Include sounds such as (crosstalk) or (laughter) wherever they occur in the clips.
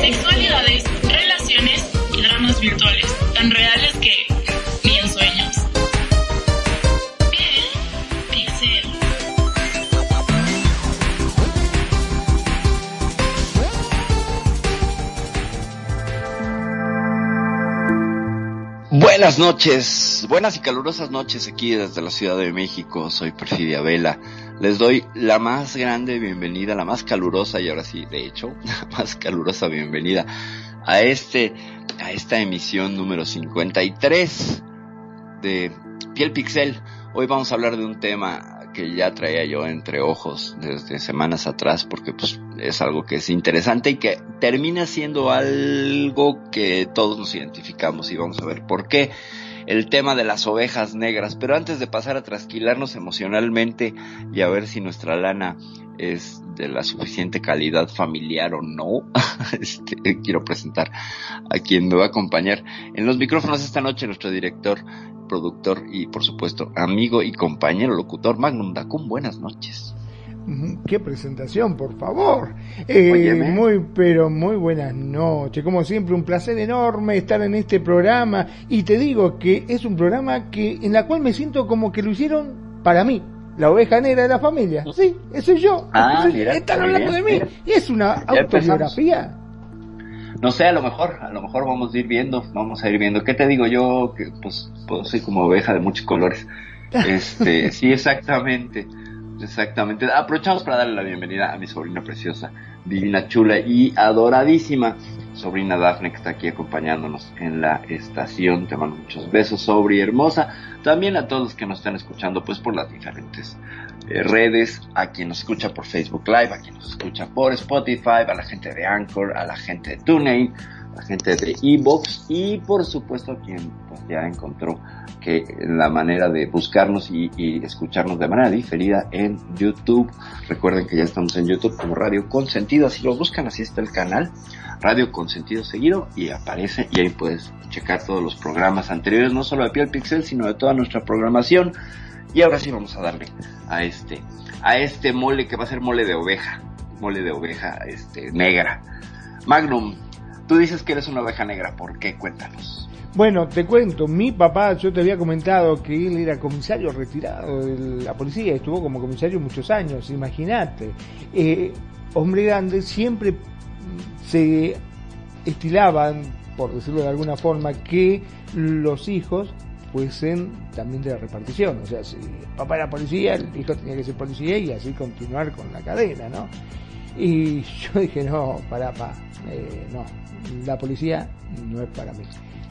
Sexualidades, relaciones y dramas virtuales, tan reales que ni en sueños. Piel, pixel. Buenas noches, buenas y calurosas noches aquí desde la Ciudad de México. Soy Perfidia Vela. Les doy la más grande bienvenida, la más calurosa y ahora sí, de hecho, (laughs) la más calurosa bienvenida a este, a esta emisión número 53 de Piel Pixel. Hoy vamos a hablar de un tema que ya traía yo entre ojos desde semanas atrás porque pues es algo que es interesante y que termina siendo algo que todos nos identificamos y vamos a ver por qué el tema de las ovejas negras. Pero antes de pasar a trasquilarnos emocionalmente y a ver si nuestra lana es de la suficiente calidad familiar o no, (laughs) este, quiero presentar a quien me va a acompañar en los micrófonos esta noche, nuestro director, productor y por supuesto amigo y compañero locutor Magnum Dacum. Buenas noches. Qué presentación, por favor. Eh, muy, pero muy buenas noches. Como siempre, un placer enorme estar en este programa. Y te digo que es un programa que en la cual me siento como que lo hicieron para mí. La oveja negra de la familia. Sí, eso soy yo. Ah, (laughs) Soy- mira, están hablando bien, de mí. mira. Y es una autobiografía. No sé, a lo mejor, a lo mejor vamos a ir viendo, vamos a ir viendo. ¿Qué te digo yo? Que pues, pues soy como oveja de muchos colores. (laughs) Este, sí, exactamente, exactamente. Aprovechamos para darle la bienvenida a mi sobrina preciosa, divina, chula y adoradísima sobrina Dafne que está aquí acompañándonos en la estación. Te mando muchos besos, sobri hermosa. También a todos los que nos están escuchando pues por las diferentes eh, redes, a quien nos escucha por Facebook Live, a quien nos escucha por Spotify, a la gente de Anchor, a la gente de TuneIn, la gente de Evox y por supuesto quien pues, ya encontró que la manera de buscarnos y, y escucharnos de manera diferida en YouTube. Recuerden que ya estamos en YouTube como Radio Consentido, así lo buscan, así está el canal. Radio Consentido seguido y aparece y ahí puedes checar todos los programas anteriores, no solo de Piel Pixel, sino de toda nuestra programación. Y ahora sí vamos a darle a este, a este mole que va a ser mole de oveja, mole de oveja, este, negra. Magnum, tú dices que eres una oveja negra, ¿por qué? Cuéntanos. Bueno, te cuento, mi papá, yo te había comentado que él era comisario retirado de la policía, estuvo como comisario muchos años, imagínate. Eh, hombre grande, siempre se estilaban, por decirlo de alguna forma, que los hijos fuesen también de la repartición. O sea, si el papá era policía, el hijo tenía que ser policía y así continuar con la cadena, ¿no? Y (laughs) yo dije, no, pará, pa, eh, no, la policía no es para mí.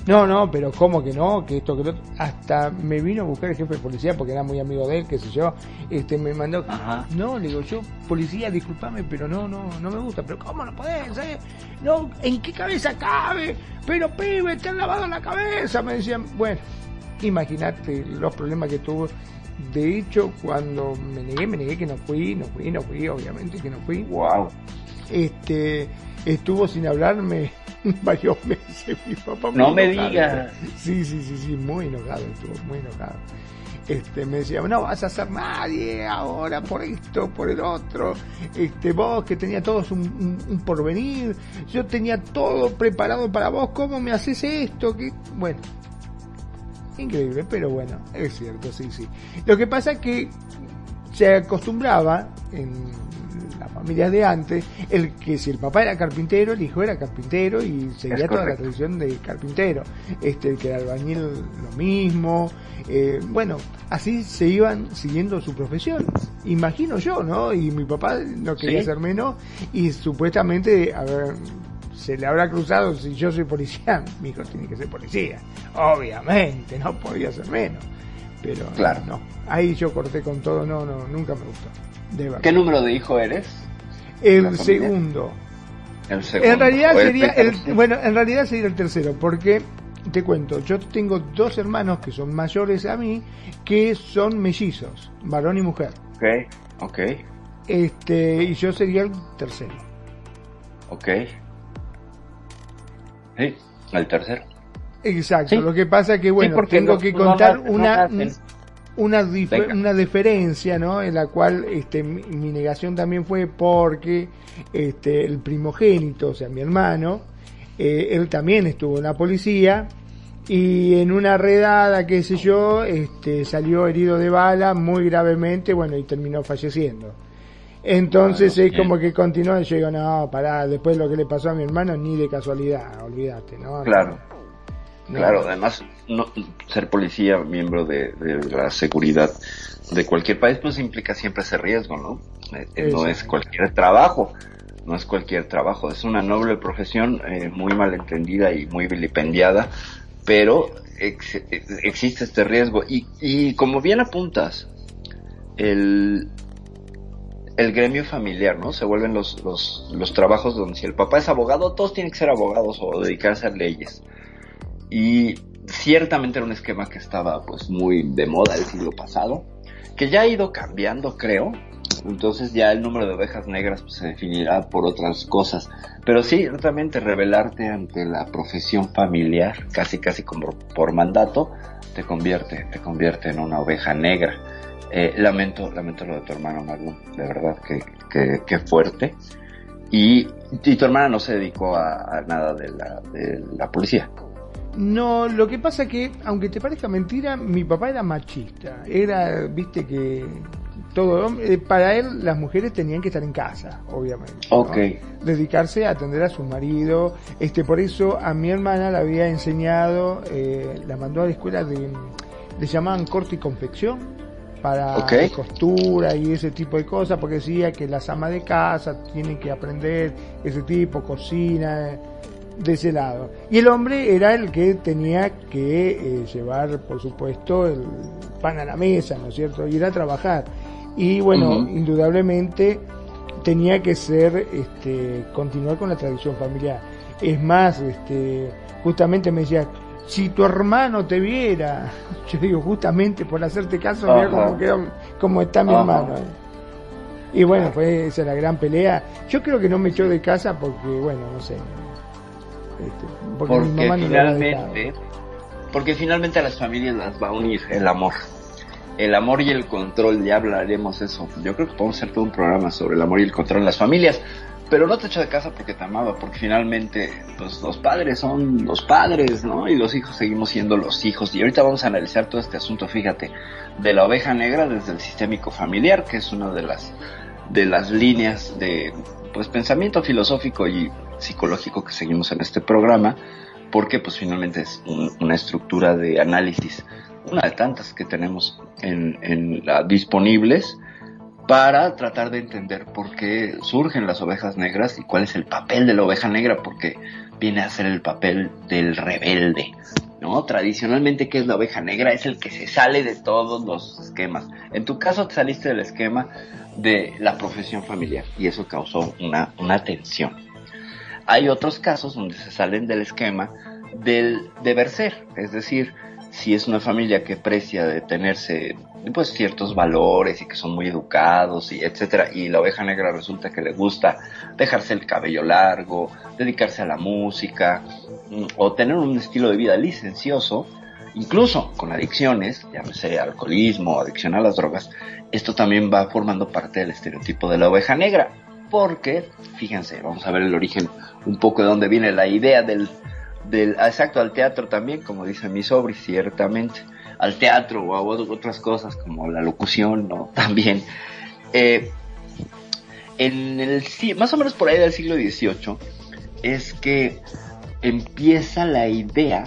No, no, pero ¿cómo que no? Que esto, que lo. Hasta me vino a buscar el jefe de policía porque era muy amigo de él, qué sé yo. Este, me mandó. Ajá. No, le digo, yo, policía, discúlpame, pero no, no, no me gusta. Pero ¿cómo no podés? eh? No, ¿en qué cabeza cabe? Pero pibe, te han lavado la cabeza. Me decían, bueno, imagínate los problemas que tuvo. De hecho, cuando me negué, me negué que no fui, no fui, no fui, obviamente que no fui. Wow. Este, estuvo sin hablarme (laughs) varios meses mi papá. No me digas. Sí, sí, sí, sí, muy enojado estuvo, muy enojado. Este, me decía, no vas a ser nadie ahora por esto, por el otro. Este, vos que tenías todos un, un- un porvenir, yo tenía todo preparado para vos, ¿cómo me haces esto? que Bueno, increíble, pero bueno, es cierto, sí, sí. Lo que pasa es que se acostumbraba en las familias de antes el que si el papá era carpintero, el hijo era carpintero y seguía toda la tradición de carpintero. Este, el que era albañil lo mismo. Eh, bueno, así se iban siguiendo su profesión. Imagino yo, ¿no? Y mi papá no quería Sí. ser menos y supuestamente, a ver, se le habrá cruzado si yo soy policía, (laughs) mi hijo tiene que ser policía. Obviamente, no podía ser menos. Pero Claro. no, ahí yo corté con todo, no, no, nunca me gustó. De. ¿Qué número de hijo eres? El segundo, El segundo. En realidad sería el, tercero. bueno, en realidad sería el tercero, porque te cuento, yo tengo dos hermanos que son mayores a mí, que son mellizos, varón y mujer. Ok, ok, Este, y yo sería el tercero. ok. Sí, el tercero. Exacto, Sí. lo que pasa es que bueno, porque tengo los- que no contar nacen, no una una dif- una diferencia, ¿no? En la cual este mi, mi negación también fue porque este el primogénito, o sea, mi hermano, eh, él también estuvo en la policía y en una redada, qué sé yo, este salió herido de bala muy gravemente, bueno, y terminó falleciendo. Entonces es bien. como que continúa, yo digo, no, pará, después lo que le pasó a mi hermano ni de casualidad, olvídate, ¿no? Claro. No. Claro, además, no, ser policía, miembro de, de la seguridad de cualquier país, pues implica siempre ese riesgo, ¿no? Eh, eh, no es cualquier trabajo, no es cualquier trabajo, es una noble profesión eh, muy malentendida y muy vilipendiada, pero ex- eh, existe este riesgo. Y, y como bien apuntas, el, el gremio familiar, ¿no? Se vuelven los, los, los trabajos donde si el papá es abogado, todos tienen que ser abogados o dedicarse a leyes. Y ciertamente era un esquema que estaba pues muy de moda el siglo pasado, que ya ha ido cambiando, creo. Entonces ya el número de ovejas negras pues, se definirá por otras cosas. Pero sí, ciertamente revelarte ante la profesión familiar, casi casi como por mandato, te convierte, te convierte en una oveja negra. Eh, lamento, lamento lo de tu hermano Magno, de verdad que, que, que fuerte. Y, y tu hermana no se dedicó a, a nada de la, de la policía. No, lo que pasa que, aunque te parezca mentira, mi papá era machista. Era, viste que todo hombre- eh, para él las mujeres tenían que estar en casa, obviamente. ¿no? Ok. Dedicarse a atender a su marido. Este, por eso a mi hermana la había enseñado, eh, la mandó a la escuela de, le llamaban corte y confección para costura y ese tipo de cosas, porque decía que las amas de casa tienen que aprender ese tipo, cocina, de ese lado. Y el hombre era el que tenía que eh, llevar, por supuesto, el pan a la mesa, ¿no es cierto? Ir a trabajar. Y bueno, indudablemente tenía que ser, este, continuar con la tradición familiar. Es más, este, justamente me decía, si tu hermano te viera, yo digo, justamente por hacerte caso, mira cómo, quedó, cómo está mi Ajá. hermano. eh. Y bueno, fue esa la gran pelea. Yo creo que no me echó de casa porque, bueno, no sé. Este, porque, mi Porque mamá no finalmente, porque finalmente a las familias las va a unir el amor. El amor y el control, ya hablaremos eso. Yo creo que podemos hacer todo un programa sobre el amor y el control en las familias. Pero no te echo de casa porque te amaba, porque finalmente pues, los padres son los padres, ¿no? Y los hijos seguimos siendo los hijos. Y ahorita vamos a analizar todo este asunto, fíjate, de la oveja negra desde el sistémico familiar, que es una de las, de las líneas de pues, pensamiento filosófico y psicológico que seguimos en este programa, porque pues finalmente es un- una estructura de análisis, una de tantas que tenemos en, disponibles para tratar de entender por qué surgen las ovejas negras y cuál es el papel de la oveja negra, porque viene a ser el papel del rebelde. ¿No? Tradicionalmente, ¿qué es la oveja negra? Es el que se sale de todos los esquemas. En tu caso, te saliste del esquema de la profesión familiar y eso causó una, una tensión. Hay otros casos donde se salen del esquema del deber ser, es decir, si es una familia que precia de tenerse pues ciertos valores y que son muy educados y etcétera y la oveja negra resulta que le gusta dejarse el cabello largo, dedicarse a la música mm, o tener un estilo de vida licencioso, incluso con adicciones, llámese alcoholismo, adicción a las drogas, esto también va formando parte del estereotipo de la oveja negra, porque fíjense, vamos a ver el origen un poco de dónde viene la idea del del ah, exacto al teatro también, como dice mi sobri, ciertamente, al teatro o a ot- otras cosas como la locución, ¿no? (laughs) También. Eh, en el más o menos por ahí del siglo XVIII es que empieza la idea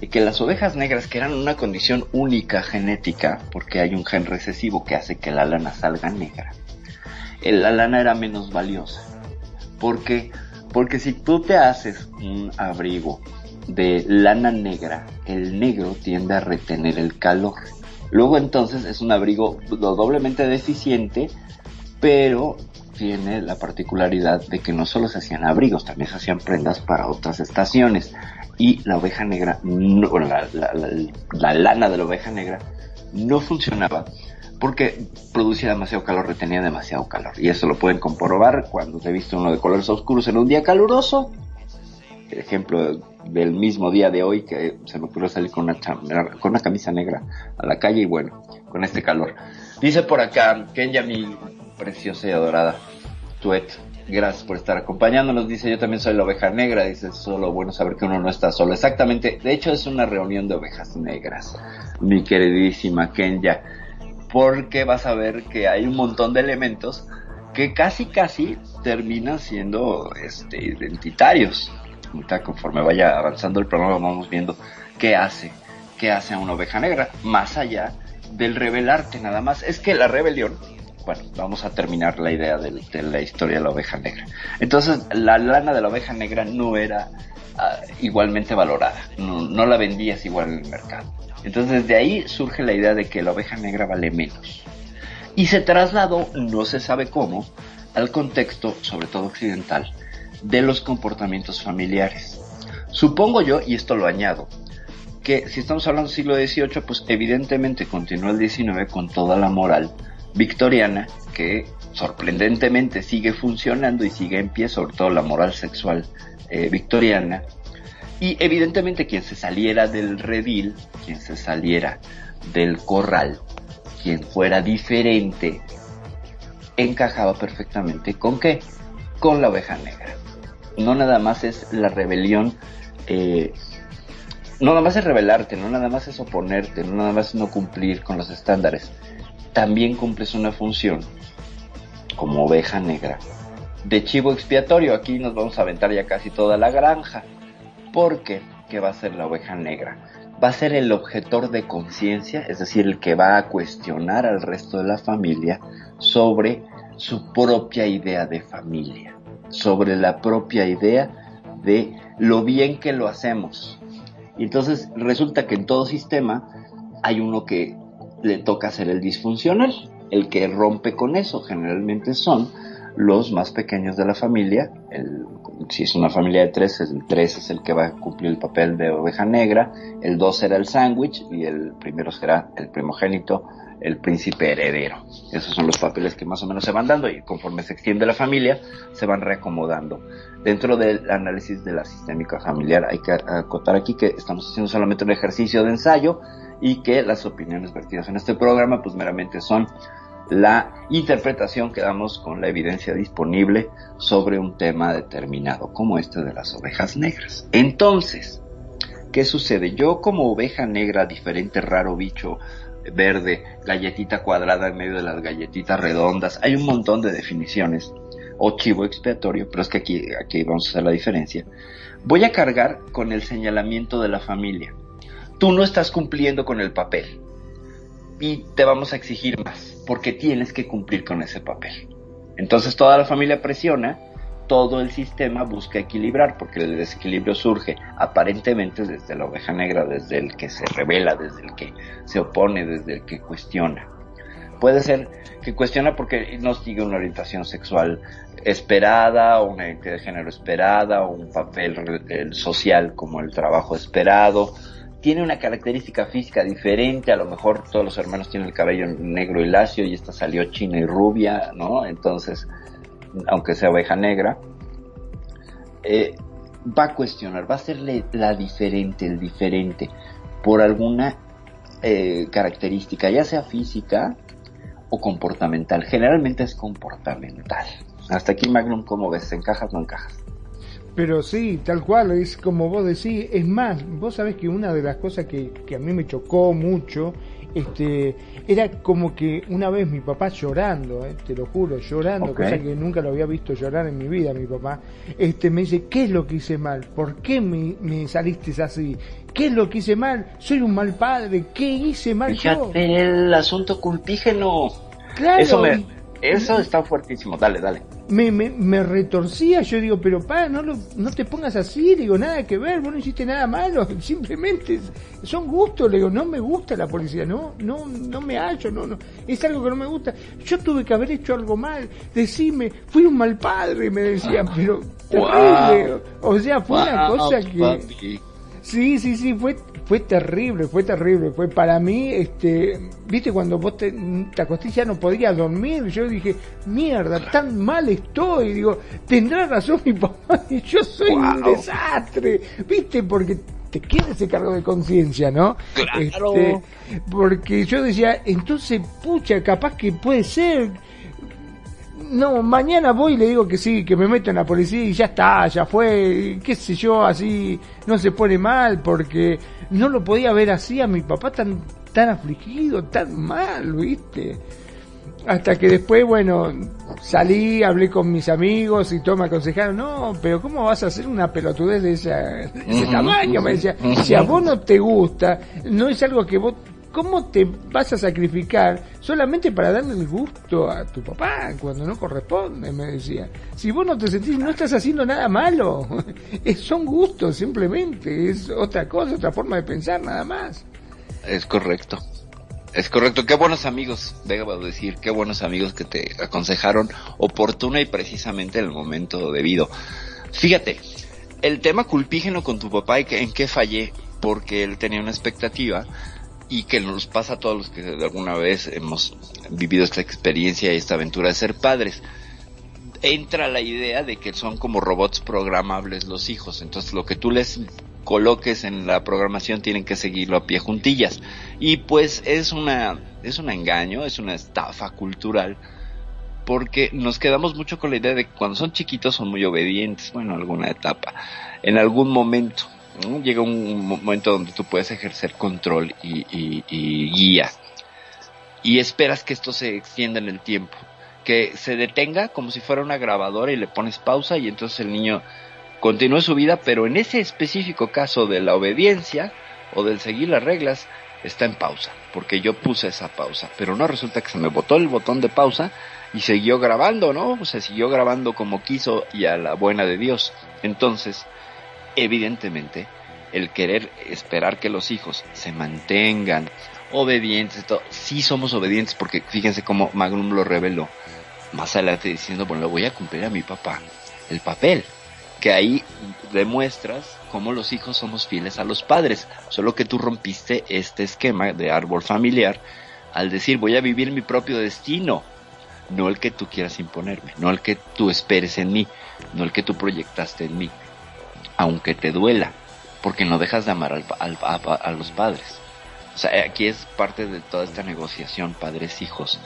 de que las ovejas negras, que eran una condición única genética, porque hay un gen recesivo que hace que la lana salga negra, eh, la lana era menos valiosa. Porque, porque si tú te haces un abrigo de lana negra, el negro tiende a retener el calor. Luego entonces es un abrigo doblemente deficiente pero tiene la particularidad de que no solo se hacían abrigos, también se hacían prendas para otras estaciones. Y la oveja negra, no, la, lana de la oveja negra no funcionaba porque producía demasiado calor, retenía demasiado calor. Y eso lo pueden comprobar cuando se viste uno de colores oscuros en un día caluroso. Ejemplo del mismo día de hoy que se me ocurrió salir con una, con una camisa negra a la calle y bueno, con este calor. Dice por acá Kenya, mi preciosa y adorada Tuet. Gracias por estar acompañándonos. Dice, yo también soy la oveja negra. Dice, solo bueno saber que uno no está solo. Exactamente. De hecho, es una reunión de ovejas negras, mi queridísima Kenya. Porque vas a ver que hay un montón de elementos que casi, casi terminan siendo este, identitarios. conforme vaya avanzando el programa, vamos viendo qué hace, qué hace a una oveja negra, más allá del revelarte nada más. Es que la rebelión bueno, vamos a terminar la idea de, la historia de la oveja negra. Entonces, la lana de la oveja negra no era ah, igualmente valorada, no, la vendías igual en el mercado. Entonces, de ahí surge la idea de que la oveja negra vale menos. Y se trasladó, no se sabe cómo, al contexto, sobre todo occidental, de los comportamientos familiares. Supongo yo, y esto lo añado, que si estamos hablando del siglo XVIII, pues evidentemente continuó el XIX con toda la moral victoriana que sorprendentemente sigue funcionando y sigue en pie, sobre todo la moral sexual eh, victoriana. Y evidentemente quien se saliera del redil, quien se saliera del corral, quien fuera diferente, encajaba perfectamente con qué? Con la oveja negra. No nada más es la rebelión, eh, no nada más es rebelarte, no nada más es oponerte, no nada más es no cumplir con los estándares, también cumples una función como oveja negra de chivo expiatorio. Aquí nos vamos a aventar ya casi toda la granja. Porque, ¿qué va a ser la oveja negra? Va a ser el objetor de conciencia, es decir, el que va a cuestionar al resto de la familia sobre su propia idea de familia, sobre la propia idea de lo bien que lo hacemos. Y entonces resulta que en todo sistema hay uno que le toca ser el disfuncional. El que rompe con eso generalmente son los más pequeños de la familia. El, si es una familia de tres, el tres es el que va a cumplir el papel de oveja negra, el dos será el sándwich y el primero será el primogénito, el príncipe heredero. Esos son los papeles que más o menos se van dando y conforme se extiende la familia se van reacomodando. Dentro del análisis de la sistémica familiar hay que acotar aquí que estamos haciendo solamente un ejercicio de ensayo y que las opiniones vertidas en este programa pues meramente son la interpretación que damos con la evidencia disponible sobre un tema determinado, como este de las ovejas negras. Entonces, ¿qué sucede? Yo como oveja negra, diferente, raro bicho verde, galletita cuadrada en medio de las galletitas redondas, hay un montón de definiciones, o chivo expiatorio, pero es que aquí, vamos a hacer la diferencia. Voy a cargar con el señalamiento de la familia tú no estás cumpliendo con el papel y te vamos a exigir más porque tienes que cumplir con ese papel. Entonces toda la familia presiona, todo el sistema busca equilibrar porque el desequilibrio surge aparentemente desde la oveja negra, desde el que se revela, desde el que se opone, desde el que cuestiona. Puede ser que cuestiona porque no sigue una orientación sexual esperada, o una identidad de género esperada, o un papel social como el trabajo esperado, tiene una característica física diferente, a lo mejor todos los hermanos tienen el cabello negro y lacio y esta salió china y rubia, ¿no? Entonces, aunque sea oveja negra, eh, va a cuestionar, va a serle la diferente, el diferente, por alguna eh, característica, ya sea física o comportamental. Generalmente es comportamental. Hasta aquí, Magnum, ¿cómo ves? ¿Encajas o no encajas? Pero sí, tal cual, es como vos decís. Es más, vos sabés que una de las cosas que, que a mí me chocó mucho este, era como que una vez mi papá llorando, eh, te lo juro, llorando, cosa que nunca lo había visto llorar en mi vida, mi papá, este, me dice, ¿qué es lo que hice mal? ¿Por qué me, me saliste así? ¿Qué es lo que hice mal? Soy un mal padre, ¿qué hice mal Fíjate yo? el asunto culpígeno. Claro, eso está fuertísimo, dale, dale. Me, me, me retorcía, yo digo, pero pa, no, lo, no te pongas así, digo, nada que ver, vos no hiciste nada malo, (laughs) simplemente son gustos, le digo, no me gusta la policía, no, no, no me hallo, no, no, es algo que no me gusta. Yo tuve que haber hecho algo mal, decime, fui un mal padre, me decían, pero terrible, o sea, fue una cosa que... Sí, sí, sí, fue fue terrible, fue terrible, fue para mí, este, viste, cuando vos te, te acostás ya no podías dormir, yo dije, mierda, tan mal estoy, digo, tendrá razón mi (laughs) papá, y yo soy un desastre, viste, porque te queda ese cargo de conciencia, ¿no? Claro. Este, porque yo decía, entonces, pucha, capaz que puede ser, no, mañana voy y le digo que sí, que me meto en la policía y ya está, ya fue, qué sé yo, así no se pone mal, porque no lo podía ver así a mi papá tan, tan afligido, tan mal, ¿viste? Hasta que después, bueno, salí, hablé con mis amigos y todos me aconsejaron, no, pero ¿cómo vas a hacer una pelotudez de, de ese tamaño? Me decía, si a vos no te gusta, no es algo que vos ¿Cómo te vas a sacrificar solamente para darle el gusto a tu papá cuando no corresponde? Me decía. Si vos no te sentís, no estás haciendo nada malo. (laughs) son gustos simplemente. Es otra cosa, otra forma de pensar nada más. Es correcto. Es correcto. Qué buenos amigos, debo decir, qué buenos amigos que te aconsejaron oportuna y precisamente en el momento debido. Fíjate, el tema culpígeno con tu papá y en qué fallé, porque él tenía una expectativa y que nos pasa a todos los que alguna vez hemos vivido esta experiencia y esta aventura de ser padres. Entra la idea de que son como robots programables los hijos, entonces lo que tú les coloques en la programación tienen que seguirlo a pie juntillas. Y pues es una es un engaño, es una estafa cultural porque nos quedamos mucho con la idea de que cuando son chiquitos son muy obedientes, bueno, alguna etapa, en algún momento, Llega un momento donde tú puedes ejercer control y, guía. Y esperas que esto se extienda en el tiempo. Que se detenga como si fuera una grabadora y le pones pausa y entonces el niño continúe su vida, pero en ese específico caso de la obediencia o del seguir las reglas, está en pausa, porque yo puse esa pausa, pero no resulta que se me botó el botón de pausa y siguió grabando, ¿no? O se siguió grabando como quiso y a la buena de Dios. Entonces, evidentemente, el querer esperar que los hijos se mantengan obedientes, todo, sí somos obedientes porque fíjense cómo Magnum lo reveló más adelante diciendo, bueno, le voy a cumplir a mi papá el papel, que ahí demuestras cómo los hijos somos fieles a los padres, solo que tú rompiste este esquema de árbol familiar al decir voy a vivir mi propio destino, no el que tú quieras imponerme, no el que tú esperes en mí, no el que tú proyectaste en mí aunque te duela, porque no dejas de amar al, a, los padres. O sea, aquí es parte de toda esta negociación padres-hijos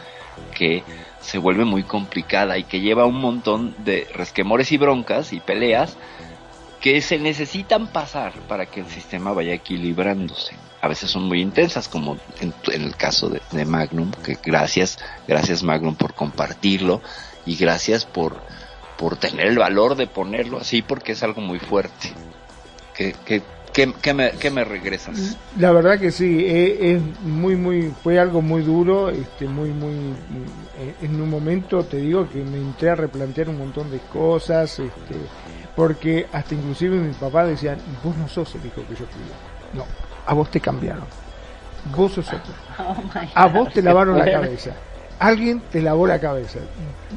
que se vuelve muy complicada y que lleva un montón de resquemores y broncas y peleas que se necesitan pasar para que el sistema vaya equilibrándose. A veces son muy intensas, como en, el caso de, de, Magnum, que gracias, gracias Magnum por compartirlo y gracias por por tener el valor de ponerlo así porque es algo muy fuerte. ¿Qué, qué, qué, me, qué me, regresas? La verdad que sí, eh, es, muy, muy, fue algo muy duro, este, muy, muy, en un momento te digo que me entré a replantear un montón de cosas, este, porque hasta inclusive mi papá decía, vos no sos el hijo que yo fui. No, a vos te cambiaron. Vos sos otro. (laughs) Oh a vos te lavaron la cabeza alguien te lavó la cabeza.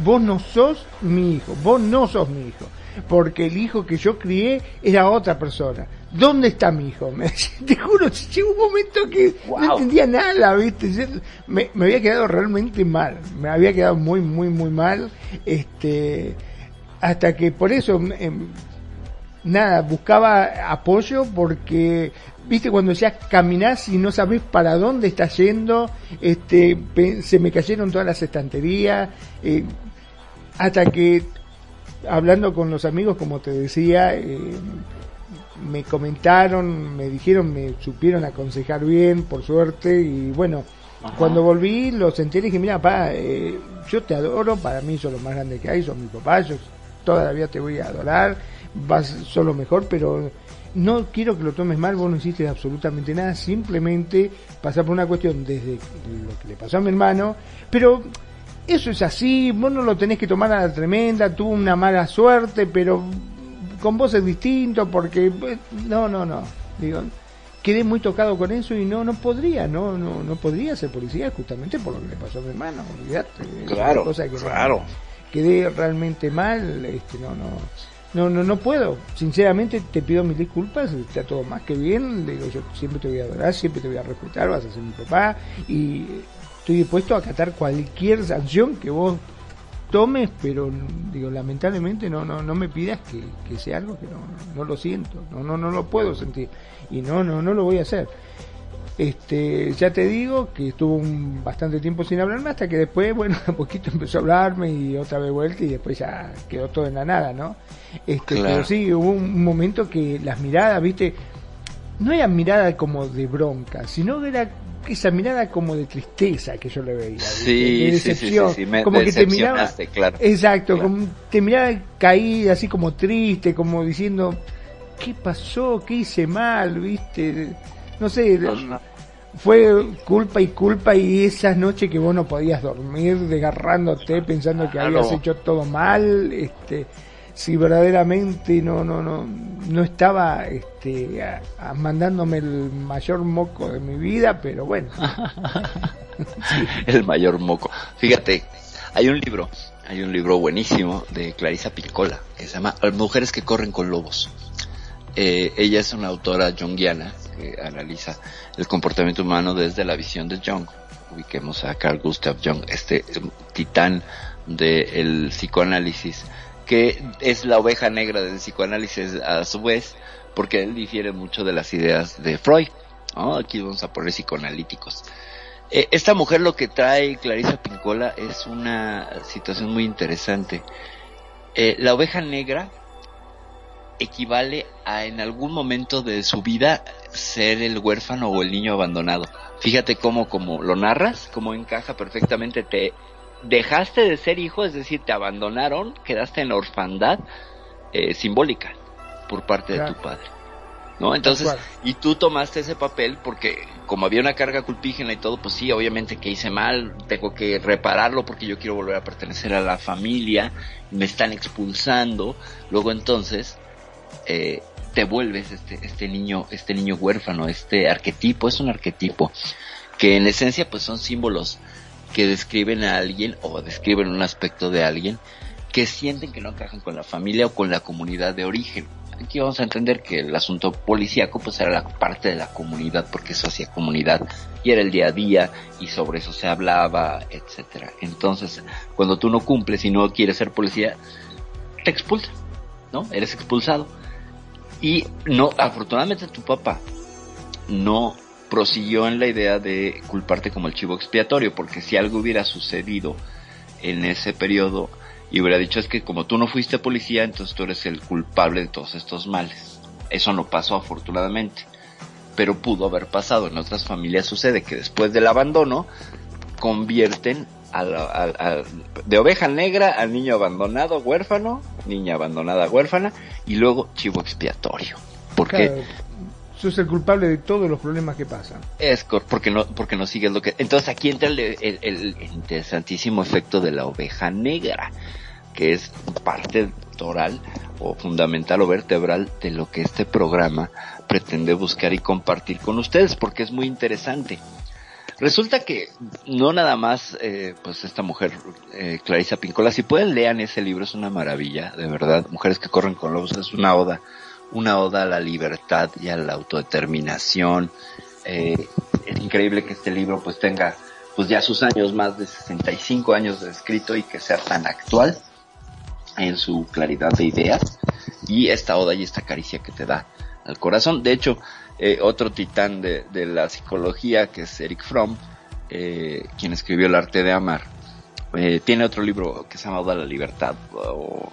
Vos no sos mi hijo, vos no sos mi hijo, porque el hijo que yo crié era otra persona. ¿Dónde está mi hijo? (laughs) Me, te juro, llegó un momento que no entendía nada, ¿viste? me, me, había quedado realmente mal, me había quedado muy, muy, muy mal, este, hasta que por eso, em, nada, buscaba apoyo porque viste cuando ya caminás y no sabes para dónde estás yendo, este, se me cayeron todas las estanterías, eh, hasta que hablando con los amigos, como te decía, eh, me comentaron, me dijeron, me supieron aconsejar bien, por suerte, y bueno, cuando volví lo senté y dije, mira, papá, eh, yo te adoro, para mí son lo más grande que hay, son mi papá, yo todavía te voy a adorar, vas solo mejor, pero no quiero que lo tomes mal, vos no hiciste absolutamente nada, simplemente pasar por una cuestión desde lo que le pasó a mi hermano, pero eso es así, vos no lo tenés que tomar a la tremenda, tuvo una mala suerte, pero con vos es distinto porque eh, no, no, no. Digo, quedé muy tocado con eso y no no podría, no no no podría ser policía justamente por lo que le pasó a mi hermano, olvidate. Claro, claro. quedé realmente mal, este no no no, no, no puedo. Sinceramente te pido mis disculpas, está todo más que bien. Digo, yo siempre te voy a adorar, siempre te voy a respetar, vas a ser mi papá y estoy dispuesto a acatar cualquier sanción que vos tomes, pero digo, lamentablemente no, no, no me pidas que, que sea algo que no, no lo siento, no, no, no lo puedo sentir y no, no, no lo voy a hacer. Este, ya te digo que estuvo un, bastante tiempo sin hablarme hasta que después, bueno, (laughs) un poquito empezó a hablarme y otra vez vuelta y después ya quedó todo en la nada, ¿no? Este, pero sí, hubo un momento que las miradas, viste, no era mirada como de bronca, sino que era esa mirada como de tristeza que yo le veía, sí, de decepción, sí, sí, como que te miraba, claro, exacto, como te miraba caída, así como triste, como diciendo, ¿qué pasó? ¿Qué hice mal? ¿Viste? No sé, fue culpa y culpa y esas noches que vos no podías dormir desgarrándote pensando que habías hecho todo mal, este si verdaderamente no no no no estaba este mandándome el mayor moco de mi vida, pero bueno. (laughs) El mayor moco. Fíjate, hay un libro, hay un libro buenísimo de Clarisa Piccola que se llama Mujeres que corren con lobos. Eh, ella es una autora junguiana que analiza el comportamiento humano desde la visión de Jung. Ubiquemos a Carl Gustav Jung, este titán del psicoanálisis, que es la oveja negra del psicoanálisis a su vez, porque él difiere mucho de las ideas de Freud. Aquí vamos a poner psicoanalíticos. Eh, esta mujer lo que trae Clarisa Pincola es una situación muy interesante. Eh, la oveja negra equivale a en algún momento de su vida ser el huérfano o el niño abandonado. Fíjate cómo, como lo narras, cómo encaja perfectamente. Te dejaste de ser hijo, es decir, te abandonaron, quedaste en la orfandad eh, simbólica por parte de tu padre. ¿No? Entonces, y tú tomaste ese papel porque como había una carga culpígena y todo, pues sí, obviamente que hice mal, tengo que repararlo porque yo quiero volver a pertenecer a la familia, me están expulsando, luego entonces eh, te vuelves este, este niño, este niño huérfano, este arquetipo, es un arquetipo que en esencia pues son símbolos que describen a alguien o describen un aspecto de alguien que sienten que no encajan con la familia o con la comunidad de origen. Aquí vamos a entender que el asunto policíaco pues era la parte de la comunidad porque eso hacía comunidad y era el día a día y sobre eso se hablaba, etcétera. Entonces, cuando tú no cumples y no quieres ser policía, te expulsan, ¿no? Eres expulsado. Y no, afortunadamente tu papá no prosiguió en la idea de culparte como el chivo expiatorio, porque si algo hubiera sucedido en ese periodo y hubiera dicho es que como tú no fuiste policía, entonces tú eres el culpable de todos estos males. Eso no pasó afortunadamente, pero pudo haber pasado. En otras familias sucede que después del abandono convierten de oveja negra al niño abandonado, huérfano, niña abandonada, huérfana, y luego chivo expiatorio. Porque claro, sos el culpable de todos los problemas que pasan. Es porque no, porque no sigues lo que. Entonces aquí entra el, el, interesantísimo efecto de la oveja negra, que es parte toral o fundamental o vertebral de lo que este programa pretende buscar y compartir con ustedes, porque es muy interesante. Resulta que no nada más, eh, pues esta mujer, eh, Clarisa Pincola, si pueden lean ese libro, es una maravilla, de verdad. Mujeres que corren con lobos, es una oda, una oda a la libertad y a la autodeterminación. Eh, es increíble que este libro pues tenga pues ya sus años, más de 65 años de escrito y que sea tan actual en su claridad de ideas y esta oda y esta caricia que te da al corazón. De hecho, eh, otro titán de, de, la psicología, que es Eric Fromm, eh, quien escribió El arte de amar, eh, tiene otro libro que se llama la libertad, o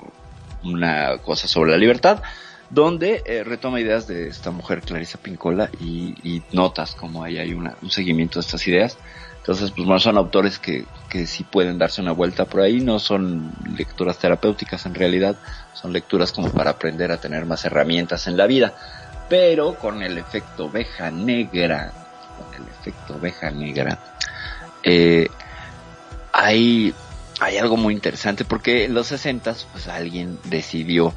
una cosa sobre la libertad, donde eh, retoma ideas de esta mujer Clarisa Pincola y, notas como ahí hay un seguimiento de estas ideas. Entonces, pues bueno, son autores que, que sí pueden darse una vuelta por ahí, no son lecturas terapéuticas en realidad, son lecturas como para aprender a tener más herramientas en la vida pero con el efecto oveja negra, con el efecto oveja negra, eh, hay hay algo muy interesante porque en los 60 pues alguien decidió, eh,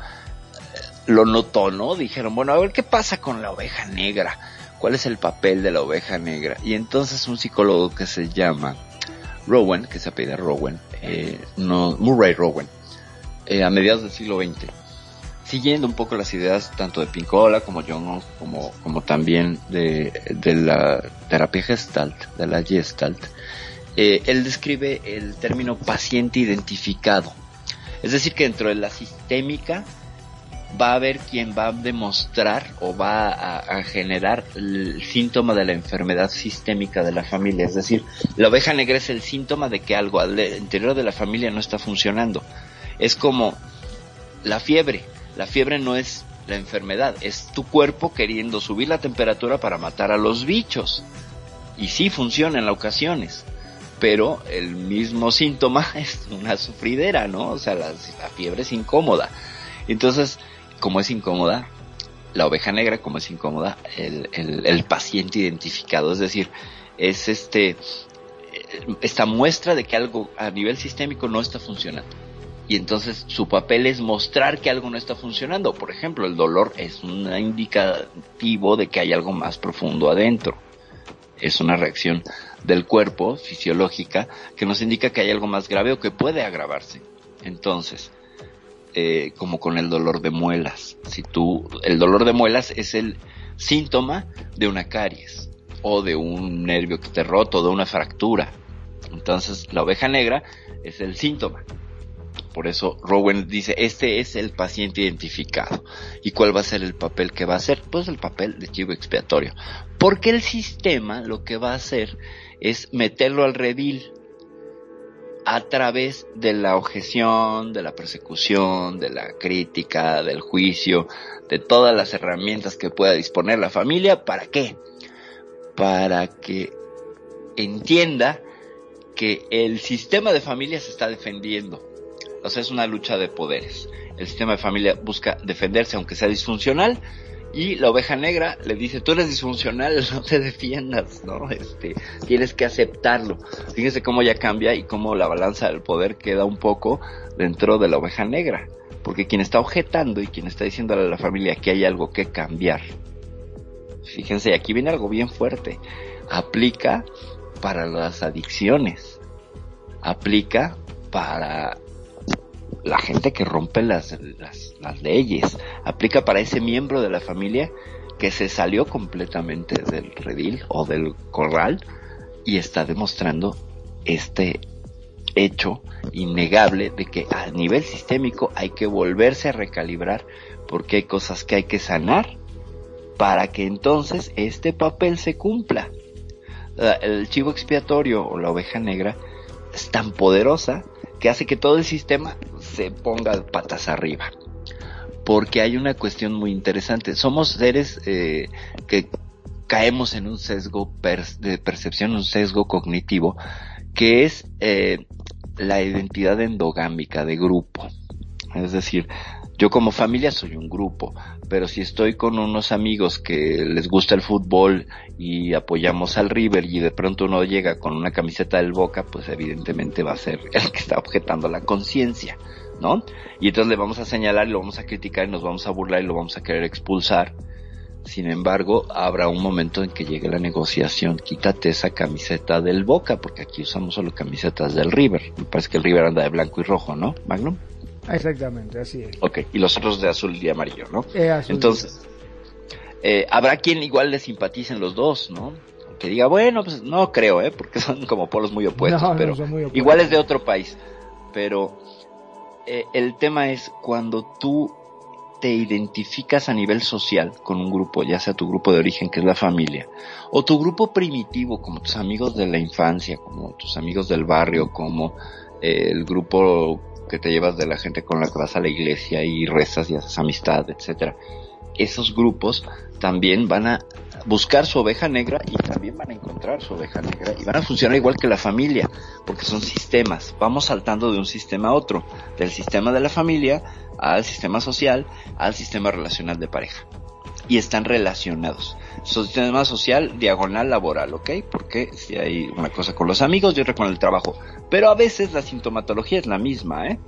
lo notó, ¿no? Dijeron, bueno, a ver qué pasa con la oveja negra, cuál es el papel de la oveja negra. Y entonces un psicólogo que se llama Rowan, que se apellida Rowan, eh, no, Murray Rowan, eh, a mediados del siglo XX, siguiendo un poco las ideas tanto de Pincola como John como, como también de, la terapia Gestalt, de la Gestalt, eh, él describe el término paciente identificado. Es decir, que dentro de la sistémica va a haber quien va a demostrar o va a, generar el síntoma de la enfermedad sistémica de la familia. Es decir, la oveja negra es el síntoma de que algo al interior de la familia no está funcionando. Es como la fiebre. La fiebre no es la enfermedad, es tu cuerpo queriendo subir la temperatura para matar a los bichos. Y sí funciona en ocasiones pero el mismo síntoma (laughs) es una sufridera, ¿no? O sea, la, fiebre es incómoda. Entonces, como es incómoda, la oveja negra, como es incómoda, el, el, paciente identificado, es decir, es este, esta muestra de que algo a nivel sistémico no está funcionando. Y entonces su papel es mostrar que algo no está funcionando. Por ejemplo, el dolor es un indicativo de que hay algo más profundo adentro. Es una reacción del cuerpo fisiológica que nos indica que hay algo más grave o que puede agravarse. Entonces, eh, como con el dolor de muelas, si tú, el dolor de muelas es el síntoma de una caries o de un nervio que te roto, de una fractura. Entonces, la oveja negra es el síntoma. Por eso Rowan dice, este es el paciente identificado. ¿Y cuál va a ser el papel que va a hacer? Pues el papel de chivo expiatorio. Porque el sistema lo que va a hacer es meterlo al redil a través de la objeción, de la persecución, de la crítica, del juicio, de todas las herramientas que pueda disponer la familia. ¿Para qué? Para que entienda que el sistema de familia se está defendiendo. O sea, es una lucha de poderes. El sistema de familia busca defenderse aunque sea disfuncional y la oveja negra le dice, tú eres disfuncional, (laughs) no te defiendas, ¿no? Este, tienes que aceptarlo. Fíjense cómo ya cambia y cómo la balanza del poder queda un poco dentro de la oveja negra. Porque quien está objetando y quien está diciéndole a la familia que hay algo que cambiar. Fíjense, aquí viene algo bien fuerte. Aplica para las adicciones. Aplica para la gente que rompe las, las, leyes. Aplica para ese miembro de la familia que se salió completamente del redil o del corral y está demostrando este hecho innegable de que a nivel sistémico hay que volverse a recalibrar porque hay cosas que hay que sanar para que entonces este papel se cumpla. El chivo expiatorio o la oveja negra es tan poderosa que hace que todo el sistema se ponga patas arriba. Porque hay una cuestión muy interesante. Somos seres eh, que caemos en un sesgo de percepción, un sesgo cognitivo, que es eh, la identidad endogámica de grupo. Es decir, yo como familia soy un grupo, pero si estoy con unos amigos que les gusta el fútbol y apoyamos al River y de pronto uno llega con una camiseta del Boca, pues evidentemente va a ser (laughs) el que está objetando la conciencia, ¿no? Y entonces le vamos a señalar y lo vamos a criticar y nos vamos a burlar y lo vamos a querer expulsar. Sin embargo, habrá un momento en que llegue la negociación. Quítate esa camiseta del Boca, porque aquí usamos solo camisetas del River. Me parece que el River anda de blanco y rojo, ¿no, Magnum? Exactamente, así es. Ok, y los otros de azul y amarillo, ¿no? Eh, Entonces, eh, habrá quien igual le simpaticen los dos, ¿no? Que diga, bueno, pues no creo, ¿eh? Porque (laughs) son como polos muy opuestos, pero igual es de otro país. Pero eh, el tema es cuando tú te identificas a nivel social con un grupo, ya sea tu grupo de origen, que es la familia, o tu grupo primitivo, como tus amigos de la infancia, como tus amigos del barrio, como el grupo que te llevas de la gente con la que vas a la iglesia y rezas y haces amistad, etcétera. Esos grupos también van a buscar su oveja negra y también van a encontrar su oveja negra y van a funcionar igual que la familia, porque son sistemas. Vamos saltando de un sistema a otro, del sistema de la familia al sistema social, al sistema relacional de pareja. Y están relacionados. Sistema social diagonal laboral, ¿ok? Porque si hay una cosa con los amigos y otra con el trabajo. Pero a veces la sintomatología es la misma, ¿eh?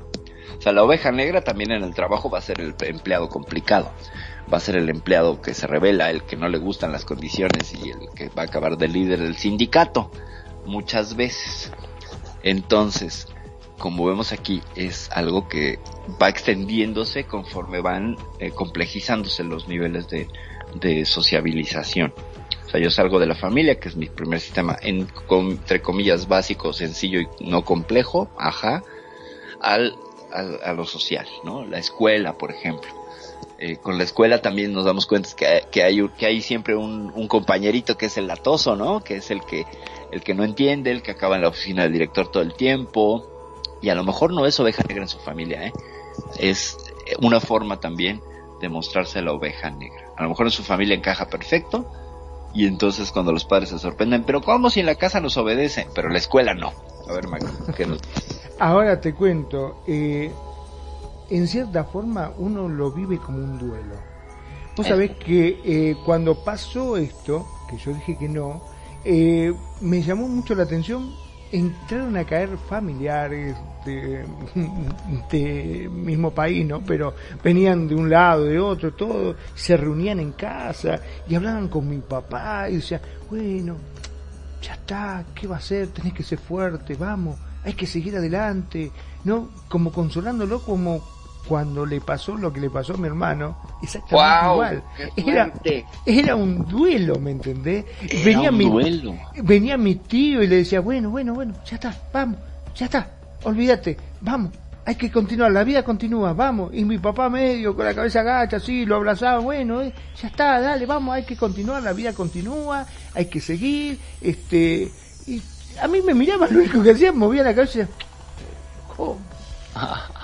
O sea, la oveja negra también en el trabajo va a ser el empleado complicado. Va a ser el empleado que se revela, el que no le gustan las condiciones y el que va a acabar de líder del sindicato. Muchas veces. Entonces, como vemos aquí, es algo que va extendiéndose conforme van eh, complejizándose los niveles de, de sociabilización. O sea, yo salgo de la familia, que es mi primer sistema, entre comillas, básico, sencillo y no complejo, ajá, al, a lo social, ¿no? La escuela, por ejemplo. Eh, con la escuela también nos damos cuenta que, que hay, que hay siempre un, un, compañerito que es el latoso, ¿no? Que es el que, el que no entiende, el que acaba en la oficina del director todo el tiempo. Y a lo mejor no es oveja negra en su familia, ¿eh? Es una forma también de mostrarse la oveja negra. A lo mejor en su familia encaja perfecto y entonces cuando los padres se sorprenden, pero ¿cómo si en la casa nos obedecen? Pero en la escuela no. A ver, Mac, ¿qué nos... Ahora te cuento, eh, en cierta forma uno lo vive como un duelo. Vos sabés que eh, cuando pasó esto, que yo dije que no, eh, me llamó mucho la atención entraron a caer familiares de, mismo país, ¿no? Pero venían de un lado, de otro, todo, se reunían en casa y hablaban con mi papá y decían, bueno, ya está, ¿qué va a hacer? Tenés que ser fuerte, vamos, hay que seguir adelante, ¿no? Como consolándolo como cuando le pasó lo que le pasó a mi hermano, exactamente igual. Era, era un duelo, ¿me entendés? venía mi, duelo. Venía mi tío y le decía, bueno, bueno, bueno, ya está, vamos, ya está, olvídate, vamos, hay que continuar, la vida continúa, vamos. Y mi papá medio, con la cabeza agacha, así, lo abrazaba, bueno, eh, ya está, dale, vamos, hay que continuar, la vida continúa, hay que seguir, este, y a mí me miraba, lo único que hacía, movía la cabeza y decía, ¿cómo?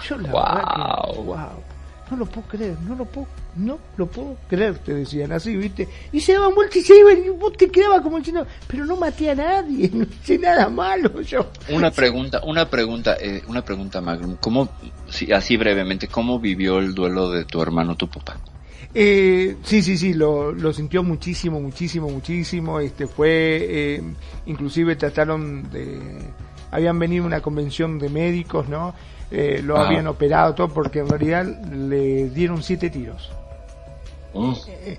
Yo la wow. wow, no lo puedo creer, no lo puedo, no lo puedo creer, te decían así, ¿viste? Y se daban vueltas y se iban y vos te quedabas como diciendo, pero no maté a nadie, (laughs) no hice nada malo yo. Una pregunta, una pregunta, eh, una pregunta Magnum, ¿cómo, si, así brevemente, cómo vivió el duelo de tu hermano, tu papá? Eh, sí, sí, sí, lo, lo sintió muchísimo, muchísimo, muchísimo. Este fue, eh, inclusive trataron de, habían venido una convención de médicos, ¿no? Eh, lo habían operado todo porque en realidad le dieron siete tiros. Mm. Eh,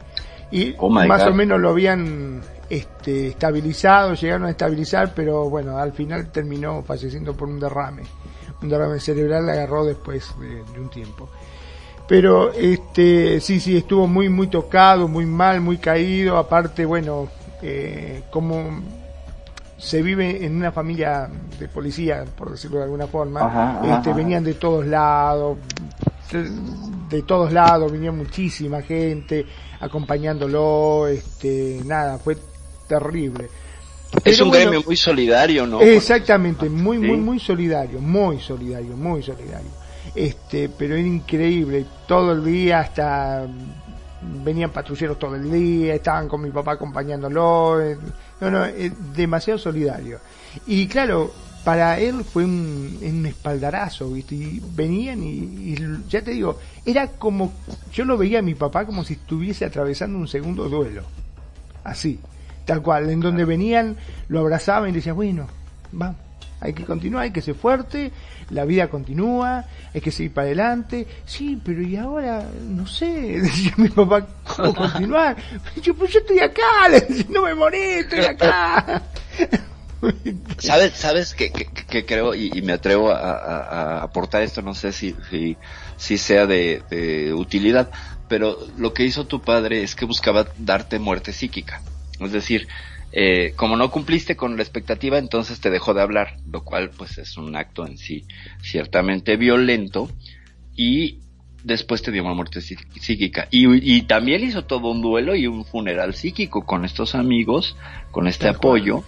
y oh más o menos lo habían este, estabilizado, llegaron a estabilizar, pero bueno, al final terminó falleciendo por un derrame. Un derrame cerebral le agarró después de, un tiempo. Pero este, sí, sí, estuvo muy, muy tocado, muy mal, muy caído. Aparte, bueno, eh, como se vive en una familia de policía, por decirlo de alguna forma, este, venían de todos lados, de, todos lados, venía muchísima gente acompañándolo, este, nada, fue terrible. Es un gremio muy solidario, ¿no? Exactamente, muy, muy, muy solidario, muy solidario, muy solidario. Este, pero era increíble, todo el día hasta venían patrulleros todo el día, estaban con mi papá acompañándolo, eh, no, no, es demasiado solidario. Y claro, para él fue un, un espaldarazo, ¿viste? Y venían y, ya te digo, era como, yo lo veía a mi papá como si estuviese atravesando un segundo duelo. Así, tal cual, en donde venían, lo abrazaban y decían, bueno, vamos, hay que continuar, hay que ser fuerte, la vida continúa, hay que seguir para adelante. Sí, pero y ahora, no sé, (laughs) decía mi papá, ¿cómo continuar? Yo, pues yo estoy acá, (laughs) no me morí, estoy acá. (laughs) ¿Sabes, sabes que, que, creo y, me atrevo a, aportar esto? No sé si, si, sea de utilidad, pero lo que hizo tu padre es que buscaba darte muerte psíquica. Es decir, eh, como no cumpliste con la expectativa, entonces te dejó de hablar, lo cual pues es un acto en sí ciertamente violento y después te dio una muerte psíquica. Y, también hizo todo un duelo y un funeral psíquico con estos amigos, con este apoyo.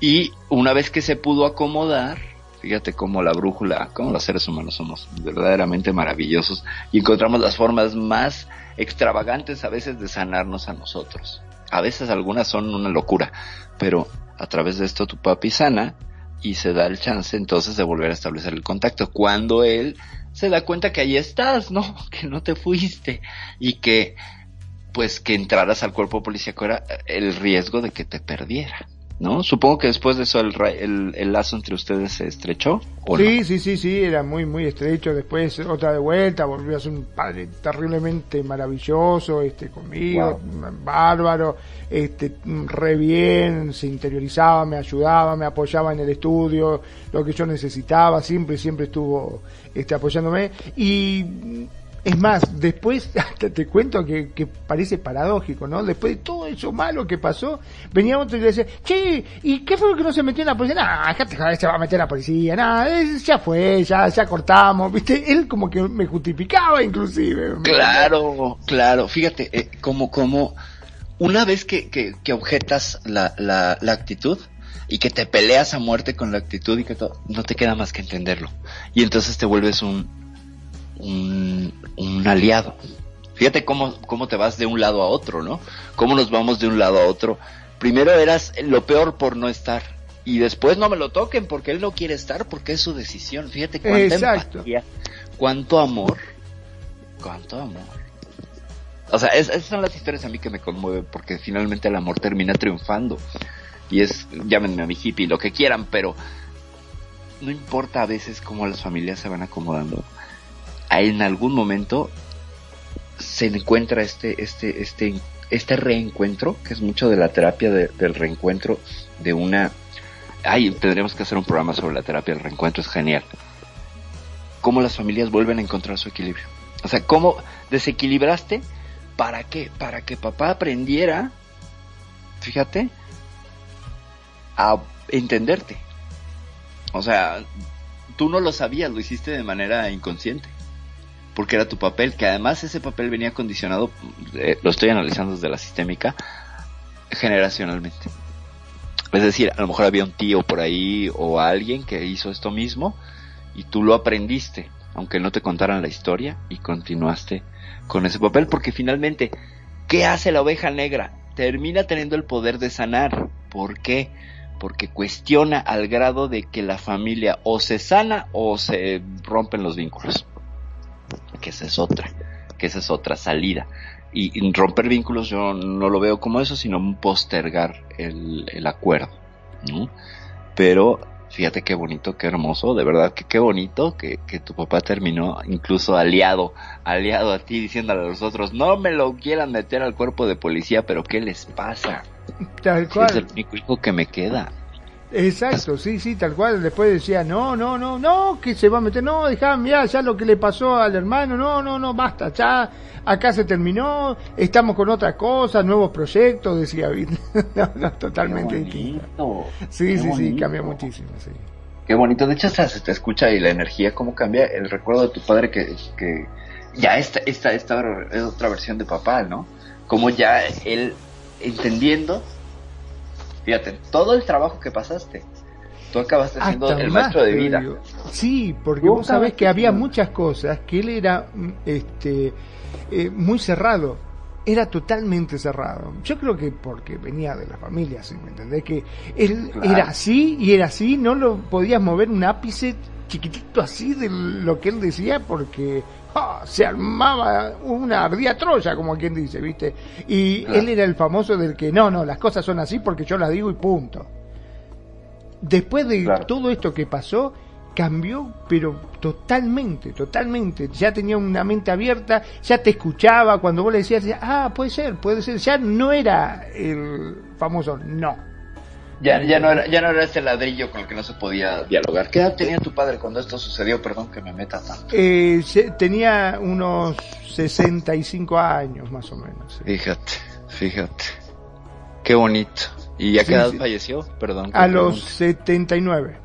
Y una vez que se pudo acomodar, fíjate cómo la brújula, cómo los seres humanos somos verdaderamente maravillosos y encontramos las formas más extravagantes a veces de sanarnos a nosotros a veces algunas son una locura, pero a través de esto tu papi sana y se da el chance entonces de volver a establecer el contacto cuando él se da cuenta que ahí estás, ¿no? (laughs) Que no te fuiste y que pues que entraras al cuerpo policíaco era el riesgo de que te perdiera. ¿No? Supongo que después de eso el, el, lazo entre ustedes se estrechó. ¿o sí, sí, sí, sí, era muy, muy estrecho. Después otra de vuelta, volvió a ser un padre terriblemente maravilloso, este, conmigo, bárbaro, este, re bien, se interiorizaba, me ayudaba, me apoyaba en el estudio, lo que yo necesitaba, siempre, siempre estuvo, este, apoyándome. Y es más, después, (laughs) hasta te cuento que, que, parece paradójico, ¿no? Después de todo eso malo que pasó, venía otro y le decía, che, ¿y qué fue lo que no se metió en la policía? Nah, acá se va a meter la policía, nada, ya fue, ya, ya cortamos, ¿viste? Él como que me justificaba inclusive. Claro, claro, fíjate, eh, como, como, una vez que, que, que objetas la, la, la actitud, y que te peleas a muerte con la actitud y que todo, no te queda más que entenderlo. Y entonces te vuelves un, un, un aliado. Fíjate cómo, cómo te vas de un lado a otro, ¿no? Cómo nos vamos de un lado a otro. Primero eras lo peor por no estar. Y después no me lo toquen porque él no quiere estar porque es su decisión. Fíjate cuánta empatía, cuánto amor, cuánto amor. O sea, esas son las historias a mí que me conmueven porque finalmente el amor termina triunfando. Y es, llámenme a mi hippie, lo que quieran, pero no importa a veces cómo las familias se van acomodando en algún momento se encuentra este, este, este, este reencuentro, que es mucho de la terapia del reencuentro de una... Ay, tendríamos que hacer un programa sobre la terapia del reencuentro, es genial. Cómo las familias vuelven a encontrar su equilibrio. O sea, cómo desequilibraste, ¿para qué? Para que papá aprendiera, fíjate, a entenderte. O sea, tú no lo sabías, lo hiciste de manera inconsciente porque era tu papel, que además ese papel venía condicionado, eh, lo estoy analizando desde la sistémica, generacionalmente. Es decir, a lo mejor había un tío por ahí o alguien que hizo esto mismo y tú lo aprendiste, aunque no te contaran la historia y continuaste con ese papel, porque finalmente, ¿qué hace la oveja negra? Termina teniendo el poder de sanar. ¿Por qué? Porque cuestiona al grado de que la familia o se sana o se rompen los vínculos que esa es otra, que esa es otra salida. Y, romper vínculos yo no lo veo como eso, sino postergar el, el acuerdo, ¿no? Pero fíjate qué bonito, qué hermoso, de verdad que qué bonito que, que, tu papá terminó incluso aliado, aliado a ti, diciéndole a los otros, no me lo quieran meter al cuerpo de policía, pero ¿qué les pasa? Tal cual. es el único hijo que me queda. Exacto, sí, sí, tal cual. Después decía, no, no, no, no, que se va a meter, no, dejá, mirá, ya lo que le pasó al hermano, no, no, no, basta, ya, acá se terminó, estamos con otra cosa, nuevos proyectos, decía (laughs) no, no, totalmente distinto. Sí, sí, sí, cambia muchísimo, sí. Qué bonito, de hecho se te escucha y la energía, cómo cambia el recuerdo de tu padre que, que ya esta, esta, esta es otra versión de papá, ¿no? Como ya él entendiendo Fíjate, todo el trabajo que pasaste, tú acabaste siendo el maestro de vida. Sí, porque vos sabés que había muchas cosas que él era mm, este eh, muy cerrado, era totalmente cerrado. Yo creo que porque venía de la familia, ¿sí? ¿me entendés? Que él era así y era así, no lo podías mover un ápice chiquitito así de lo que él decía porque ah, se armaba una ardía troya, como quien dice, ¿viste? Y él era el famoso del que no, no, las cosas son así porque yo las digo y punto. Después de todo esto que pasó, cambió, pero totalmente, totalmente. Ya tenía una mente abierta, ya te escuchaba cuando vos le decías, ah, puede ser, puede ser. Ya no era el famoso no ya, ya, no era, ya no era ese ladrillo con el que no se podía dialogar. ¿Qué edad tenía tu padre cuando esto sucedió? Perdón que me meta tanto. Eh, tenía unos 65 años más o menos. Fíjate, fíjate. Qué bonito. ¿Y a qué edad falleció? Perdón. A los 79.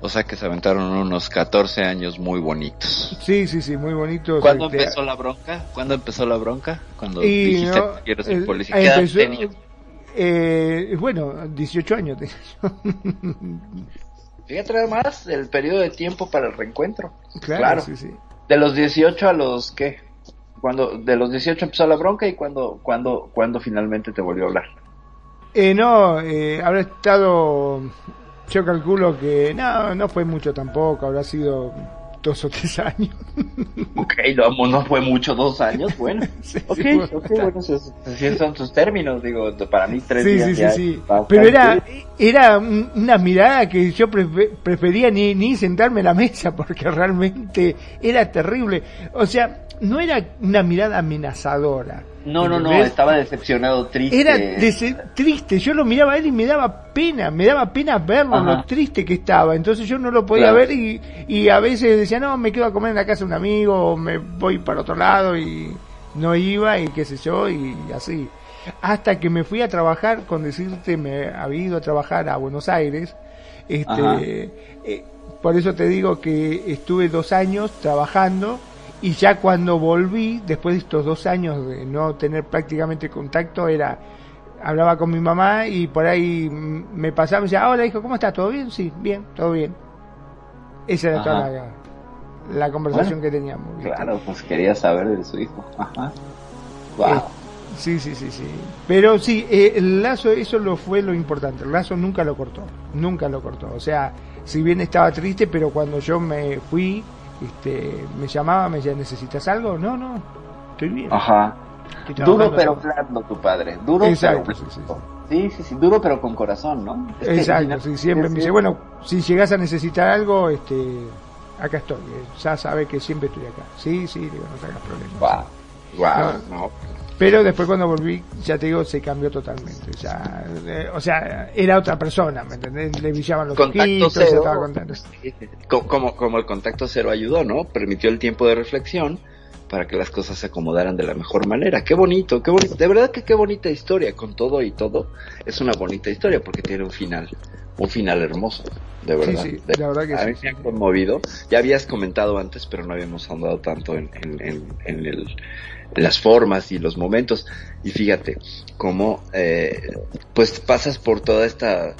O sea que se aventaron unos 14 años muy bonitos. Sí, sí, sí, muy bonitos. ¿Cuándo este, empezó la bronca? ¿Cuándo empezó la bronca? Cuando dijiste que quiero ser policía. ¿Qué edad tenía? Eh, bueno, 18 años tenía (laughs) Fíjate más el periodo de tiempo para el reencuentro. Claro, Sí, sí. De los 18 a los qué? Cuando de los 18 empezó la bronca y cuando cuando cuando finalmente te volvió a hablar. Eh, no, eh, habrá estado yo calculo que no no fue mucho tampoco, habrá sido dos o tres años. ok, no, no fue mucho, dos años, (laughs) bueno. ok, ok, bueno, si son tus términos, digo, para mí tres días. Sí, sí, sí. Pero era, era una mirada que yo prefería ni, ni sentarme en la mesa porque realmente era terrible. O sea, no era una mirada amenazadora. No, no, no, estaba decepcionado, triste. Era triste, yo lo miraba a él y me daba pena, me daba pena verlo, lo triste que estaba. Entonces yo no lo podía ver y, y a veces decía, no, me quedo a comer en la casa de un amigo, o me voy para otro lado y no iba y qué sé yo, y así. Hasta que me fui a trabajar, con decirte, me había ido a trabajar a Buenos Aires. Este, eh, por eso te digo que estuve dos años trabajando y ya cuando volví, después de estos dos años de no tener prácticamente contacto, era hablaba con mi mamá y por ahí me pasaba y decía, hola hijo, ¿cómo estás? ¿Todo bien? Sí, bien, todo bien. Esa era toda la, conversación que teníamos. Claro, pues quería saber de su hijo. (laughs) Ajá. Wow. Eh, sí, sí, sí, sí. Pero sí, eh, el lazo, eso lo fue lo importante. El lazo nunca lo cortó, nunca lo cortó. O sea, si bien estaba triste, pero cuando yo me fui, este, me llamaba, me decía, ¿necesitas algo? No, no, estoy bien. Ajá. Duro pero blando tu padre. Duro Exacto, pero sí, sí. sí, sí, duro pero con corazón, ¿no? Exacto, sí, siempre me dice, bueno, si llegas a necesitar algo, este, acá estoy. Ya sabe que siempre estoy acá. Sí, sí, digo, no te hagas problemas. Wow, no, pero después cuando volví, ya te digo, se cambió totalmente. Ya, eh, o sea, era otra persona, ¿me entendés? Le brillaban los ojitos, se estaba contando. Como, como el contacto cero ayudó, ¿no? Permitió el tiempo de reflexión para que las cosas se acomodaran de la mejor manera. Qué bonito, qué bonito. De verdad que qué bonita historia, con todo y todo. Es una bonita historia porque tiene un final, un final hermoso, de verdad. Sí, sí, la verdad que a mí me ha conmovido. Ya habías comentado antes, pero no habíamos andado tanto en, en, en el las formas y los momentos. Y fíjate cómo, eh, pues pasas por toda esta,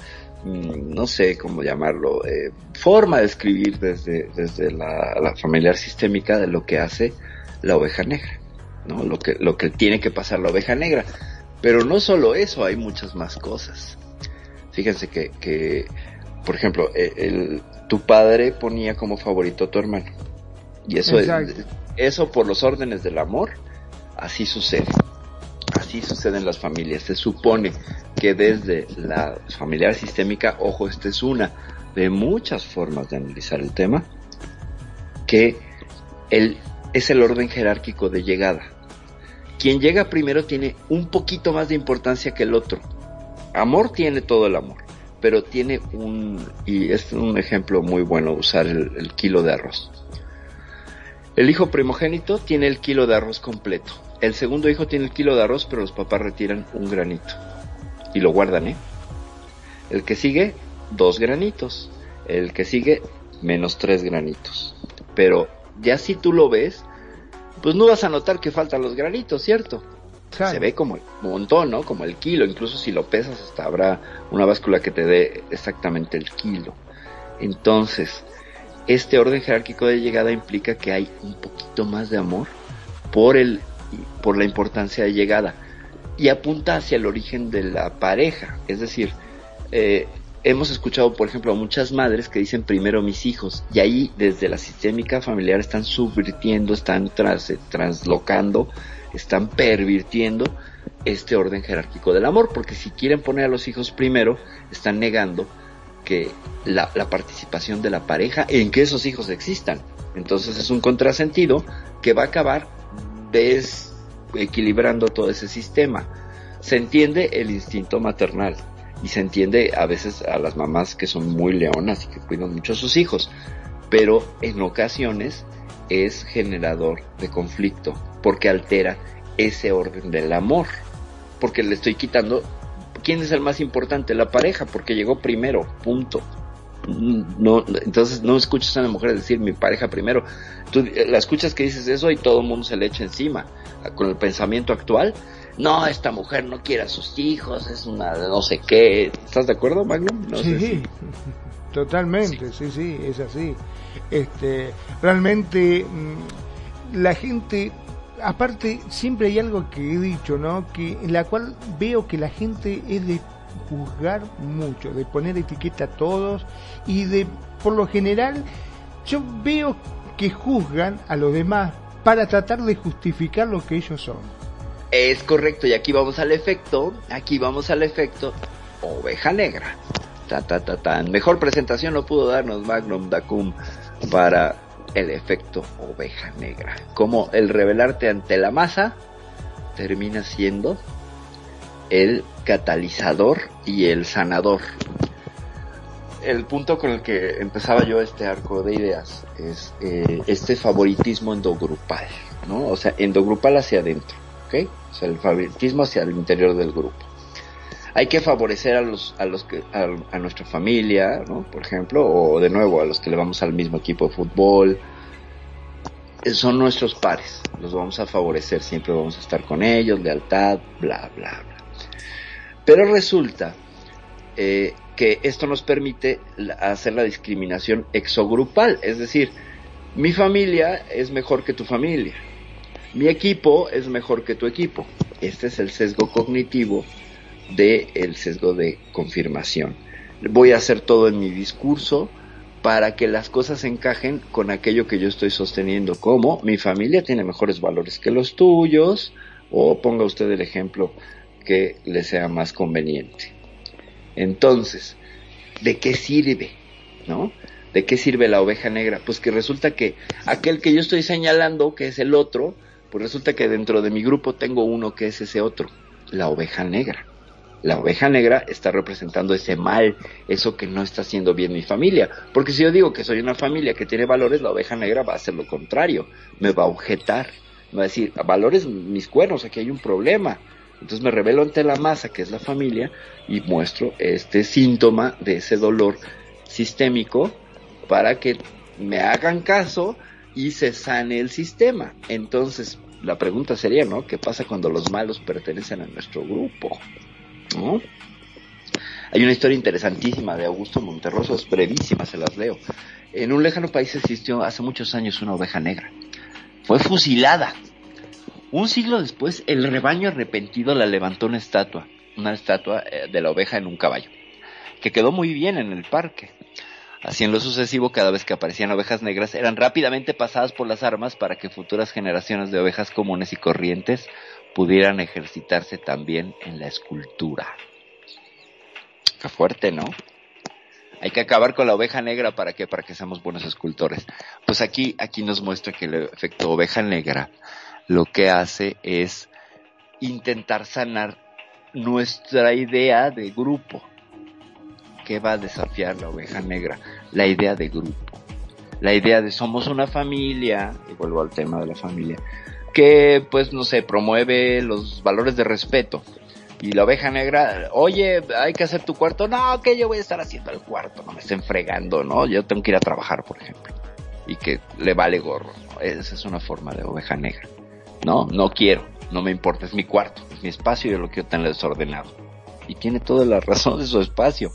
mm, no sé cómo llamarlo, eh, forma de escribir desde, desde la, familiar sistémica de lo que hace la oveja negra, ¿no? Lo que, lo que tiene que pasar la oveja negra. Pero no solo eso, hay muchas más cosas. Fíjense que, que por ejemplo, e, el, tu padre ponía como favorito a tu hermano. Y eso, es, eso por los órdenes del amor Así sucede. Así sucede en las familias. Se supone que desde la familiar sistémica, ojo, esta es una de muchas formas de analizar el tema, que es el orden jerárquico de llegada. Quien llega primero tiene un poquito más de importancia que el otro. Amor tiene todo el amor, pero tiene un, y es un ejemplo muy bueno usar el kilo de arroz. El hijo primogénito tiene el kilo de arroz completo. El segundo hijo tiene el kilo de arroz, pero los papás retiran un granito. Y lo guardan, ¿eh? El que sigue, dos granitos. El que sigue, menos tres granitos. Pero ya si tú lo ves, pues no vas a notar que faltan los granitos, ¿cierto? Se ve como un montón, ¿no? Como el kilo. Incluso si lo pesas, hasta habrá una báscula que te dé exactamente el kilo. Entonces, este orden jerárquico de llegada implica que hay un poquito más de amor por el por la importancia de llegada y apunta hacia el origen de la pareja. Es decir, eh, hemos escuchado, por ejemplo, a muchas madres que dicen primero mis hijos y ahí desde la sistémica familiar están subvirtiendo, están translocando, están pervirtiendo este orden jerárquico del amor, porque si quieren poner a los hijos primero, están negando que la participación de la pareja en que esos hijos existan. Entonces es un contrasentido que va a acabar equilibrando todo ese sistema. Se entiende el instinto maternal y se entiende a veces a las mamás que son muy leonas y que cuidan mucho a sus hijos, pero en ocasiones es generador de conflicto porque altera ese orden del amor, porque le estoy quitando quién es el más importante, la pareja, porque llegó primero, punto no, entonces no escuchas a una mujer decir mi pareja primero. Tú eh, la escuchas que dices eso y todo el mundo se le echa encima. Con el pensamiento actual, no, esta mujer no quiere a sus hijos, es una no sé qué. ¿Estás de acuerdo, Magnum? sí, (laughs) totalmente, sí. sí, es así. Este, realmente mm, la gente aparte siempre hay algo que he dicho, ¿no? Que en la cual veo que la gente es de juzgar mucho, de poner etiqueta a todos y de, por lo general, yo veo que juzgan a los demás para tratar de justificar lo que ellos son. Es correcto, y aquí vamos al efecto, aquí vamos al efecto oveja negra. Ta, ta, ta, ta. Mejor presentación lo pudo darnos Magnum Dacum para el efecto oveja negra. Como el revelarte ante la masa termina siendo el catalizador y el sanador. El punto con el que empezaba yo este arco de ideas es eh, este favoritismo endogrupal, ¿no? O sea, endogrupal hacia adentro, ¿ok? O sea, el favoritismo hacia el interior del grupo. Hay que favorecer a los, a los que, a, nuestra familia, ¿no? Por ejemplo, o de nuevo a los que le vamos al mismo equipo de fútbol. Eh, son nuestros pares, los vamos a favorecer, siempre vamos a estar con ellos, lealtad, bla, bla, bla. Pero resulta eh, que esto nos permite hacer la discriminación exogrupal, es decir, mi familia es mejor que tu familia, mi equipo es mejor que tu equipo. Este es el sesgo cognitivo del sesgo de confirmación. Voy a hacer todo en mi discurso para que las cosas encajen con aquello que yo estoy sosteniendo, como mi familia tiene mejores valores que los tuyos, o ponga usted el ejemplo que le sea más conveniente. Entonces, ¿de qué sirve? ¿No? ¿De qué sirve la oveja negra? Pues que resulta que aquel que yo estoy señalando, que es el otro, pues resulta que dentro de mi grupo tengo uno que es ese otro, la oveja negra. La oveja negra está representando ese mal, eso que no está haciendo bien mi familia. Porque si yo digo que soy una familia que tiene valores, la oveja negra va a hacer lo contrario, me va a objetar, me va a decir, valores mis cuernos, aquí hay un problema. Entonces me revelo ante la masa, que es la familia, y muestro este síntoma de ese dolor sistémico para que me hagan caso y se sane el sistema. Entonces, la pregunta sería, ¿no? ¿Qué pasa cuando los malos pertenecen a nuestro grupo? Hay una historia interesantísima de Augusto Monterroso, es brevísima, se las leo. En un lejano país existió hace muchos años una oveja negra. Fue fusilada un siglo después, el rebaño arrepentido la levantó una estatua, una estatua eh, de la oveja en un caballo, que quedó muy bien en el parque. Así en lo sucesivo, cada vez que aparecían ovejas negras, eran rápidamente pasadas por las armas para que futuras generaciones de ovejas comunes y corrientes pudieran ejercitarse también en la escultura. Qué fuerte, ¿no? Hay que acabar con la oveja negra para que para que seamos buenos escultores. Pues aquí aquí nos muestra que el efecto oveja negra lo que hace es intentar sanar nuestra idea de grupo. que va a desafiar la oveja negra? La idea de grupo. La idea de somos una familia, y vuelvo al tema de la familia, que pues no sé, promueve los valores de respeto. Y la oveja negra, oye, hay que hacer tu cuarto. No, que yo voy a estar haciendo el cuarto, no me estén fregando, ¿no? Yo tengo que ir a trabajar, por ejemplo. Y que le vale gorro. Esa es una forma de oveja negra. No, no quiero, no me importa, es mi cuarto, es mi espacio y yo lo quiero tener desordenado. Y tiene toda la (laughs) razón de su espacio.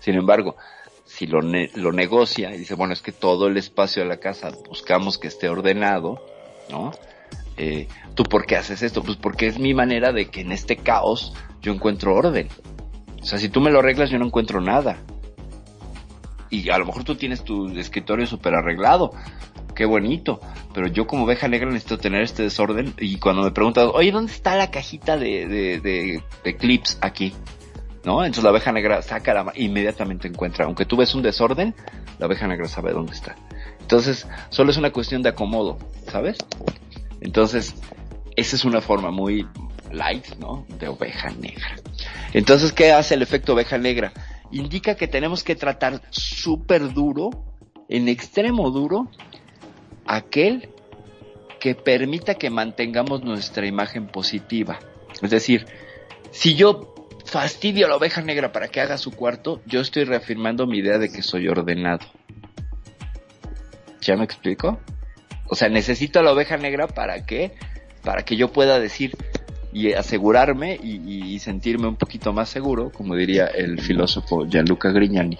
Sin embargo, si lo, lo negocia y dice, bueno, es que todo el espacio de la casa buscamos que esté ordenado, ¿no? Eh, ¿Tú por qué haces esto? Pues porque es mi manera de que en este caos yo encuentro orden. O sea, si tú me lo arreglas, yo no encuentro nada. Y a lo mejor tú tienes tu escritorio súper arreglado, qué bonito. Pero yo como oveja negra necesito tener este desorden. Y cuando me preguntan, oye, ¿dónde está la cajita de, de, de, clips aquí? ¿No? Entonces la oveja negra saca la inmediatamente encuentra. Aunque tú ves un desorden, la oveja negra sabe dónde está. Entonces, solo es una cuestión de acomodo, ¿sabes? Entonces, esa es una forma muy light, ¿no? De oveja negra. Entonces, ¿qué hace el efecto oveja negra? Indica que tenemos que tratar súper duro, en extremo duro, aquel que permita que mantengamos nuestra imagen positiva. Es decir, si yo fastidio a la oveja negra para que haga su cuarto, yo estoy reafirmando mi idea de que soy ordenado. ¿Ya me explico? O sea, necesito a la oveja negra para que, para que yo pueda decir y asegurarme y, sentirme un poquito más seguro, como diría el filósofo Gianluca Grignani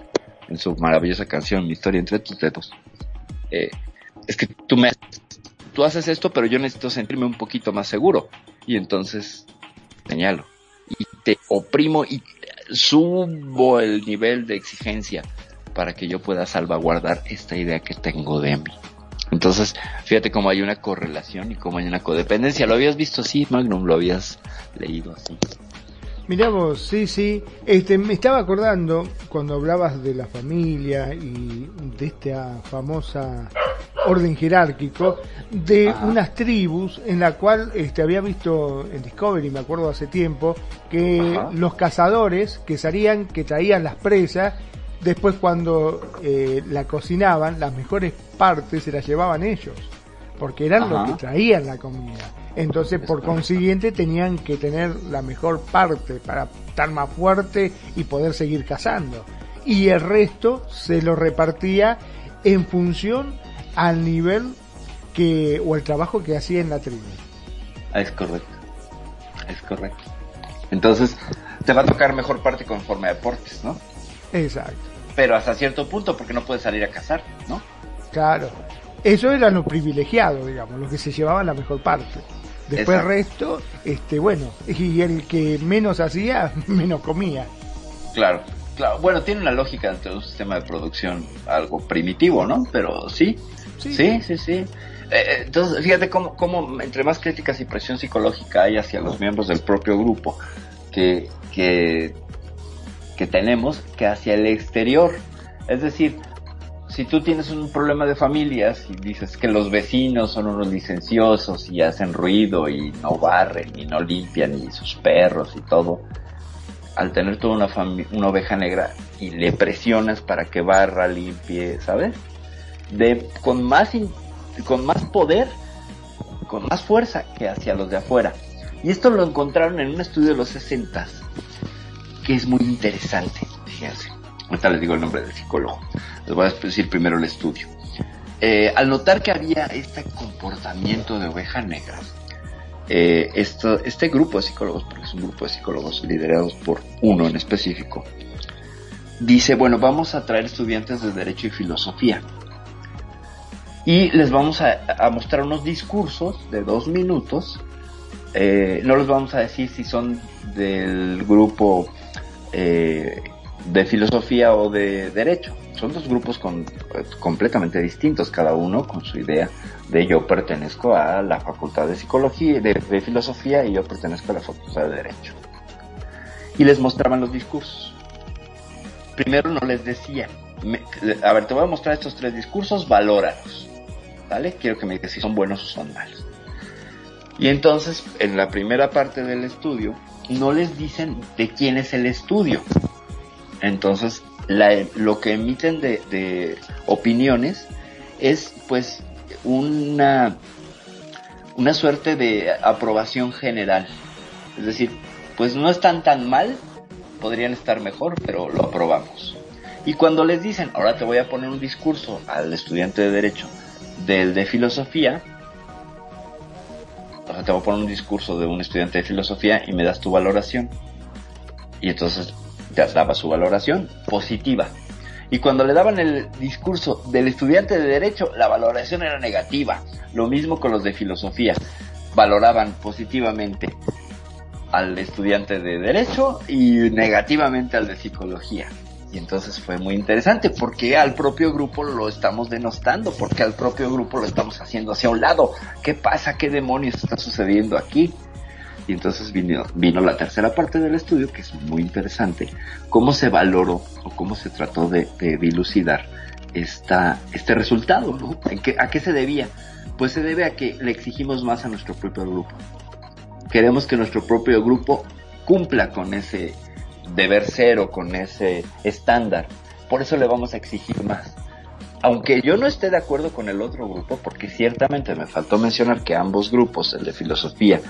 en su maravillosa canción Mi historia entre tus dedos. Eh, es que tú me tú haces esto, pero yo necesito sentirme un poquito más seguro. Y entonces señalo. Y te oprimo y subo el nivel de exigencia para que yo pueda salvaguardar esta idea que tengo de mí. Entonces, fíjate cómo hay una correlación y cómo hay una codependencia. ¿Lo habías visto así, Magnum? ¿Lo habías leído así? Mirá vos, sí, sí. Este, me estaba acordando cuando hablabas de la familia y de esta famosa orden jerárquico de unas tribus en la cual este, había visto en Discovery, me acuerdo hace tiempo, que los cazadores que salían, que traían las presas, después cuando eh, la cocinaban, las mejores partes se las llevaban ellos, porque eran los que traían la comida. Entonces, por consiguiente, tenían que tener la mejor parte para estar más fuerte y poder seguir cazando. Y el resto se lo repartía en función al nivel que o el trabajo que hacía en la tribu. Es correcto. Es correcto. Entonces, te va a tocar mejor parte conforme a deportes, ¿no? Exacto. Pero hasta cierto punto, porque no puedes salir a cazar, ¿no? Claro. Eso era lo privilegiado, digamos, lo que se llevaba la mejor parte. Después el resto, este, bueno, y el que menos hacía, (laughs) menos comía. Claro, claro. Bueno, tiene una lógica dentro de un sistema de producción algo primitivo, ¿no? Pero sí, sí, sí, sí. Eh, eh, entonces, fíjate cómo, cómo entre más críticas y presión psicológica hay hacia los miembros del propio grupo que, que, que tenemos que hacia el exterior. Es decir, si tú tienes un problema de familias y dices que los vecinos son unos licenciosos y hacen ruido y no barren y no limpian y sus perros y todo, al tener toda una, una oveja negra y le presionas para que barra, limpie, ¿sabes? De, con, más con más poder, con más fuerza que hacia los de afuera. Y esto lo encontraron en un estudio de los 60 que es muy interesante, fíjense. Ahorita les digo el nombre del psicólogo. Les voy a decir primero el estudio. Eh, al notar que había este comportamiento de oveja negra, eh, este grupo de psicólogos, porque es un grupo de psicólogos liderados por uno en específico, dice, bueno, vamos a traer estudiantes de Derecho y Filosofía. Y les vamos a, mostrar unos discursos de dos minutos. Eh, no les vamos a decir si son del grupo eh, de filosofía o de derecho. Son dos grupos completamente distintos, cada uno con su idea de yo pertenezco a la facultad de psicología, de, de filosofía y yo pertenezco a la facultad de derecho. Y les mostraban los discursos. Primero no les decía, a ver, te voy a mostrar estos tres discursos, valóralos. ¿Vale? Quiero que me digas si son buenos o son malos. Y entonces, en la primera parte del estudio, no les dicen de quién es el estudio. Entonces, lo que emiten de, opiniones es pues una, una suerte de aprobación general. Es decir, pues no están tan mal, podrían estar mejor, pero lo aprobamos. Y cuando les dicen, ahora te voy a poner un discurso al estudiante de derecho del de filosofía, o sea, te voy a poner un discurso de un estudiante de filosofía y me das tu valoración. Y entonces daba su valoración positiva. Y cuando le daban el discurso del estudiante de derecho, la valoración era negativa. Lo mismo con los de filosofía. Valoraban positivamente al estudiante de derecho y negativamente al de psicología. Y entonces fue muy interesante porque al propio grupo lo estamos denostando, porque al propio grupo lo estamos haciendo hacia un lado. ¿Qué pasa? ¿Qué demonios está sucediendo aquí? Y entonces vino, vino la tercera parte del estudio, que es muy interesante, cómo se valoró o cómo se trató de, dilucidar esta, este resultado, ¿no? ¿A qué se debía? Pues se debe a que le exigimos más a nuestro propio grupo. Queremos que nuestro propio grupo cumpla con ese deber ser o con ese estándar. Por eso le vamos a exigir más aunque yo no esté de acuerdo con el otro grupo, porque ciertamente me faltó mencionar que ambos grupos, el de filosofía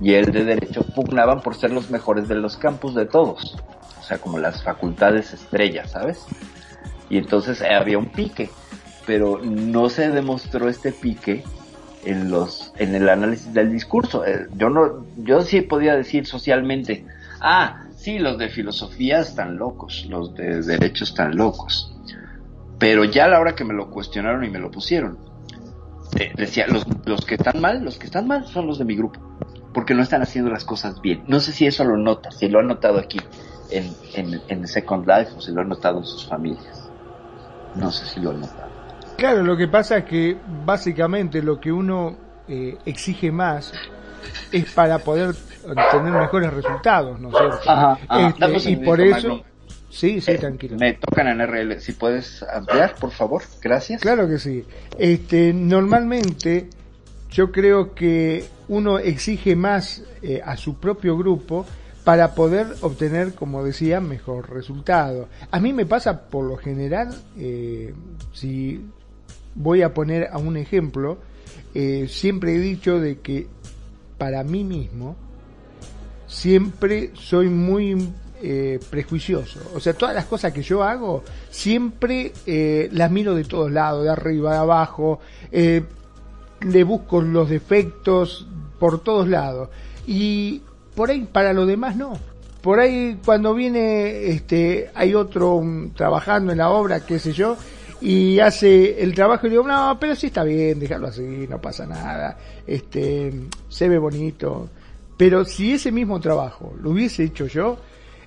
y el de derecho, pugnaban por ser los mejores de los campus de todos. O sea, como las facultades estrellas, ¿sabes? Y entonces eh, había un pique, pero no se demostró este pique en los en el análisis del discurso. Eh, yo no yo sí podía decir socialmente, ah, sí, los de filosofía están locos, los de derecho están locos pero ya a la hora que me lo cuestionaron y me lo pusieron, decía, los, que están mal, los que están mal son los de mi grupo, porque no están haciendo las cosas bien. No sé si eso lo nota, si lo han notado aquí en, en, en Second Life o si lo han notado en sus familias. No sé si lo han notado. Claro, lo que pasa es que básicamente lo que uno eh, exige más es para poder tener mejores resultados, ¿no es cierto? Ajá, ajá. Este, y por eso... Sí, sí, tranquilo. Me tocan en RL. Si puedes ampliar, por favor. Gracias. Claro que sí. Este, normalmente yo creo que uno exige más eh, a su propio grupo para poder obtener, como decía, mejor resultado. A mí me pasa por lo general, eh, si voy a poner a un ejemplo, eh, siempre he dicho de que para mí mismo siempre soy muy eh, prejuicioso. O sea, todas las cosas que yo hago, siempre eh, las miro de todos lados, de arriba, de abajo, eh, le busco los defectos por todos lados. Y por ahí, para lo demás, no. Por ahí, cuando viene, este, hay otro trabajando en la obra, qué sé yo, y hace el trabajo y digo, no, pero sí está bien, déjalo así, no pasa nada, este, se ve bonito. Pero si ese mismo trabajo lo hubiese hecho yo,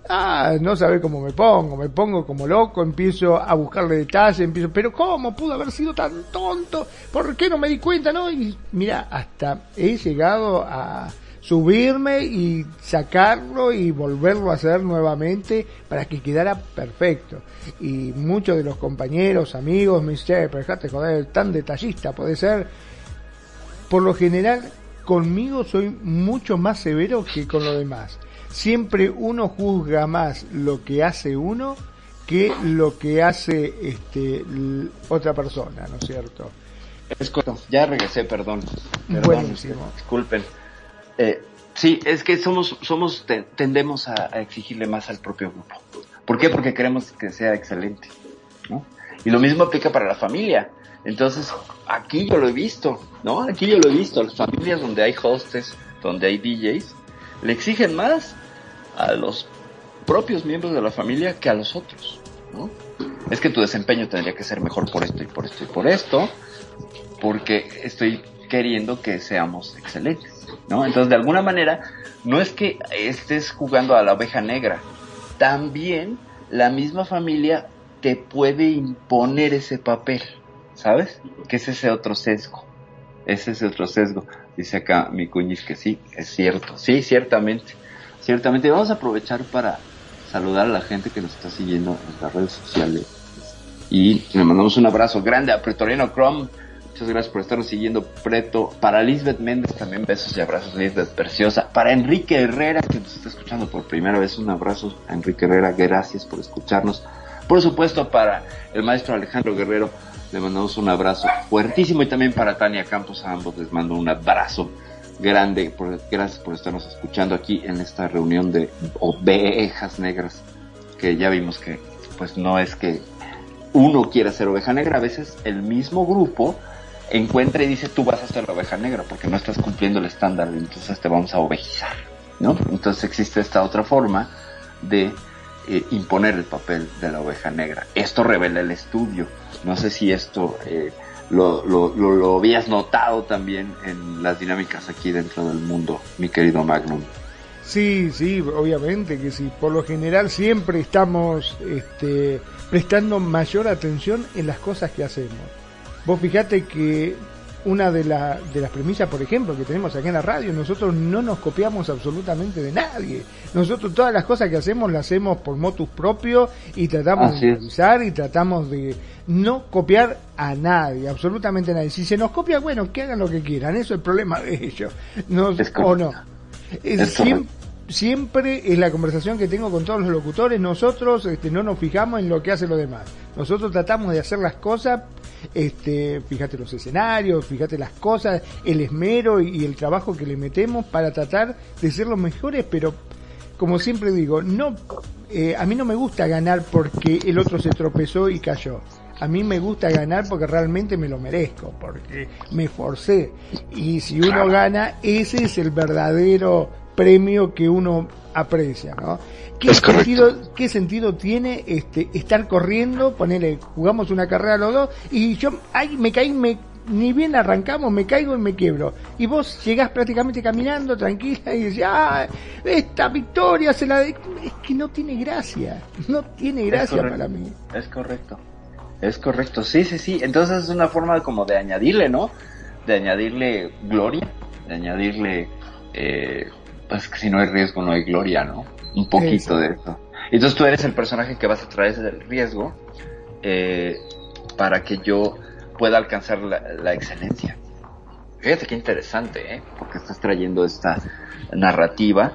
ah, no sabe cómo me pongo, me pongo como loco, empiezo a buscarle detalles, empiezo, pero ¿cómo pudo haber sido tan tonto? ¿Por qué no me di cuenta? No, y mira, hasta he llegado a subirme y sacarlo y volverlo a hacer nuevamente para que quedara perfecto. Y muchos de los compañeros, amigos me dicen, pero dejate joder, tan detallista puede ser. Por lo general, conmigo soy mucho más severo que con los demás siempre uno juzga más lo que hace uno que lo que hace este otra persona, ¿no es cierto? Es correcto. Ya regresé, perdón. perdón disculpen. Eh, sí, es que somos, somos tendemos a, exigirle más al propio grupo. ¿Por qué? Porque queremos que sea excelente. ¿no? Y lo mismo aplica para la familia. Entonces, aquí yo lo he visto, ¿no? Aquí yo lo he visto. Las familias donde hay hostes, donde hay DJs, le exigen más a los propios miembros de la familia que a los otros, ¿no? Es que tu desempeño tendría que ser mejor por esto y por esto y por esto, porque estoy queriendo que seamos excelentes, ¿no? Entonces, de alguna manera, no es que estés jugando a la oveja negra, también la misma familia te puede imponer ese papel, ¿sabes? Que es ese otro sesgo, es ese otro sesgo. Dice acá mi cuñiz que sí, es cierto, sí, ciertamente Ciertamente, vamos a aprovechar para saludar a la gente que nos está siguiendo en las redes sociales. Y le mandamos un abrazo grande a Pretoriano Chrome. Muchas gracias por estarnos siguiendo, Preto. Para Lisbeth Méndez también besos y abrazos, Lisbeth Preciosa. Para Enrique Herrera, que nos está escuchando por primera vez, un abrazo a Enrique Herrera. Gracias por escucharnos. Por supuesto, para el maestro Alejandro Guerrero, le mandamos un abrazo fuertísimo. Y también para Tania Campos, a ambos les mando un abrazo grande. Por, gracias por estarnos escuchando aquí en esta reunión de ovejas negras, que ya vimos que pues no es que uno quiera ser oveja negra, a veces el mismo grupo encuentra y dice tú vas a ser la oveja negra porque no estás cumpliendo el estándar, entonces te vamos a ovejizar, ¿no? Entonces existe esta otra forma de eh, imponer el papel de la oveja negra. Esto revela el estudio. No sé si esto eh, lo, lo, lo, habías notado también en las dinámicas aquí dentro del mundo, mi querido Magnum. Sí, sí, obviamente que sí. Por lo general siempre estamos este, prestando mayor atención en las cosas que hacemos. Vos fijate que una de, la, de las premisas, por ejemplo, que tenemos aquí en la radio, nosotros no nos copiamos absolutamente de nadie. Nosotros todas las cosas que hacemos las hacemos por motus propio y tratamos de utilizar y tratamos de no copiar a nadie, absolutamente a nadie. Si se nos copia, bueno, que hagan lo que quieran, eso es el problema de ellos. No, o no. siempre, siempre es la conversación que tengo con todos los locutores, nosotros este, no nos fijamos en lo que hacen los demás. Nosotros tratamos de hacer las cosas este, fíjate los escenarios, fíjate las cosas, el esmero y, el trabajo que le metemos para tratar de ser los mejores, pero como siempre digo, no, eh, a mí no me gusta ganar porque el otro se tropezó y cayó. A mí me gusta ganar porque realmente me lo merezco, porque me esforcé. Y si uno gana, ese es el verdadero premio que uno aprecia, ¿no? ¿Qué sentido, ¿Qué sentido tiene este estar corriendo, ponerle, jugamos una carrera los dos y yo, ay, me caí, me, ni bien arrancamos, me caigo y me quiebro. Y vos llegás prácticamente caminando tranquila y decís, ah, esta victoria se la... De... Es que no tiene gracia, no tiene gracia para mí. Es correcto. Es correcto, sí, sí, sí. Entonces es una forma como de añadirle, ¿no? De añadirle gloria, de añadirle, eh, pues que si no hay riesgo no hay gloria, ¿no? Un poquito de eso. Entonces tú eres el personaje que vas a traer del riesgo eh, para que yo pueda alcanzar la, excelencia. Fíjate qué interesante, ¿eh? Porque estás trayendo esta narrativa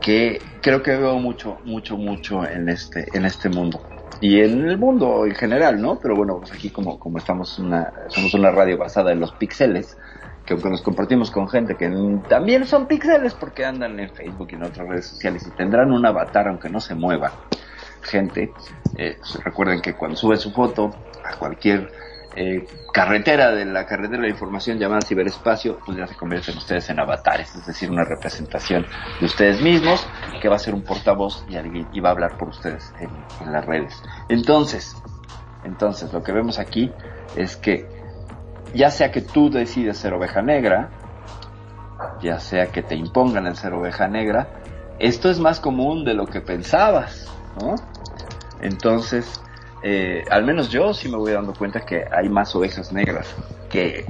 que creo que veo mucho, mucho, mucho en este, en este mundo. Y en el mundo en general, ¿no? Pero bueno, pues aquí como, como estamos una, somos una radio basada en los píxeles, que nos compartimos con gente que también son píxeles porque andan en Facebook y en otras redes sociales y tendrán un avatar aunque no se mueva, gente, eh, recuerden que cuando sube su foto a cualquier eh, carretera de la carretera de la información llamada ciberespacio, pues ya se convierten ustedes en avatares, es decir, una representación de ustedes mismos que va a ser un portavoz y, alguien, y va a hablar por ustedes en, en las redes. Entonces, entonces, lo que vemos aquí es que ya sea que tú decides ser oveja negra, ya sea que te impongan el ser oveja negra, esto es más común de lo que pensabas, ¿no? Entonces, eh, al menos yo sí me voy dando cuenta que hay más ovejas negras que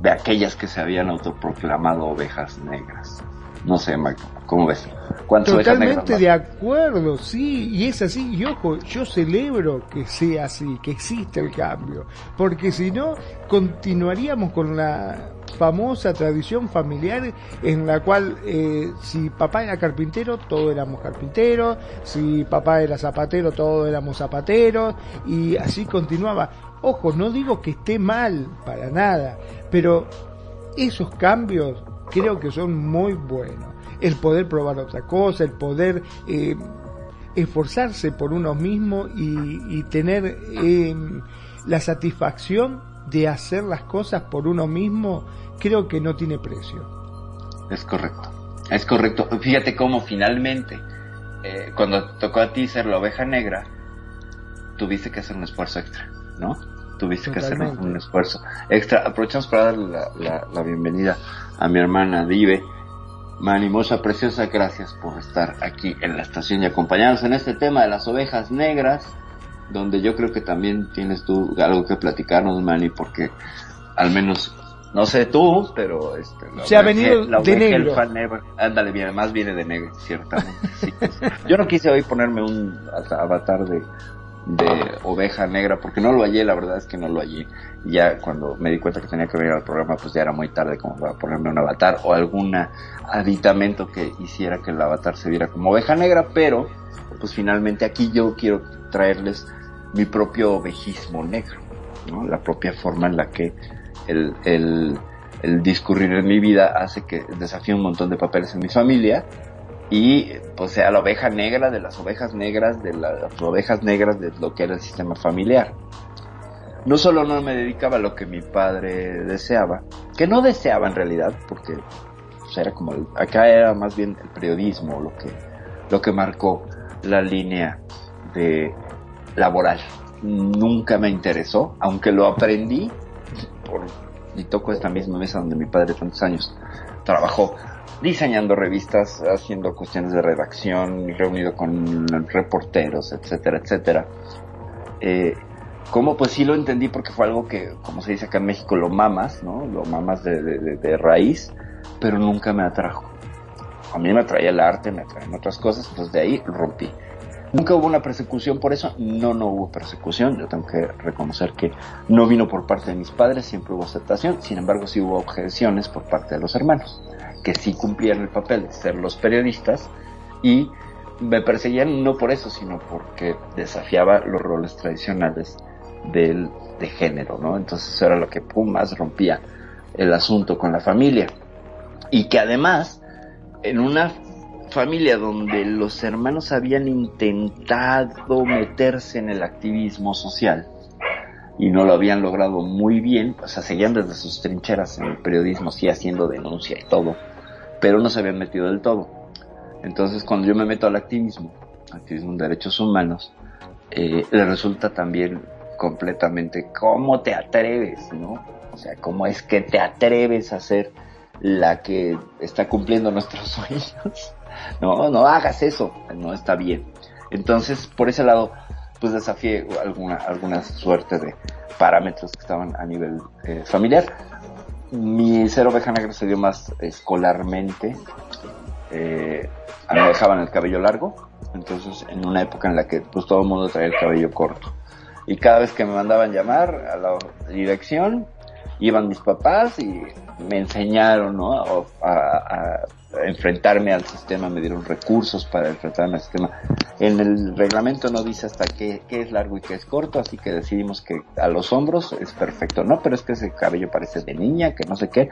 de aquellas que se habían autoproclamado ovejas negras. No sé, Michael, ¿cómo ves? Totalmente de acuerdo, sí, y es así, y ojo, yo celebro que sea así, que existe el cambio, porque si no, continuaríamos con la famosa tradición familiar en la cual eh, si papá era carpintero, todos éramos carpinteros, si papá era zapatero, todos éramos zapateros, y así continuaba. Ojo, no digo que esté mal para nada, pero esos cambios creo que son muy buenos. El poder probar otra cosa, el poder eh, esforzarse por uno mismo y, tener eh, la satisfacción de hacer las cosas por uno mismo creo que no tiene precio. Es correcto, es correcto. Fíjate cómo finalmente, eh, cuando tocó a ti ser la oveja negra, tuviste que hacer un esfuerzo extra, ¿no? Tuviste que hacer un, esfuerzo extra. Aprovechamos para darle la, bienvenida a mi hermana Dive. Manimosa preciosa, gracias por estar aquí en la estación y acompañarnos en este tema de las ovejas negras, donde yo creo que también tienes tú algo que platicarnos, Mani, porque al menos no sé tú, pero este, se ha venido de negro. ándale, bien, más viene de negro, ciertamente. Yo no quise hoy ponerme un avatar de, de oveja negra porque no lo hallé, la verdad es que no lo hallé. Ya cuando me di cuenta que tenía que venir al programa, pues ya era muy tarde como para ponerme un avatar o algún aditamento que hiciera que el avatar se viera como oveja negra, pero pues finalmente aquí yo quiero traerles mi propio ovejismo negro, ¿no? La propia forma en la que el, el, el discurrir en mi vida hace que desafíe un montón de papeles en mi familia y pues sea la oveja negra de las ovejas negras de las ovejas negras de lo que era el sistema familiar. No solo no me dedicaba a lo que mi padre deseaba, que no deseaba en realidad, porque pues, era como acá era más bien el periodismo lo que lo que marcó la línea de laboral. Nunca me interesó, aunque lo aprendí y toco esta misma mesa donde mi padre tantos años trabajó diseñando revistas, haciendo cuestiones de redacción, reunido con reporteros, etcétera, etcétera. Eh, como pues sí lo entendí porque fue algo que, como se dice acá en México, lo mamas, ¿no? Lo mamas de, de raíz, pero nunca me atrajo. A mí me atraía el arte, me atraían otras cosas, entonces de ahí rompí. Nunca hubo una persecución por eso, no, no hubo persecución, yo tengo que reconocer que no vino por parte de mis padres, siempre hubo aceptación, sin embargo sí hubo objeciones por parte de los hermanos, que sí cumplían el papel de ser los periodistas y me perseguían no por eso, sino porque desafiaba los roles tradicionales del, de género, ¿no? Entonces eso era lo que pum, más rompía el asunto con la familia. Y que además, en una familia donde los hermanos habían intentado meterse en el activismo social y no lo habían logrado muy bien, o sea, seguían desde sus trincheras en el periodismo, sí haciendo denuncia y todo, pero no se habían metido del todo. Entonces, cuando yo me meto al activismo, activismo en derechos humanos, eh, le resulta también completamente, ¿cómo te atreves, no? O sea, ¿cómo es que te atreves a ser la que está cumpliendo nuestros (laughs) sueños? no, no hagas eso, no está bien. Entonces, por ese lado, pues desafié alguna, alguna suerte de parámetros que estaban a nivel eh, familiar. Mi ser oveja negra se dio más escolarmente. Eh, me dejaban el cabello largo, entonces en una época en la que pues todo el mundo traía el cabello corto. Y cada vez que me mandaban llamar a la dirección, iban mis papás y me enseñaron ¿no? a, enfrentarme al sistema, me dieron recursos para enfrentarme al sistema. En el reglamento no dice hasta qué, qué es largo y qué es corto, así que decidimos que a los hombros es perfecto, ¿no? Pero es que ese cabello parece de niña, que no sé qué.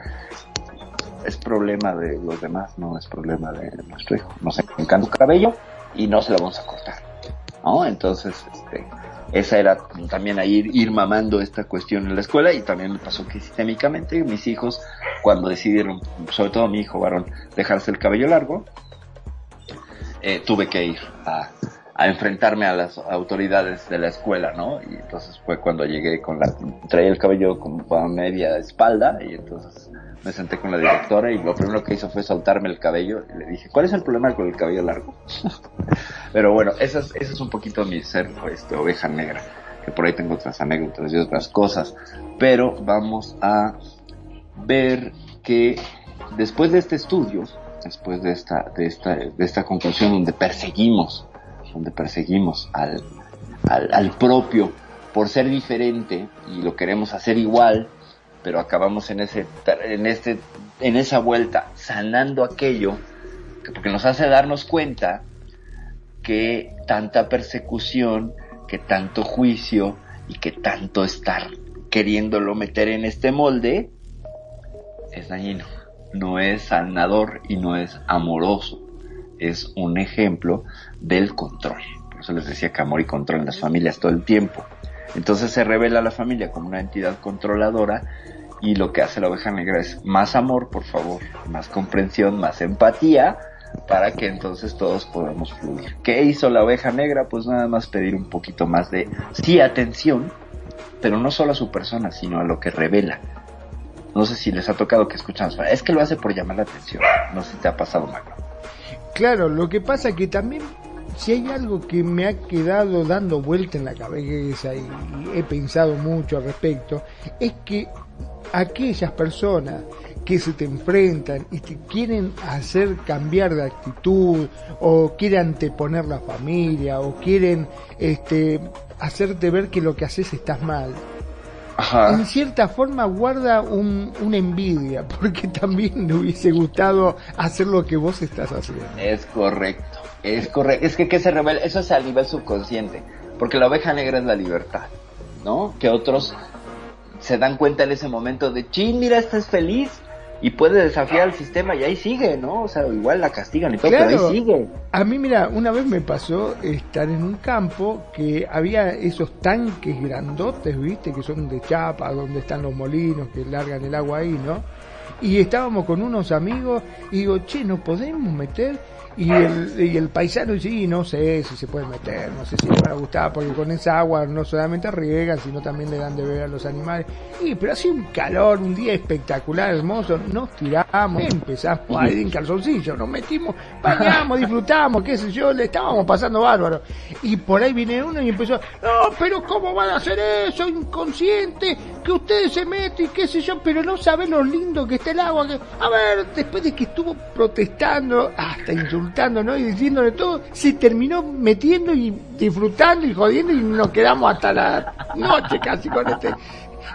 Es problema de los demás, no es problema de nuestro hijo. Nos encanta el cabello y no se lo vamos a cortar, ¿no? Entonces, este, esa era también a ir, mamando esta cuestión en la escuela y también me pasó que sistémicamente mis hijos cuando decidieron, sobre todo mi hijo varón, dejarse el cabello largo, eh, tuve que ir a, a, enfrentarme a las autoridades de la escuela, ¿no? Y entonces fue cuando llegué con la, traía el cabello como a media espalda y entonces me senté con la directora y lo primero que hizo fue soltarme el cabello y le dije, ¿cuál es el problema con el cabello largo? (laughs) Pero bueno, esa es, esa es un poquito mi ser, este, oveja negra, que por ahí tengo otras anécdotas y otras cosas, pero vamos a ver que después de este estudio, después de esta, de esta, de esta conclusión donde perseguimos, donde perseguimos al, al, al propio por ser diferente y lo queremos hacer igual, pero acabamos en ese, en este, en esa vuelta sanando aquello, porque nos hace darnos cuenta que tanta persecución, que tanto juicio y que tanto estar queriéndolo meter en este molde es dañino, no es sanador y no es amoroso, es un ejemplo del control. Por eso les decía que amor y control en las familias todo el tiempo. Entonces se revela la familia como una entidad controladora y lo que hace la oveja negra es más amor, por favor, más comprensión, más empatía, para que entonces todos podamos fluir. ¿Qué hizo la oveja negra? Pues nada más pedir un poquito más de, sí, atención, pero no solo a su persona, sino a lo que revela. No sé si les ha tocado que escuchan, es que lo hace por llamar la atención. No sé si te ha pasado, Marco. Claro, lo que pasa que también si hay algo que me ha quedado dando vuelta en la cabeza y he pensado mucho al respecto, es que aquellas personas que se te enfrentan y te quieren hacer cambiar de actitud o quieren anteponer la familia o quieren este hacerte ver que lo que haces estás mal. En cierta forma guarda un, una envidia (laughs) porque también le hubiese gustado hacer lo que vos estás haciendo. Es correcto, es correcto. Es que que se revela, eso es a nivel subconsciente, porque la oveja negra es la libertad, ¿no? Que otros se dan cuenta en ese momento de, chin, mira, estás feliz y puede desafiar al sistema y ahí sigue, ¿no? O sea, igual la castigan y todo, pero ahí sigue. A mí, mira, una vez me pasó estar en un campo que había esos tanques grandotes, ¿viste? Que son de chapa, donde están los molinos que largan el agua ahí, ¿no? Y estábamos con unos amigos y digo, che, ¿no podemos meter? Y el, y el paisano sí, no sé si se puede meter, no sé si le va a gustar, porque con esa agua no solamente riegan, sino también le dan de beber a los animales. Y pero así un calor, un día espectacular, hermoso, nos tiramos, empezamos ahí en calzoncillo, nos metimos, bañamos, disfrutamos, qué sé yo, le estábamos pasando bárbaro. Y por ahí viene uno y empezó, no, pero ¿cómo van a hacer eso, inconsciente? Que ustedes se meten qué sé yo, pero no saben lo lindo que está el agua. A ver, después de que estuvo protestando, hasta insultando, ¿no? Y diciéndole todo, se terminó metiendo y disfrutando y jodiendo y nos quedamos hasta la noche casi con este.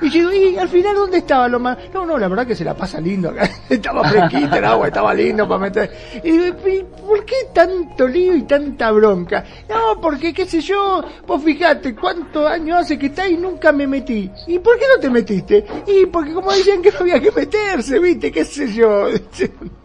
Y yo digo, ¿y al final dónde estaba lo más? No, no, la verdad que se la pasa lindo acá. (laughs) estaba fresquita el agua, estaba lindo para meter. Y ¿por qué tanto lío y tanta bronca? No, porque qué sé yo, vos fijate cuántos años hace que está y nunca me metí. ¿Y por qué no te metiste? Y porque como decían que no había que meterse, viste, qué sé yo. (laughs)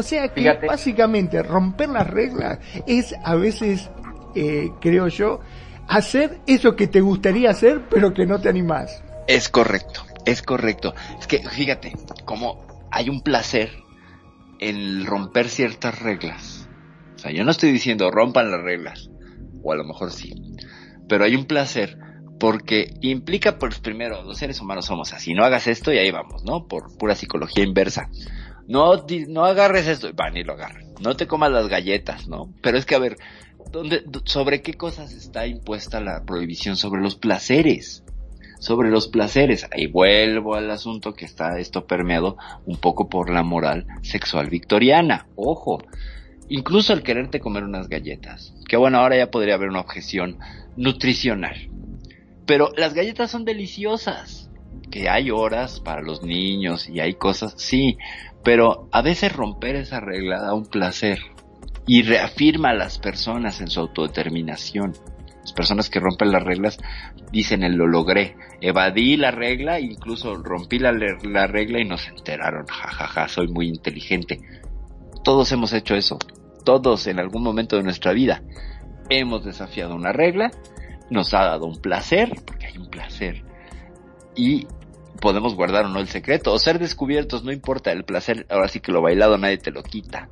O sea que básicamente romper las reglas es a veces, eh, creo yo, hacer eso que te gustaría hacer pero que no te animás. Es correcto, es correcto. Es que fíjate, como hay un placer en romper ciertas reglas. O sea, yo no estoy diciendo rompan las reglas, o a lo mejor sí, pero hay un placer porque implica, pues primero, los seres humanos somos así, no hagas esto y ahí vamos, ¿no? Por pura psicología inversa no, no agarres esto, van y lo agarran. No te comas las galletas, ¿no? Pero es que, a ver, ¿Dónde, ¿Sobre qué cosas está impuesta la prohibición? Sobre los placeres. Sobre los placeres. Ahí vuelvo al asunto que está esto permeado un poco por la moral sexual victoriana. Ojo. Incluso el quererte comer unas galletas. Que bueno, ahora ya podría haber una objeción nutricional. Pero las galletas son deliciosas. Que hay horas para los niños y hay cosas, sí. Pero a veces romper esa regla da un placer y reafirma a las personas en su autodeterminación. Las personas que rompen las reglas dicen el lo logré. Evadí la regla, incluso rompí la, la regla y nos enteraron. jajaja, ja, ja, soy muy inteligente. Todos hemos hecho eso. Todos en algún momento de nuestra vida hemos desafiado una regla, nos ha dado un placer, porque hay un placer, y podemos guardar o no el secreto, o ser descubiertos, no importa, el placer, ahora sí que lo bailado nadie te lo quita.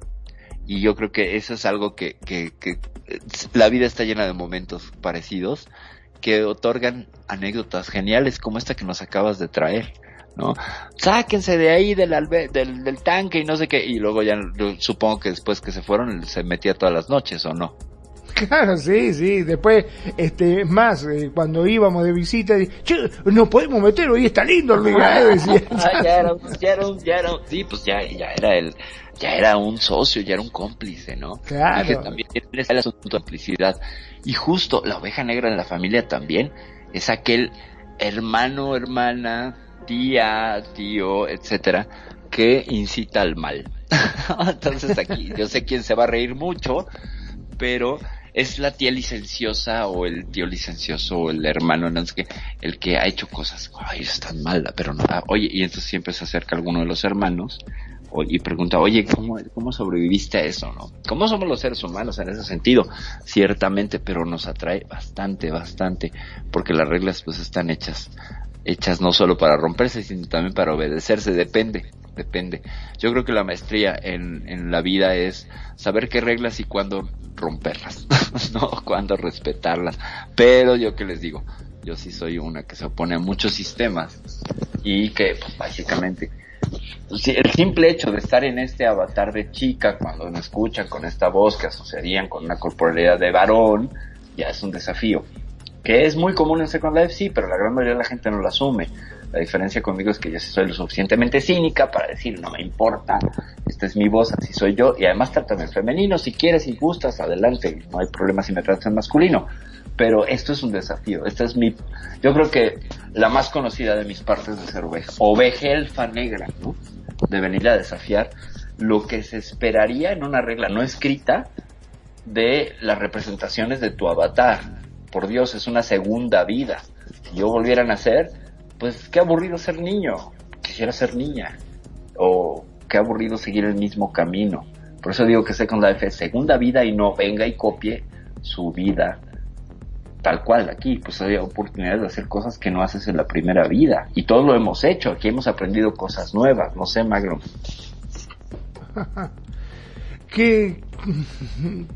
Y yo creo que eso es algo que, que, que la vida está llena de momentos parecidos que otorgan anécdotas geniales como esta que nos acabas de traer. ¿no? Sáquense de ahí del, del, del, tanque y no sé qué. Y luego ya supongo que después que se fueron se metía todas las noches o no. Claro, sí, sí. Después, este, más, eh, cuando íbamos de visita, che, no podemos meter, hoy está lindo el lugar, (laughs) decía. (laughs) Ah, ya era, ya era, ya era, sí, pues ya, ya era el, ya era un socio, ya era un cómplice, ¿no? Claro. Que también es el asunto de complicidad. Y justo la oveja negra en la familia también es aquel hermano, hermana, tía, tío, etcétera, que incita al mal. (laughs) Entonces aquí, yo sé quién se va a reír mucho, pero es la tía licenciosa o el tío licencioso o el hermano, no sé qué, el que ha hecho cosas, ay, es tan mala, pero no, ah, oye, y entonces siempre se acerca alguno de los hermanos y pregunta, oye, ¿cómo, ¿cómo sobreviviste a eso, no? ¿Cómo somos los seres humanos en ese sentido? Ciertamente, pero nos atrae bastante, bastante, porque las reglas pues están hechas, hechas no solo para romperse, sino también para obedecerse, depende, depende. Yo creo que la maestría en, en la vida es saber qué reglas y cuándo romperlas, (laughs) ¿no? Cuándo respetarlas. Pero yo que les digo, yo sí soy una que se opone a muchos sistemas y que pues, básicamente el simple hecho de estar en este avatar de chica cuando me escuchan con esta voz que asociarían con una corporalidad de varón, ya es un desafío. Que es muy común en Second Life, sí, pero la gran mayoría de la gente no lo asume. La diferencia conmigo es que yo soy lo suficientemente cínica para decir, no me importa, esta es mi voz, así soy yo, y además trátame en femenino, si quieres y gustas, adelante, no hay problema si me tratas en masculino. Pero esto es un desafío, esta es mi, yo creo que la más conocida de mis partes de ser oveja, oveja elfa negra, ¿no? De venir a desafiar lo que se esperaría en una regla no escrita de las representaciones de tu avatar. Por Dios, es una segunda vida. Si yo volviera a nacer, pues qué aburrido ser niño, quisiera ser niña, o qué aburrido seguir el mismo camino. Por eso digo que Second Life es segunda vida y no venga y copie su vida tal cual. Aquí pues hay oportunidades de hacer cosas que no haces en la primera vida. Y todo lo hemos hecho, aquí hemos aprendido cosas nuevas, no sé, Magro. (laughs) qué,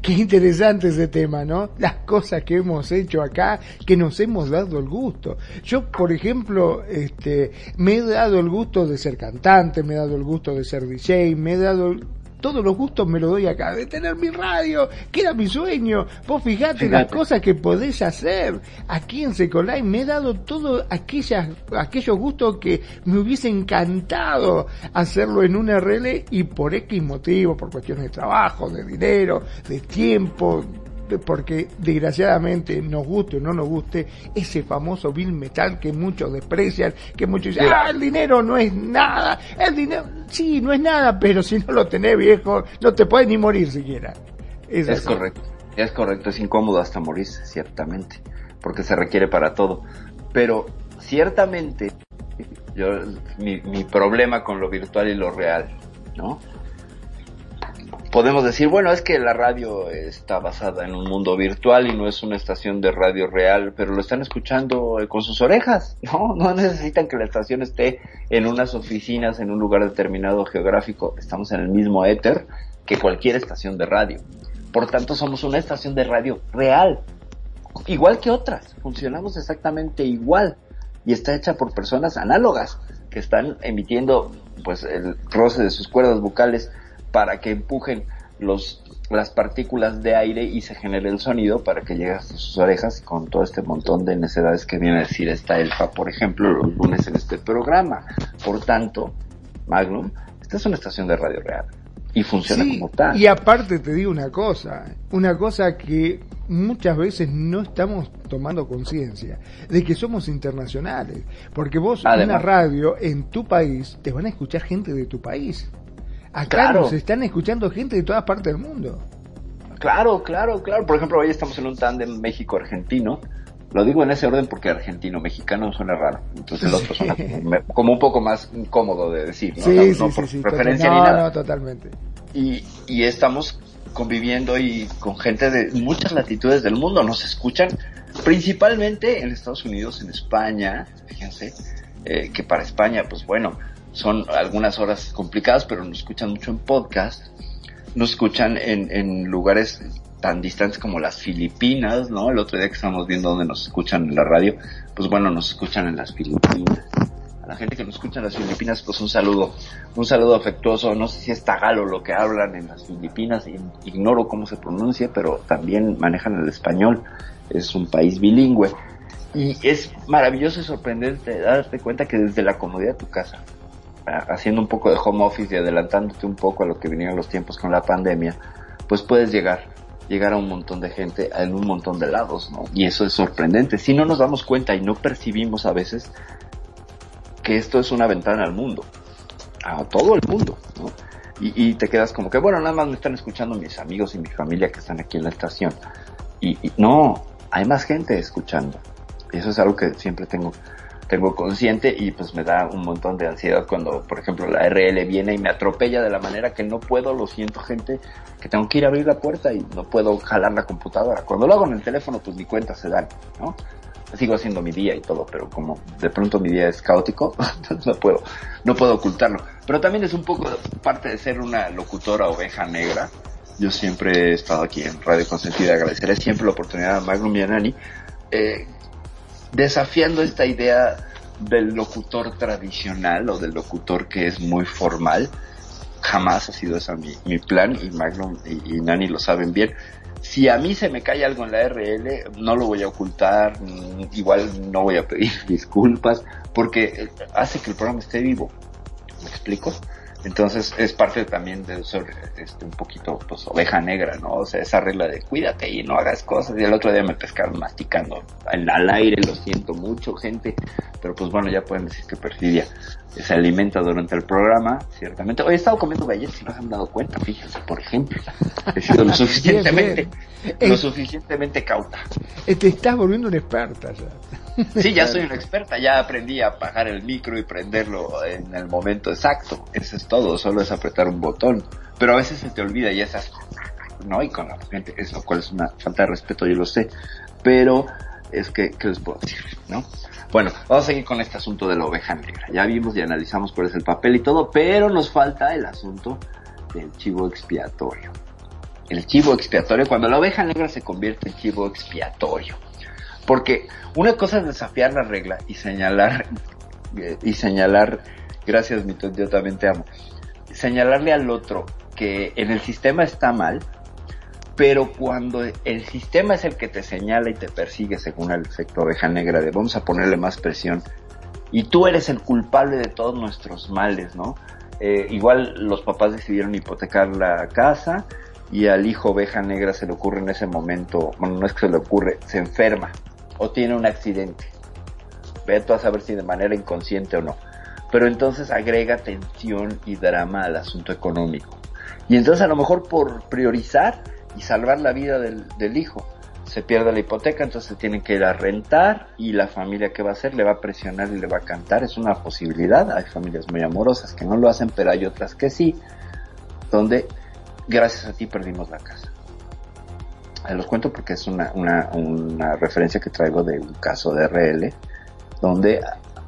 qué interesante ese tema, ¿no? Las cosas que hemos hecho acá, que nos hemos dado el gusto. Yo, por ejemplo, este, me he dado el gusto de ser cantante, me he dado el gusto de ser DJ, me he dado todos los gustos me los doy acá, de tener mi radio, que era mi sueño. Vos fijate, las cosas que podés hacer. Aquí en Secolay, me he dado todos aquellas, aquellos gustos que me hubiese encantado hacerlo en un RL y por X motivo, por cuestiones de trabajo, de dinero, de tiempo, porque desgraciadamente nos guste o no nos guste ese famoso bill metal que muchos desprecian, que muchos dicen, ah, el dinero no es nada, el dinero, sí, no es nada, pero si no lo tenés viejo, no te puedes ni morir siquiera. Es, correcto, es correcto, es incómodo hasta morirse, ciertamente, porque se requiere para todo. Pero ciertamente, yo, mi, mi problema con lo virtual y lo real, ¿no? Podemos decir, bueno, es que la radio está basada en un mundo virtual y no es una estación de radio real, pero lo están escuchando eh, con sus orejas, (laughs) ¿no? No necesitan que la estación esté en unas oficinas, en un lugar determinado geográfico. Estamos en el mismo éter que cualquier estación de radio. Por tanto, somos una estación de radio real, igual que otras. Funcionamos exactamente igual y está hecha por personas análogas que están emitiendo pues el roce de sus cuerdas vocales para que empujen los las partículas de aire y se genera el sonido para que llegue hasta sus orejas con todo este montón de necesidades que viene a decir esta elfa, por ejemplo, los lunes en este programa. Por tanto, Magnum, esta es una estación de radio real y funciona como tal. Y aparte te digo una cosa, una cosa que muchas veces no estamos tomando conciencia de que somos internacionales, porque vos en una radio en tu país te van a escuchar gente de tu país. Acá nos están escuchando gente de todas partes del mundo. Claro, claro, claro. Por ejemplo, hoy estamos en un tándem México-Argentino. Lo digo en ese orden porque argentino-mexicano suena raro. Entonces el otro suena como, un poco más incómodo de decir, ¿no? Sí, sí, sí, preferencia ni nada. No, totalmente. Y, y estamos conviviendo y con gente de muchas latitudes del mundo. Nos escuchan principalmente en Estados Unidos, en España. Fíjense eh, que para España, pues bueno, son algunas horas complicadas, pero nos escuchan mucho en podcast, nos escuchan en, en lugares tan distantes como las Filipinas, ¿no? El otro día que estábamos viendo donde nos escuchan en la radio, pues bueno, nos escuchan en las Filipinas. A la gente que nos escucha en las Filipinas, pues un saludo, un saludo afectuoso. No sé si es tagalo lo que hablan en las Filipinas, ignoro cómo se pronuncia, pero también manejan el español. Es un país bilingüe. Y es maravilloso y sorprendente darte cuenta que desde la comodidad de tu casa, haciendo un poco de home office y adelantándote un poco a lo que vinieron los tiempos con la pandemia, pues puedes llegar, llegar a un montón de gente en un montón de lados, ¿no? Y eso es sorprendente. Si no nos damos cuenta y no percibimos a veces que esto es una ventana al mundo, a todo el mundo, ¿no? Y, te quedas como que, bueno, nada más me están escuchando mis amigos y mi familia que están aquí en la estación. Y, y no, hay más gente escuchando. Y eso es algo que siempre tengo tengo consciente y pues me da un montón de ansiedad cuando, por ejemplo, la RL viene y me atropella de la manera que no puedo, lo siento gente, que tengo que ir a abrir la puerta y no puedo jalar la computadora. Cuando lo hago en el teléfono, pues ni cuenta se dan, ¿no? Sigo haciendo mi día y todo, pero como de pronto mi día es caótico, (laughs) no puedo, no puedo ocultarlo. Pero también es un poco parte de ser una locutora oveja negra. Yo siempre he estado aquí en Radio Consentida, agradeceré siempre la oportunidad a Magnum y eh, desafiando esta idea del locutor tradicional o del locutor que es muy formal. Jamás ha sido ese mi, plan y Magnum y, Nani lo saben bien. Si a mí se me cae algo en la RL, no lo voy a ocultar, mm, igual no voy a pedir (laughs) disculpas, porque hace que el programa esté vivo. ¿Me explico? Entonces es parte también de ser este, un poquito pues oveja negra, ¿no? O sea, esa regla de cuídate y no hagas cosas. Y el otro día me pescaron masticando al, al aire, lo siento mucho, gente. Pero pues bueno, ya pueden decir que perfidia se alimenta durante el programa, ciertamente. Hoy he estado comiendo galletas y no se han dado cuenta, fíjense, por ejemplo. He sido lo (laughs) suficientemente, lo suficientemente cauta. Eh, te estás volviendo una experta ya. Sí, ya soy una experta, ya aprendí a apagar el micro y prenderlo en el momento exacto. Eso es todo, solo es apretar un botón. Pero a veces se te olvida y esas, no, y con la gente, eso, lo cual es una falta de respeto, yo lo sé. Pero es que, ¿qué les puedo decir? ¿No? Bueno, vamos a seguir con este asunto de la oveja negra. Ya vimos y analizamos cuál es el papel y todo, pero nos falta el asunto del chivo expiatorio. El chivo expiatorio, cuando la oveja negra se convierte en chivo expiatorio. Porque una cosa es desafiar la regla y señalar, eh, y señalar, gracias Mito, yo también te amo, señalarle al otro que en el sistema está mal, pero cuando el sistema es el que te señala y te persigue según el efecto oveja negra de vamos a ponerle más presión y tú eres el culpable de todos nuestros males, ¿no? Eh, igual los papás decidieron hipotecar la casa y al hijo oveja negra se le ocurre en ese momento, bueno, no es que se le ocurre, se enferma o tiene un accidente. Ve tú a saber si de manera inconsciente o no. Pero entonces agrega tensión y drama al asunto económico. Y entonces a lo mejor por priorizar y salvar la vida del, hijo, se pierde la hipoteca, entonces tienen que ir a rentar y la familia que va a hacer le va a presionar y le va a cantar. Es una posibilidad. Hay familias muy amorosas que no lo hacen, pero hay otras que sí, donde gracias a ti perdimos la casa. Eh, los cuento porque es una, una, una referencia que traigo de un caso de RL donde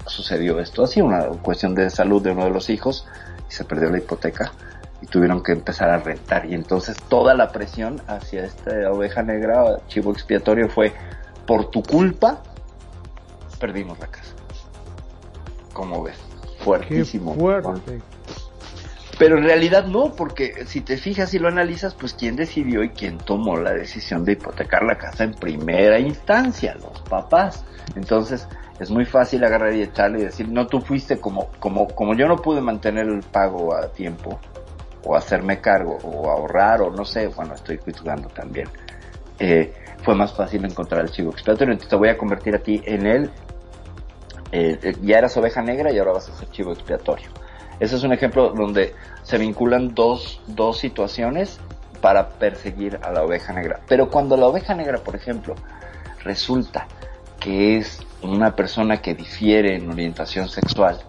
sucedió esto así, una cuestión de salud de uno de los hijos y se perdió la hipoteca y tuvieron que empezar a rentar y entonces toda la presión hacia esta oveja negra, chivo expiatorio fue por tu culpa perdimos la casa. Como ves, fuertísimo. Pero en realidad no, porque si te fijas y lo analizas, pues quién decidió y quién tomó la decisión de hipotecar la casa en primera instancia, los papás. Entonces, es muy fácil agarrar y echarle y decir, no, tú fuiste como, como, como yo no pude mantener el pago a tiempo, o hacerme cargo, o ahorrar, o no sé, bueno, estoy juzgando también. Eh, fue más fácil encontrar el chivo expiatorio, entonces te voy a convertir a ti en él. Eh, eh, ya eras oveja negra y ahora vas a ser chivo expiatorio. Ese es un ejemplo donde se vinculan dos, dos situaciones para perseguir a la oveja negra. Pero cuando la oveja negra, por ejemplo, resulta que es una persona que difiere en orientación sexual,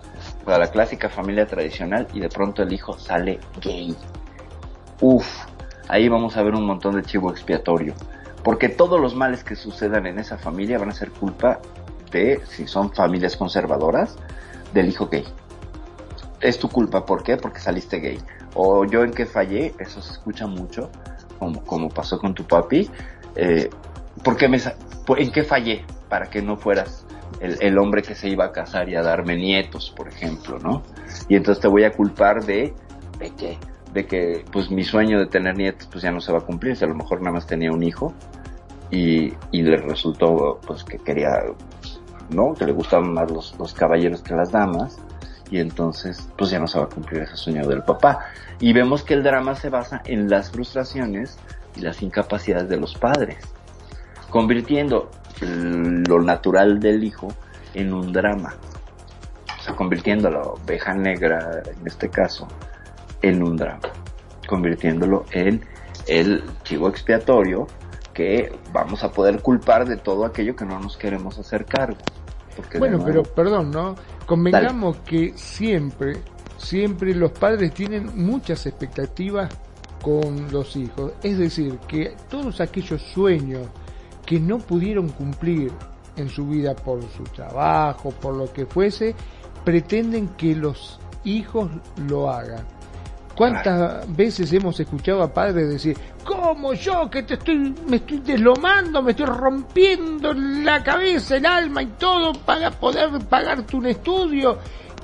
la clásica familia tradicional y de pronto el hijo sale gay. Uf, ahí vamos a ver un montón de chivo expiatorio. Porque todos los males que sucedan en esa familia van a ser culpa de, si son familias conservadoras, del hijo gay. Es tu culpa, ¿por qué? Porque saliste gay. O yo en qué fallé, eso se escucha mucho, como, como pasó con tu papi. Eh, ¿por qué me, ¿En qué fallé para que no fueras el, el, hombre que se iba a casar y a darme nietos, por ejemplo, ¿no? Y entonces te voy a culpar de, ¿de qué? De que, pues mi sueño de tener nietos, pues ya no se va a cumplir, si a lo mejor nada más tenía un hijo y, y le resultó, pues que quería, ¿no? Que le gustaban más los, los caballeros que las damas y entonces, pues ya no se va a cumplir ese sueño del papá. Y vemos que el drama se basa en las frustraciones y las incapacidades de los padres, convirtiendo lo natural del hijo en un drama. O sea, convirtiendo la oveja negra, en este caso, en un drama. Convirtiéndolo en el chivo expiatorio que vamos a poder culpar de todo aquello que no nos queremos hacer cargo. bueno, pero perdón, ¿no? Convengamos que siempre, siempre los padres tienen muchas expectativas con los hijos. Es decir, que todos aquellos sueños que no pudieron cumplir en su vida por su trabajo, por lo que fuese, pretenden que los hijos lo hagan. ¿Cuántas veces hemos escuchado a padres decir, ¿cómo yo que te estoy, me estoy deslomando, me estoy rompiendo la cabeza, el alma y todo para poder pagarte un estudio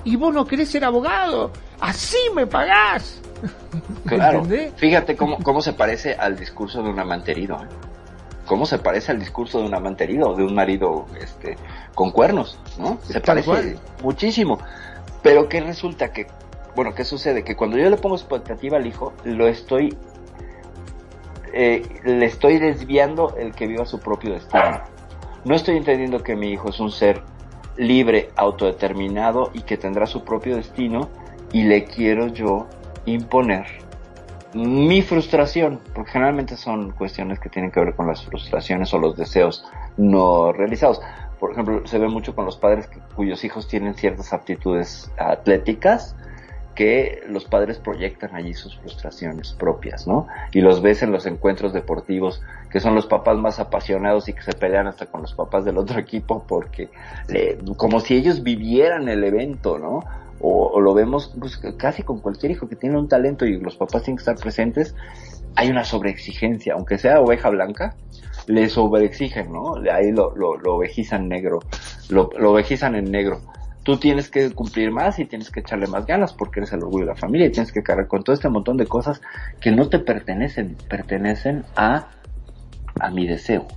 y vos no querés ser abogado? Así me pagás. Claro. Fíjate cómo, cómo se parece al discurso de un amante herido. ¿eh? Cómo se parece al discurso de un amante herido o de un marido este, con cuernos, ¿no? Se parece muchísimo. Pero ¿qué resulta que, bueno, qué sucede? Que cuando yo le pongo expectativa al hijo, lo estoy, eh, le estoy desviando el que viva su propio destino. No estoy entendiendo que mi hijo es un ser libre, autodeterminado y que tendrá su propio destino y le quiero yo imponer mi frustración, porque generalmente son cuestiones que tienen que ver con las frustraciones o los deseos no realizados. Por ejemplo, se ve mucho con los padres cuyos hijos tienen ciertas aptitudes atléticas que los padres proyectan allí sus frustraciones propias, ¿no? Y los ves en los encuentros deportivos, que son los papás más apasionados y que se pelean hasta con los papás del otro equipo porque como si ellos vivieran el evento, ¿no? O, lo vemos pues, casi con cualquier hijo que tiene un talento y los papás tienen que estar presentes, hay una sobreexigencia, aunque sea oveja blanca, le sobreexigen, ¿no? Ahí lo, lo, lo ovejizan negro, lo, lo ovejizan en negro. Tú tienes que cumplir más y tienes que echarle más ganas porque eres el orgullo de la familia y tienes que cargar con todo este montón de cosas que no te pertenecen, pertenecen a, a mi deseo.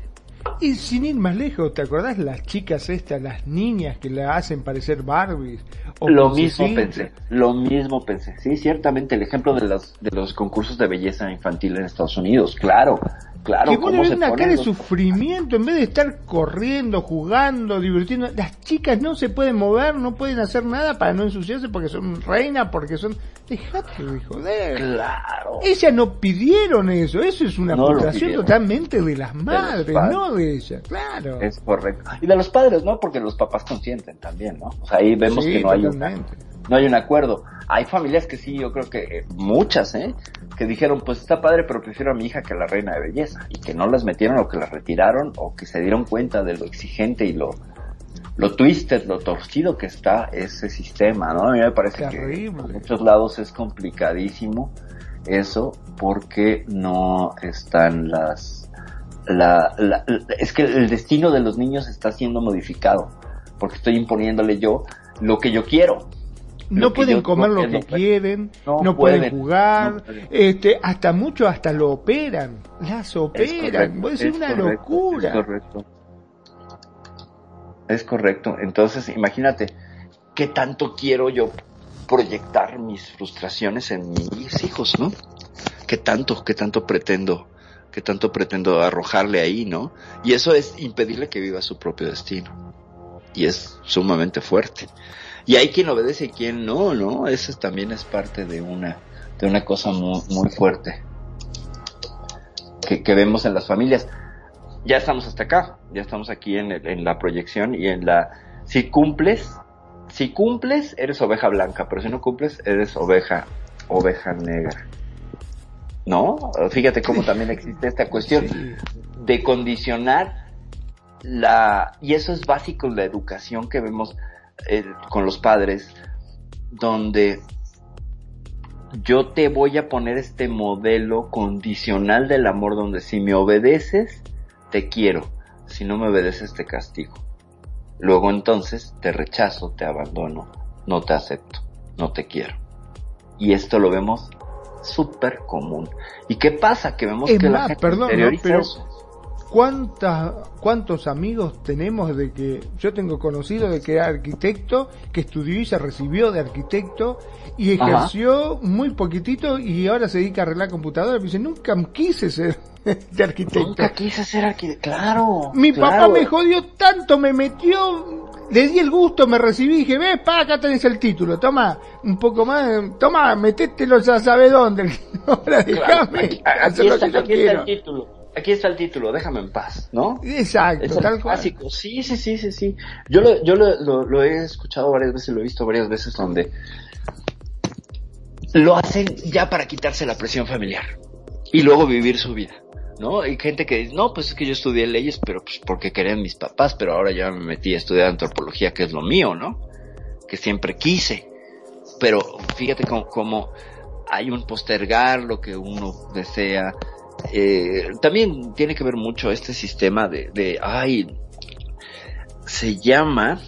Y sin ir más lejos, ¿te acordás las chicas estas, las niñas que la hacen parecer Barbies? lo mismo pensé, lo mismo pensé. Sí, ciertamente el ejemplo de los, de los concursos de belleza infantil en Estados Unidos, claro, claro. Que pone una cara de sufrimiento en vez de estar corriendo, jugando, divirtiendo. Las chicas no se pueden mover, no pueden hacer nada para no ensuciarse porque son reinas, porque son... Dejate de joder. Claro. Ellas no pidieron eso, eso es una frustración totalmente de las madres, no de ellas, claro. Es correcto. Y de los padres, ¿no? Porque los papás consienten también, ¿no? O sea, ahí vemos que no hay, no hay un acuerdo. Hay familias que sí, yo creo que eh, muchas, ¿eh? Que dijeron, pues está padre, pero prefiero a mi hija que a la reina de belleza. Y que no las metieron o que las retiraron o que se dieron cuenta de lo exigente y lo, lo twisted, lo torcido que está ese sistema, ¿no? A mí me parece que en muchos lados es complicadísimo eso porque no están las... La, la, es que el destino de los niños está siendo modificado porque estoy imponiéndole yo lo que yo quiero no pueden comer lo que quieren, no, pueden, jugar, este, hasta mucho hasta lo operan, las operan, es, es una locura. Es correcto. Es correcto. Entonces, imagínate, ¿qué tanto quiero yo proyectar mis frustraciones en mis hijos, no? ¿Qué tanto, qué tanto pretendo, qué tanto pretendo arrojarle ahí, no? Y eso es impedirle que viva su propio destino. Y es sumamente fuerte. Y hay quien obedece y quien no, ¿no? Eso también es parte de una, de una cosa muy, muy fuerte que, que vemos en las familias. Ya estamos hasta acá, ya estamos aquí en, en la proyección y en la... Si cumples, si cumples, eres oveja blanca, pero si no cumples, eres oveja, oveja negra. ¿No? Fíjate cómo también existe esta cuestión de condicionar la, y eso es básico en la educación que vemos con los padres, donde yo te voy a poner este modelo condicional del amor donde si me obedeces, te quiero, si no me obedeces, te castigo. Luego entonces te rechazo, te abandono, no te acepto, no te quiero. Y esto lo vemos súper común. ¿Y qué pasa? Que vemos que la gente perdón, ¿Cuántos amigos tenemos de que yo tengo conocido de que era arquitecto, que estudió y se recibió de arquitecto y ejerció muy poquitito y ahora se dedica a arreglar computadoras? Me dice, nunca quise ser de arquitecto. Nunca quise ser arquitecto, claro. Mi papá me jodió tanto, me metió, le di el gusto, me recibí y dije, ve, pa, acá tenés el título, toma, un poco más, toma, metételo ya sabe dónde. Ahora déjame quiero. el título aquí está el título, déjame en paz, ¿no? Exacto, es tal clásico. Sí, sí, sí, sí, sí. Yo, lo, yo lo, lo, he escuchado varias veces, lo he visto varias veces donde lo hacen ya para quitarse la presión familiar y luego vivir su vida. ¿No? Hay gente que dice, no, pues es que yo estudié leyes, pero pues porque querían mis papás, pero ahora ya me metí a estudiar antropología, que es lo mío, ¿no? Que siempre quise. Pero fíjate cómo, cómo hay un postergar lo que uno desea, eh, también tiene que ver mucho este sistema de, de ay, se llama,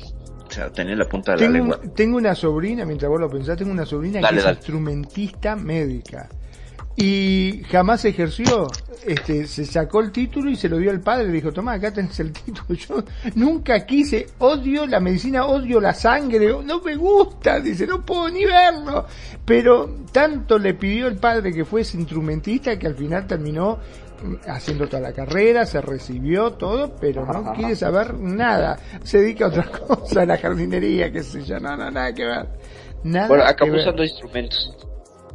o sea, tener la punta de tengo, la lengua. Tengo una sobrina, mientras vos lo pensás, tengo una sobrina que es instrumentista médica y jamás ejerció. Este, se sacó el título y se lo dio al padre. Le dijo, toma, acá tenés el (laughs) título. Yo nunca quise, odio la medicina, odio la sangre, no me gusta, dice, no puedo ni verlo. Pero tanto le pidió el padre que fuese instrumentista que al final terminó mm, haciendo toda la carrera, se recibió todo, pero no (laughs) quiere saber nada. Se dedica a otra (laughs) cosa, a la jardinería, qué sé yo, no, no, nada que ver. Nada bueno, acabó usando instrumentos,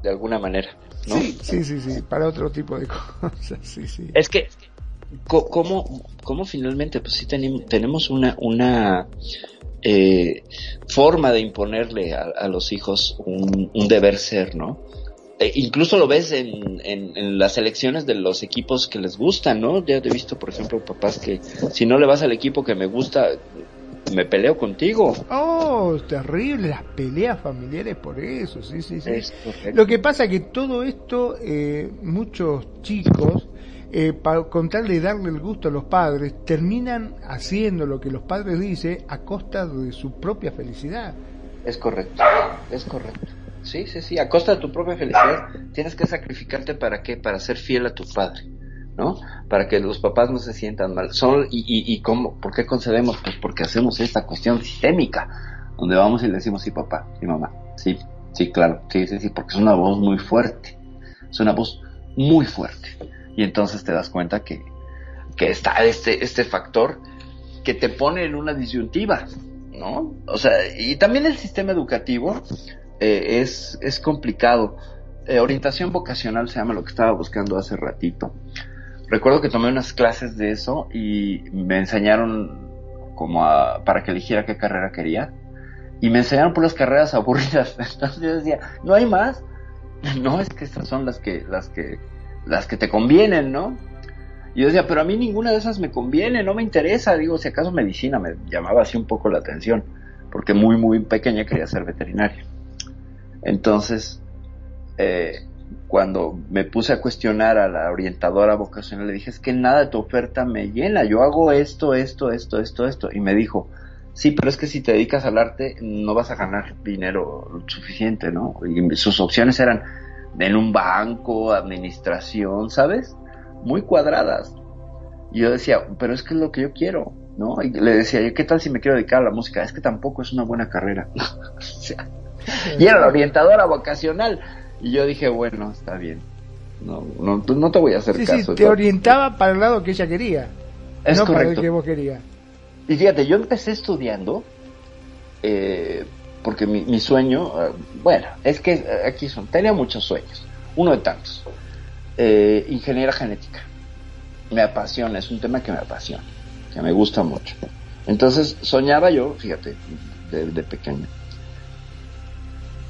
de alguna manera. Sí, sí, sí, sí, para otro tipo de (laughs) cosas, sí, sí. Es que, ¿cómo, cómo finalmente? Pues sí tenemos una, una eh, forma de imponerle a, los hijos un, deber ser, ¿no? E incluso lo ves en, en, en, las elecciones de los equipos que les gustan, ¿no? Ya he visto, por ejemplo, papás que si no le vas al equipo que me gusta, me peleo contigo. Oh, terrible, las peleas familiares por eso, sí, sí, sí. Lo que pasa que todo esto, eh, muchos chicos, eh, para contarle y darle el gusto a los padres, terminan haciendo lo que los padres dicen a costa de su propia felicidad. Es correcto, es correcto. Sí, sí, sí, a costa de tu propia felicidad tienes que sacrificarte para qué, para ser fiel a tu padre. ¿No? Para que los papás no se sientan mal. Son, y, y, cómo, ¿por qué concedemos? Pues porque hacemos esta cuestión sistémica, donde vamos y le decimos sí papá, sí mamá, sí, sí, claro, sí, sí, sí, porque es una voz muy fuerte, es una voz muy fuerte. Y entonces te das cuenta que, que está este, este factor que te pone en una disyuntiva, ¿no? O sea, y también el sistema educativo eh, es, es complicado. Eh, orientación vocacional se llama lo que estaba buscando hace ratito recuerdo que tomé unas clases de eso y me enseñaron como a, para que eligiera qué carrera quería. Y me enseñaron por las carreras (laughs) aburridas. Entonces yo decía, no hay más. (laughs) No, es que estas son las que, las que, las que te convienen, ¿no? Y yo decía, pero a mí ninguna de esas me conviene, no me interesa. Digo, si acaso medicina me llamaba así un poco la atención, porque muy, muy pequeña quería ser veterinaria. Entonces, eh, cuando me puse a cuestionar a la orientadora vocacional, le dije, es que nada de tu oferta me llena, yo hago esto, esto, esto, esto, esto. Y me dijo, sí, pero es que si te dedicas al arte no vas a ganar dinero suficiente, ¿no? Y sus opciones eran en un banco, administración, ¿sabes? Muy cuadradas. Y yo decía, pero es que es lo que yo quiero, ¿no? Y le decía, ¿qué tal si me quiero dedicar a la música? Es que tampoco es una buena carrera. (laughs) y era la orientadora vocacional. Y yo dije, bueno, está bien. No, no, no te voy a hacer caso. Sí, te orientaba para el lado que ella quería. Es no correcto. para el que vos querías. Y fíjate, yo empecé estudiando, eh, porque mi, mi sueño, eh, bueno, es que eh, aquí son, tenía muchos sueños, uno de tantos. Eh, ingeniera genética. Me apasiona, es un tema que me apasiona, que me gusta mucho. Entonces soñaba yo, fíjate, de, de pequeño.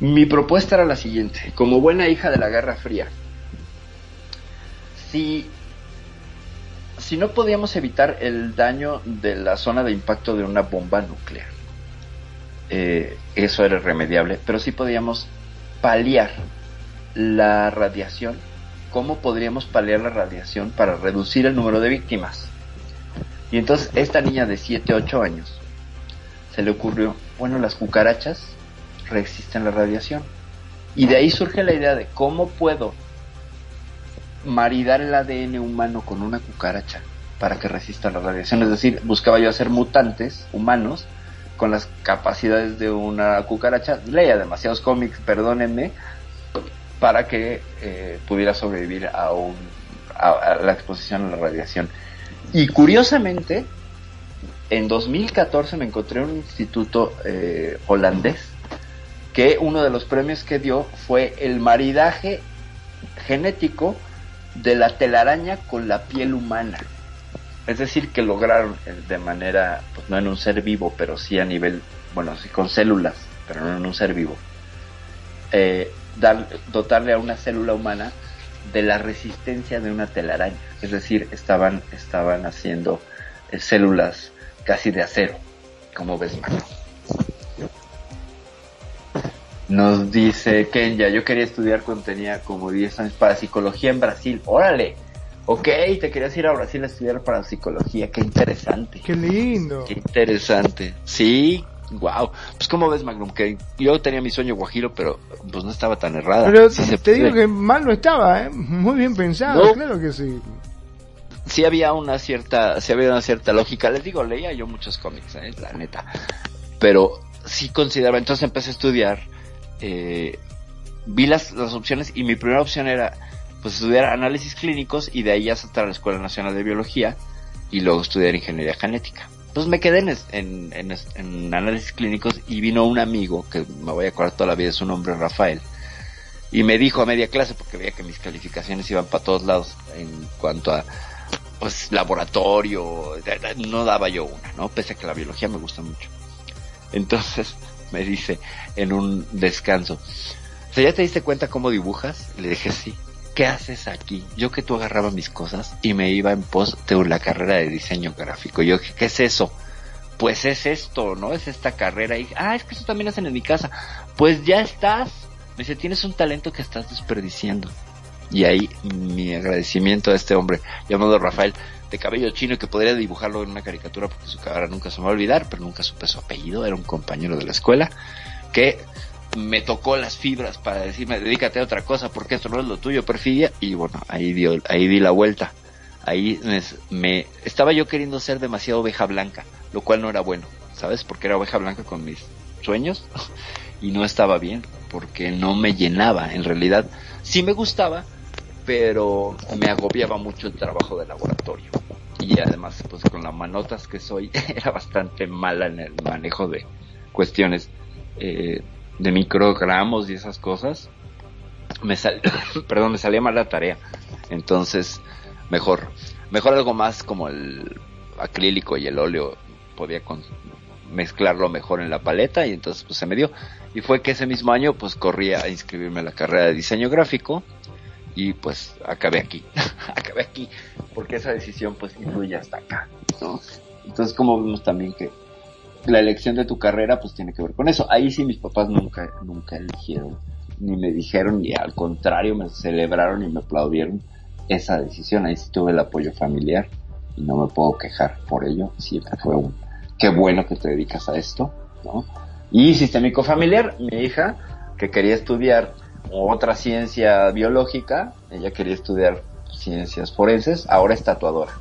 Mi propuesta era la siguiente, como buena hija de la Guerra Fría, si si no podíamos evitar el daño de la zona de impacto de una bomba nuclear, eh, eso era irremediable, pero sí podíamos paliar la radiación. ¿Cómo podríamos paliar la radiación para reducir el número de víctimas? Y entonces esta niña de 7, 8 años se le ocurrió, bueno, las cucarachas resisten la radiación. Y de ahí surge la idea de cómo puedo maridar el ADN humano con una cucaracha para que resista la radiación. Es decir, buscaba yo hacer mutantes humanos con las capacidades de una cucaracha. Leía demasiados cómics, perdónenme, para que eh, pudiera sobrevivir a, un, a, la exposición a la radiación. Y curiosamente, en 2014 me encontré en un instituto eh, holandés que uno de los premios que dio fue el maridaje genético de la telaraña con la piel humana. Es decir, que lograron de manera, pues no en un ser vivo, pero sí a nivel, bueno, sí con células, pero no en un ser vivo, eh, dar, dotarle a una célula humana de la resistencia de una telaraña. Es decir, estaban, estaban haciendo eh, células casi de acero, como ves, mano. Nos dice Kenya, yo quería estudiar cuando tenía como 10 años para psicología en Brasil. Órale, ok, te querías ir a Brasil a estudiar para psicología, qué interesante. Qué lindo. Qué interesante. Sí, wow. Pues como ves, Magnum, que yo tenía mi sueño guajiro, pero pues no estaba tan errada. Pero sí te digo que mal no estaba, ¿eh? Muy bien pensado, no. claro que sí. Sí había una cierta, sí había una cierta lógica. Les digo, leía yo muchos cómics, ¿eh? la neta. Pero sí consideraba, entonces empecé a estudiar eh, vi las, las opciones y mi primera opción era pues estudiar análisis clínicos y de ahí ya saltar a la Escuela Nacional de Biología y luego estudiar ingeniería genética. Entonces me quedé en, en, en, análisis clínicos y vino un amigo que me voy a acordar toda la vida, su nombre Rafael, y me dijo a media clase, porque veía que mis calificaciones iban para todos lados en cuanto a pues laboratorio, no daba yo una, ¿no? Pese a que la biología me gusta mucho. Entonces, me dice en un descanso. O sea, ¿ya te diste cuenta cómo dibujas? Le dije, sí. ¿Qué haces aquí? Yo que tú agarraba mis cosas y me iba en pos de la carrera de diseño gráfico. Yo dije, ¿qué es eso? Pues es esto, ¿no? Es esta carrera. Y, ah, es que eso también hacen en mi casa. Pues ya estás. Me dice, tienes un talento que estás desperdiciando. Y ahí mi agradecimiento a este hombre llamado Rafael de cabello chino que podría dibujarlo en una caricatura porque su cara nunca se me va a olvidar, pero nunca supe su apellido, era un compañero de la escuela que me tocó las fibras para decirme dedícate a otra cosa porque esto no es lo tuyo, perfidia, y bueno, ahí dio, ahí di la vuelta. Ahí me, me estaba yo queriendo ser demasiado oveja blanca, lo cual no era bueno, ¿sabes? Porque era oveja blanca con mis sueños (laughs) y no estaba bien porque no me llenaba, en realidad sí me gustaba, pero me agobiaba mucho el trabajo de laboratorio. Y además, pues con las manotas que soy, (laughs) era bastante mala en el manejo de cuestiones eh, de microgramos y esas cosas. Me sal, (laughs) perdón, me salía mal la tarea. Entonces, mejor, mejor algo más como el acrílico y el óleo podía con, mezclarlo mejor en la paleta y entonces pues se me dio. Y fue que ese mismo año pues corrí a inscribirme en la carrera de diseño gráfico y pues acabé aquí, (laughs) acabé aquí, porque esa decisión pues influye hasta acá, ¿no? Entonces como vemos también que la elección de tu carrera pues tiene que ver con eso. Ahí sí mis papás nunca, nunca eligieron, ni me dijeron, ni al contrario me celebraron y me aplaudieron esa decisión. Ahí sí tuve el apoyo familiar y no me puedo quejar por ello. Siempre fue un qué bueno que te dedicas a esto, ¿no? Y sistémico familiar, mi hija, que quería estudiar otra ciencia biológica, ella quería estudiar ciencias forenses, ahora es tatuadora.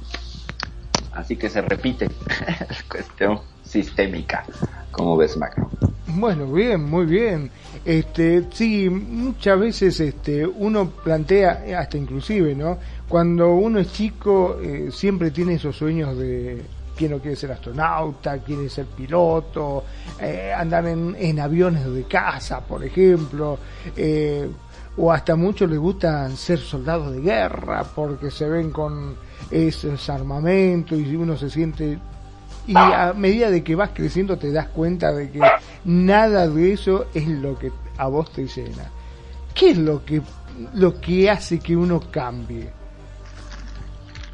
Así que se repite, (laughs) es cuestión sistémica, como ves, Macro. Bueno, bien, muy bien. Este, sí, muchas veces este, uno plantea, hasta inclusive, ¿no? Cuando uno es chico, eh, siempre tiene esos sueños de quién no quiere ser astronauta, quiere ser piloto, eh, andar en, en, aviones de casa, por ejemplo, eh, o hasta muchos les gusta ser soldados de guerra porque se ven con esos armamentos y uno se siente y a medida de que vas creciendo te das cuenta de que nada de eso es lo que a vos te llena. ¿Qué es lo que lo que hace que uno cambie?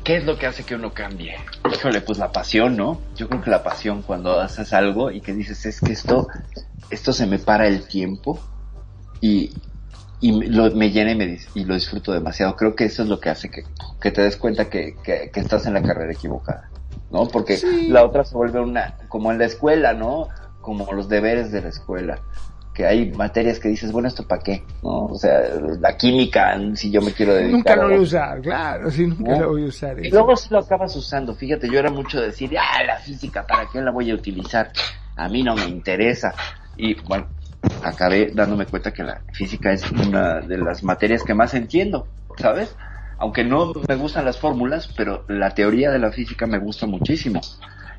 ¿Qué es lo que hace que uno cambie? Híjole, pues la pasión, ¿no? Yo creo que la pasión cuando haces algo y que dices, es que esto, esto se me para el tiempo y, y lo, me llena y, me, y lo disfruto demasiado. Creo que eso es lo que hace que, que te des cuenta que, que, que estás en la carrera equivocada. ¿no? Porque la otra se vuelve una, como en la escuela, ¿no? Como los deberes de la escuela. Que hay materias que dices, bueno, ¿esto para qué? ¿No? O sea, la química, si yo me quiero dedicar. Nunca lo voy a usar, claro, sí, nunca lo voy a usar. Y luego si lo acabas usando. Fíjate, yo era mucho de decir, ah, la física, ¿para qué la voy a utilizar? A mí no me interesa. Y bueno, acabé dándome cuenta que la física es una de las materias que más entiendo, ¿sabes? aunque no me gustan las fórmulas, pero la teoría de la física me gusta muchísimo.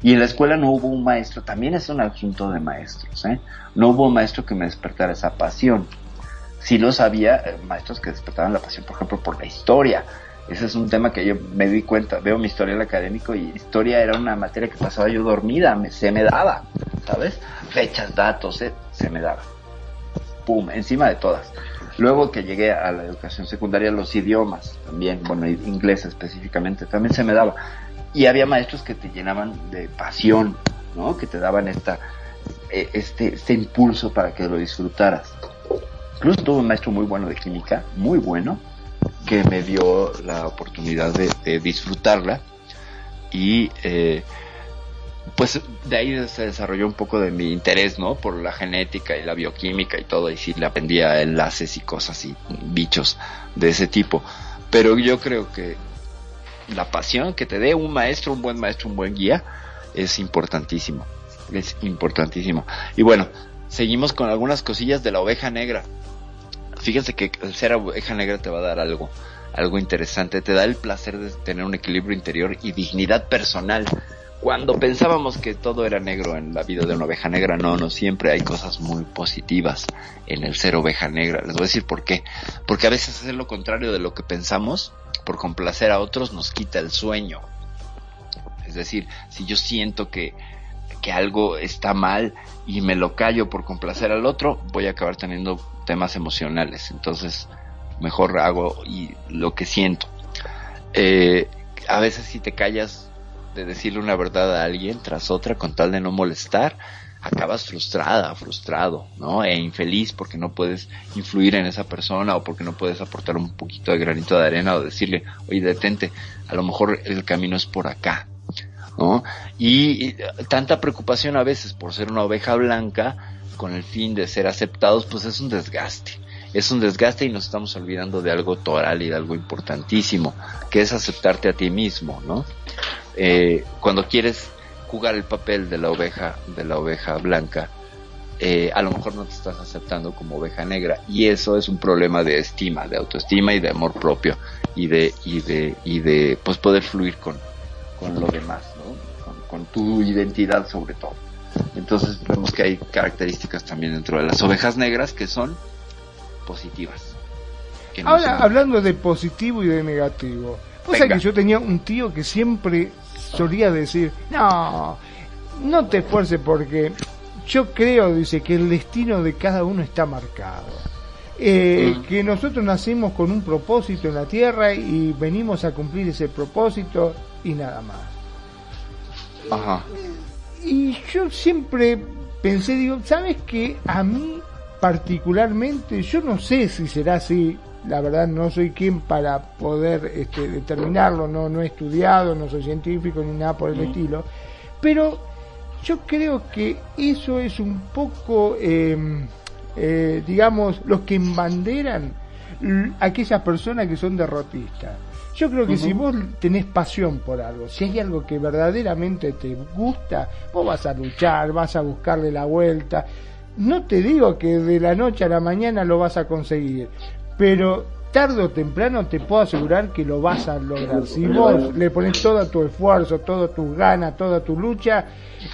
Y en la escuela no hubo un maestro, también es un asunto de maestros, ¿eh? No hubo un maestro que me despertara esa pasión. Sí lo sabía, eh, maestros que despertaban la pasión, por ejemplo, por la historia. Ese es un tema que yo me di cuenta, veo mi historial académico y historia era una materia que pasaba yo dormida, me, se me daba, ¿sabes? Fechas, datos, eh, se me daba. Pum, encima de todas. Luego que llegué a la educación secundaria, los idiomas también, bueno, inglés específicamente, también se me daba. Y había maestros que te llenaban de pasión, ¿no? Que te daban esta, e, este, este impulso para que lo disfrutaras. Incluso tuve un maestro muy bueno de química, muy bueno, que me dio la oportunidad de, disfrutarla y eh, pues de ahí se desarrolló un poco de mi interés, ¿no? Por la genética y la bioquímica y todo, y sí le aprendía enlaces y cosas y bichos de ese tipo. Pero yo creo que la pasión que te dé un maestro, un buen maestro, un buen guía, es importantísimo. Es importantísimo. Y bueno, seguimos con algunas cosillas de la oveja negra. Fíjense que el ser oveja negra te va a dar algo, algo interesante. Te da el placer de tener un equilibrio interior y dignidad personal cuando pensábamos que todo era negro en la vida de una oveja negra, no, no siempre hay cosas muy positivas en el ser oveja negra. Les voy a decir por qué. Porque a veces hacer lo contrario de lo que pensamos, por complacer a otros, nos quita el sueño. Es decir, si yo siento que, que algo está mal y me lo callo por complacer al otro, voy a acabar teniendo temas emocionales. Entonces, mejor hago y lo que siento. Eh, a veces si te callas de decirle una verdad a alguien tras otra con tal de no molestar, acabas frustrada, frustrado, ¿no? E infeliz porque no puedes influir en esa persona o porque no puedes aportar un poquito de granito de arena o decirle, oye, detente, a lo mejor el camino es por acá, ¿no? Y, tanta preocupación a veces por ser una oveja blanca con el fin de ser aceptados, pues es un desgaste. Es un desgaste y nos estamos olvidando de algo toral y de algo importantísimo, que es aceptarte a ti mismo, ¿no? eh, cuando quieres jugar el papel de la oveja, de la oveja blanca, eh, a lo mejor no te estás aceptando como oveja negra y eso es un problema de estima, de autoestima y de amor propio y de y de y de pues poder fluir con, con lo demás, ¿no? con, tu identidad sobre todo. Entonces vemos que hay características también dentro de las ovejas negras que son positivas. Ahora, hablando de positivo y de negativo, o sea que yo tenía un tío que siempre solía decir, no, no te esfuerces porque yo creo, dice, que el destino de cada uno está marcado. Eh. Que nosotros nacimos con un propósito en la tierra y venimos a cumplir ese propósito y nada más. Ajá. Y yo siempre pensé, digo, ¿sabes que A mí particularmente, yo no sé si será así, la verdad no soy quien para poder este, determinarlo, no, no he estudiado, no soy científico ni nada por el estilo, pero yo creo que eso es un poco, em, eh, digamos, los que embanderan aquellas personas que son derrotistas. Yo creo que si vos tenés pasión por algo, si hay algo que verdaderamente te gusta, vos vas a luchar, vas a buscarle la vuelta. No te digo que de la noche a la mañana lo vas a conseguir, pero tarde o temprano te puedo asegurar que lo vas a lograr. Si vos le pones todo tu esfuerzo, todas tus ganas, toda tu lucha,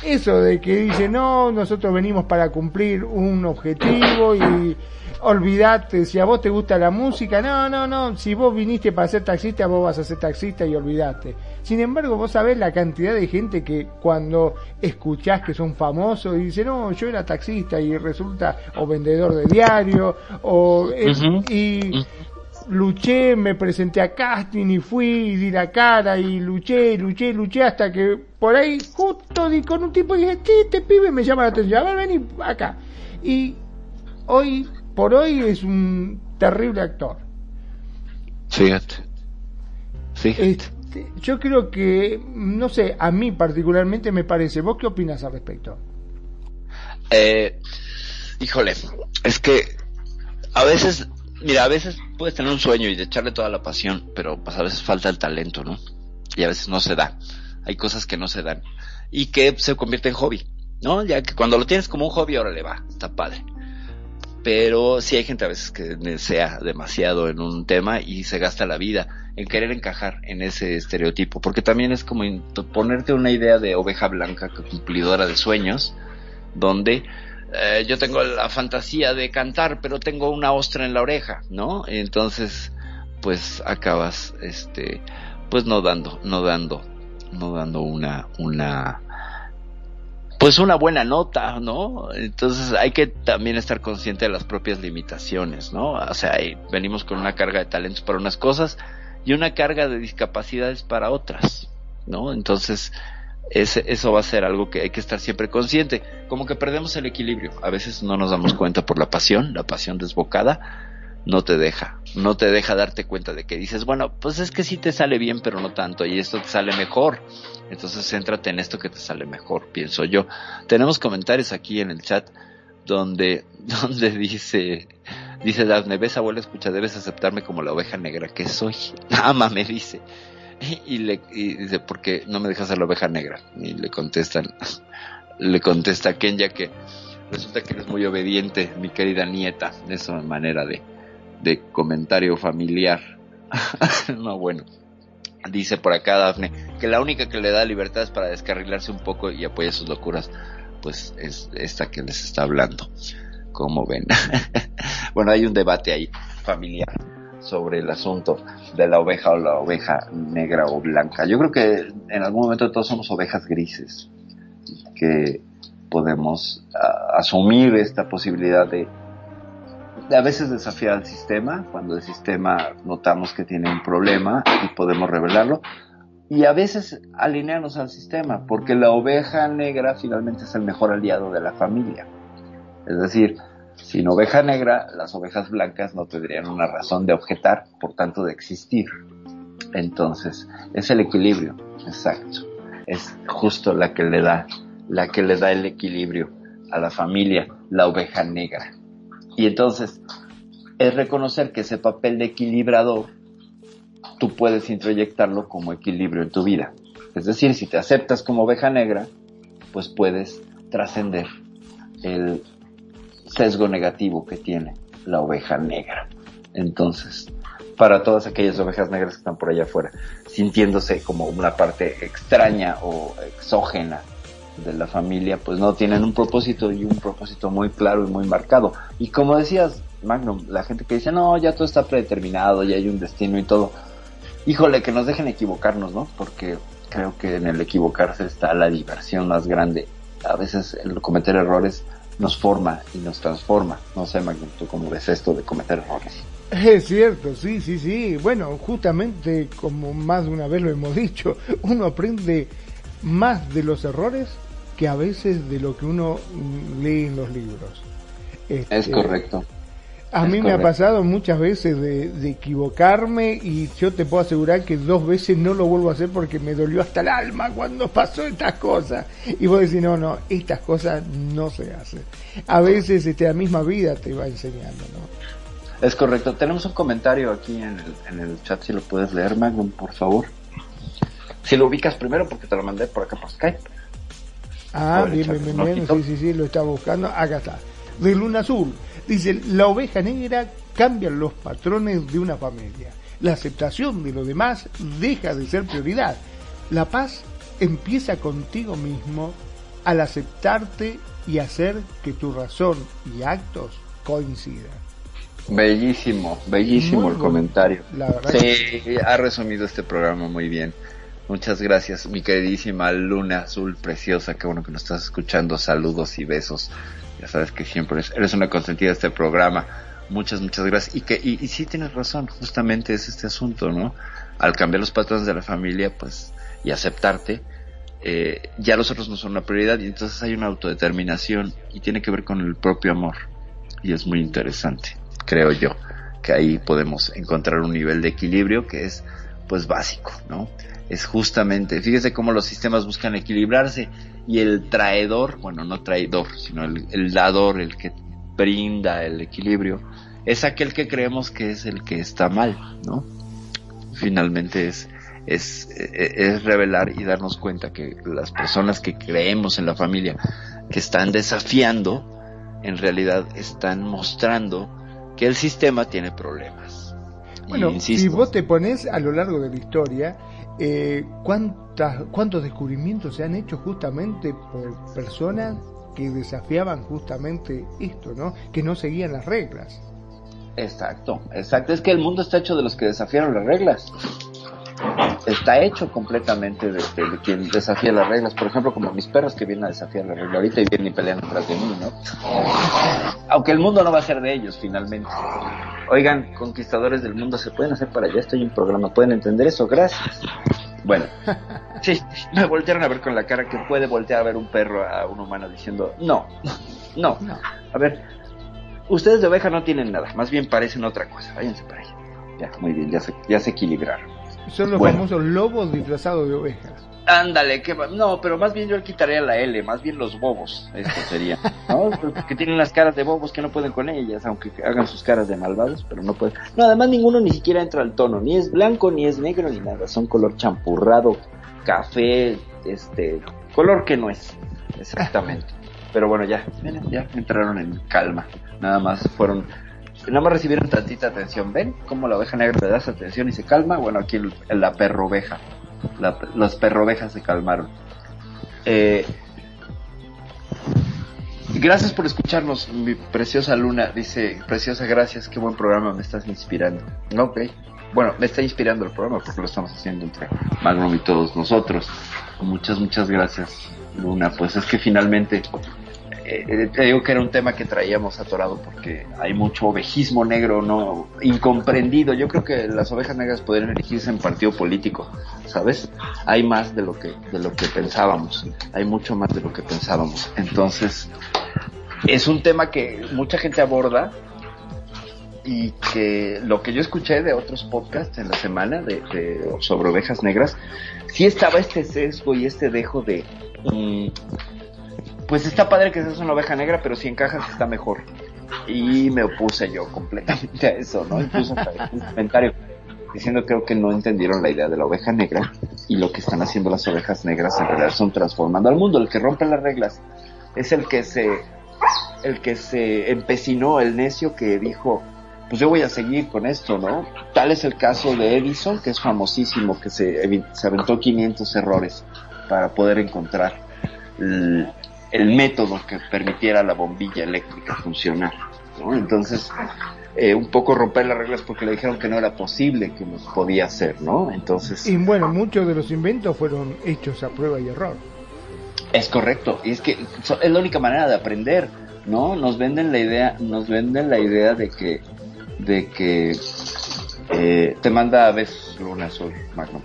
eso de que dice, no, nosotros venimos para cumplir un objetivo y olvídate, si a vos te gusta la música, no, no, no, si vos viniste para ser taxista, vos vas a ser taxista y olvídate. Sin embargo, vos sabés la cantidad de gente que cuando escuchás que son famosos y dice, no, yo era taxista y resulta, o vendedor de diario, o, eh, y luché, me presenté a casting y fui y di la cara y luché, luché, luché hasta que por ahí justo di con un tipo y dije, este pibe me llama la atención, a ver, vení acá. Y hoy por hoy es un terrible actor. Fíjate. Fíjate. Este, yo creo que, no sé, a mí particularmente me parece. ¿Vos qué opinas al respecto? Eh, híjole, es que a veces, mira, a veces puedes tener un sueño y de echarle toda la pasión, pero pues a veces falta el talento, ¿no? Y a veces no se da. Hay cosas que no se dan y que se convierte en hobby, ¿no? Ya que cuando lo tienes como un hobby, ahora le va, está padre pero sí hay gente a veces que desea demasiado en un tema y se gasta la vida en querer encajar en ese estereotipo, porque también es como ponerte una idea de oveja blanca cumplidora de sueños, donde eh, yo tengo la fantasía de cantar, pero tengo una ostra en la oreja, ¿no? Entonces, pues acabas, este, pues no dando, no dando, no dando una, una, pues una buena nota, ¿no? Entonces hay que también estar consciente de las propias limitaciones, ¿no? O sea, venimos con una carga de talentos para unas cosas y una carga de discapacidades para otras, ¿no? Entonces, ese, eso va a ser algo que hay que estar siempre consciente. Como que perdemos el equilibrio. A veces no nos damos cuenta por la pasión, la pasión desbocada no te deja, no te deja darte cuenta de que dices, bueno, pues es que sí te sale bien, pero no tanto, y esto te sale mejor. Entonces céntrate en esto que te sale mejor, pienso yo. Tenemos comentarios aquí en el chat donde, (laughs) donde dice, dice Daphne, ves abuela, escucha, debes aceptarme como la oveja negra que soy. (laughs) Ama, me dice. (laughs) Y, le y dice, ¿por qué no me dejas ser la oveja negra? Y le contestan, le contesta Kenya que resulta que eres muy obediente, mi querida nieta. Esa manera de, de comentario familiar. (laughs) no, bueno. Dice por acá Dafne que la única que le da libertad es para descarrilarse un poco y apoya sus locuras. Pues es esta que les está hablando. Como ven. (laughs) bueno, hay un debate ahí familiar sobre el asunto de la oveja o la oveja negra o blanca. Yo creo que en algún momento todos somos ovejas grises que podemos ah, asumir esta posibilidad de a veces desafiar al sistema, cuando el sistema notamos que tiene un problema y podemos revelarlo, y a veces alinearnos al sistema, porque la oveja negra finalmente es el mejor aliado de la familia. Es decir, sin oveja negra, las ovejas blancas no tendrían una razón de objetar, por tanto de existir. Entonces, es el equilibrio, exacto. Es justo la que le da, la que le da el equilibrio a la familia, la oveja negra. Y entonces es reconocer que ese papel de equilibrador tú puedes introyectarlo como equilibrio en tu vida. Es decir, si te aceptas como oveja negra, pues puedes trascender el sesgo negativo que tiene la oveja negra. Entonces, para todas aquellas ovejas negras que están por allá afuera, sintiéndose como una parte extraña o exógena de la familia, pues no tienen un propósito y un propósito muy claro y muy marcado. Y como decías, Magnum, la gente que dice, no, ya todo está predeterminado, ya hay un destino y todo. Híjole, que nos dejen equivocarnos, ¿no? Porque creo que en el equivocarse está la diversión más grande. A veces el cometer errores nos forma y nos transforma. No sé, Magnum, ¿tú cómo ves esto de cometer errores? Es cierto, sí, sí, sí. Bueno, justamente como más de una vez lo hemos (laughs) dicho, uno aprende más de los errores que a veces de lo que uno lee en los libros. es este, correcto. A mí me ha pasado muchas veces de, equivocarme y yo te puedo asegurar que dos veces no lo vuelvo a hacer porque me dolió hasta el alma cuando pasó estas cosas. Y vos decís, no, no, estas cosas no se hacen. A veces este, la misma vida te va enseñando, ¿no? Es correcto. Tenemos un comentario aquí en el, en el chat, si lo puedes leer, Magnum, por favor. Si lo ubicas primero, porque te lo mandé por acá por Skype. Ah, bien, bien, bien, sí, sí, sí, lo estaba buscando. Acá está. De Luna Azul. Dice, la oveja negra cambia los patrones de una familia. La aceptación de lo demás deja de ser prioridad. La paz empieza contigo mismo al aceptarte y hacer que tu razón y actos coincidan. Bellísimo, bellísimo el comentario. sí, ha resumido este programa muy bien. Muchas gracias, mi queridísima Luna Azul preciosa, qué bueno que nos estás escuchando. Saludos y besos ya sabes que siempre eres, una consentida de este programa. Muchas, muchas gracias. Y que, y, sí tienes razón, justamente es este asunto, ¿no? Al cambiar los patrones de la familia, pues, y aceptarte, eh, ya los otros no son una prioridad y entonces hay una autodeterminación y tiene que ver con el propio amor. Y es muy interesante, creo yo, que ahí podemos encontrar un nivel de equilibrio que es, pues, básico, ¿no? Es justamente, fíjese cómo los sistemas buscan equilibrarse y el traidor, bueno, no traidor, sino el, dador, el que brinda el equilibrio, es aquel que creemos que es el que está mal, ¿no? Finalmente es, es, es revelar y darnos cuenta que las personas que creemos en la familia, que están desafiando, en realidad están mostrando que el sistema tiene problemas. Bueno, si vos te pones a lo largo de la historia, eh, ¿cuántas, ¿cuántos descubrimientos se han hecho justamente por personas que desafiaban justamente esto, ¿no? Que no seguían las reglas. Exacto, exacto. Es que el mundo está hecho de los que desafiaron las reglas está hecho completamente de, quien desafía las reglas. Por ejemplo, como mis perros que vienen a desafiar la regla ahorita y vienen y pelean detrás de mí, ¿no? Aunque el mundo no va a ser de ellos finalmente. Oigan, conquistadores del mundo, ¿se pueden hacer para allá? Estoy en un programa, ¿pueden entender eso? Gracias. Bueno, sí, me voltearon a ver con la cara que puede voltear a ver un perro a un humano diciendo, no, no, no. A ver, ustedes de oveja no tienen nada, más bien parecen otra cosa, váyanse para allá. Ya, muy bien, ya se, ya se equilibraron. Son los famosos lobos disfrazados de ovejas. Ándale, que no, pero más bien yo le quitaría la L, más bien los bobos, esto sería, ¿no? (laughs) que tienen las caras de bobos que no pueden con ellas, aunque hagan sus caras de malvados, pero no pueden. No, además ninguno ni siquiera entra al tono, ni es blanco, ni es negro, ni nada, son color champurrado, café, este, color que no es, exactamente. (laughs) Pero bueno, ya, ya entraron en calma, nada más fueron nada más recibieron tantita atención. ¿Ven cómo la oveja negra le das atención y se calma? Bueno, aquí la perroveja. La, las perrovejas se calmaron. Eh, gracias por escucharnos, mi preciosa Luna. Dice, preciosa, gracias, qué buen programa, me estás inspirando. Ok. Bueno, me está inspirando el programa porque lo estamos haciendo entre Magnum y todos nosotros. Muchas, muchas gracias, Luna. Pues es que finalmente eh, te digo que era un tema que traíamos atorado porque hay mucho ovejismo negro no incomprendido. Yo creo que las ovejas negras podrían elegirse en partido político, ¿sabes? Hay más de lo que de lo que pensábamos, hay mucho más de lo que pensábamos. Entonces, es un tema que mucha gente aborda y que lo que yo escuché de otros podcasts en la semana sobre ovejas negras, sí estaba este sesgo y este dejo de mm, pues está padre que seas una oveja negra, pero si encajas está mejor. Y me opuse yo completamente a eso, ¿no? Incluso un comentario diciendo creo que no entendieron la idea de la oveja negra y lo que están haciendo las ovejas negras en realidad son transformando al mundo. El que rompe las reglas es el que se, el que se empecinó, el necio que dijo, pues yo voy a seguir con esto, ¿no? Tal es el caso de Edison, que es famosísimo, que se, se aventó 500 errores para poder encontrar el método que permitiera la bombilla eléctrica funcionar. ¿no? Entonces, eh, un poco romper las reglas porque le dijeron que no era posible que nos podía hacer, ¿no? Entonces. Y bueno, muchos de los inventos fueron hechos a prueba y error. Es correcto, y es que es la única manera de aprender, ¿no? Nos venden la idea, nos venden la idea de que, de que eh, te manda a veces Luna Azul, Magno.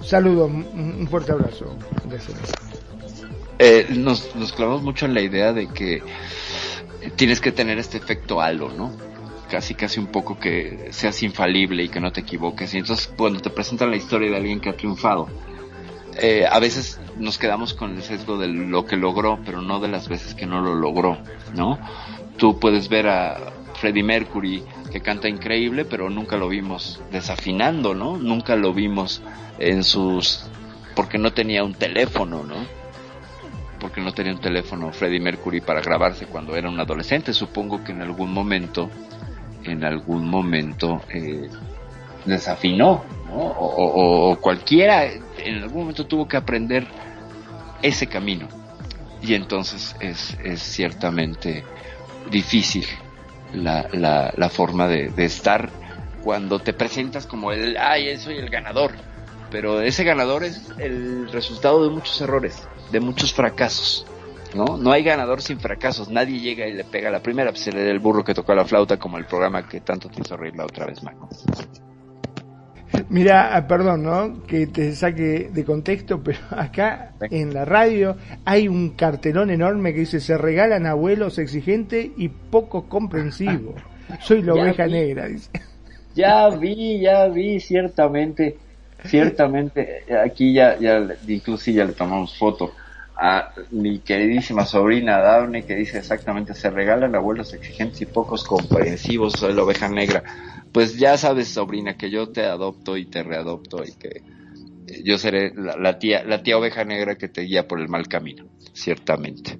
Saludos, un fuerte abrazo. Eh, nos, nos clavamos mucho en la idea de que tienes que tener este efecto halo, ¿no? Casi, casi un poco que seas infalible y que no te equivoques. Y entonces cuando te presentan la historia de alguien que ha triunfado, eh, a veces nos quedamos con el sesgo de lo que logró, pero no de las veces que no lo logró, ¿no? Tú puedes ver a Freddie Mercury que canta increíble, pero nunca lo vimos desafinando, ¿no? Nunca lo vimos en sus... porque no tenía un teléfono, ¿no? Porque no tenía un teléfono Freddie Mercury para grabarse cuando era un adolescente. Supongo que en algún momento, en algún momento eh, desafinó, ¿no? o, cualquiera en algún momento tuvo que aprender ese camino. Y entonces es, ciertamente difícil la, la, la forma de, de, estar cuando te presentas como el, ay, soy el ganador. Pero ese ganador es el resultado de muchos errores de muchos fracasos. ¿no? No hay ganador sin fracasos. Nadie llega y le pega la primera, pues se le da el burro que tocó la flauta como el programa que tanto te hizo reír la otra vez, Marco. Mira, ah, perdón, ¿no? Que te saque de contexto, pero (laughs) acá en la radio hay un cartelón enorme que dice se regalan abuelos exigentes y poco comprensivos. (laughs) Soy la oveja negra, dice. Ya vi, ya vi, ciertamente ciertamente aquí ya, ya incluso ya le tomamos foto a mi queridísima sobrina Daphne que dice exactamente se regalan abuelos exigentes y pocos comprensivos soy la oveja negra pues ya sabes sobrina que yo te adopto y te readopto y que yo seré la, tía la tía oveja negra que te guía por el mal camino ciertamente.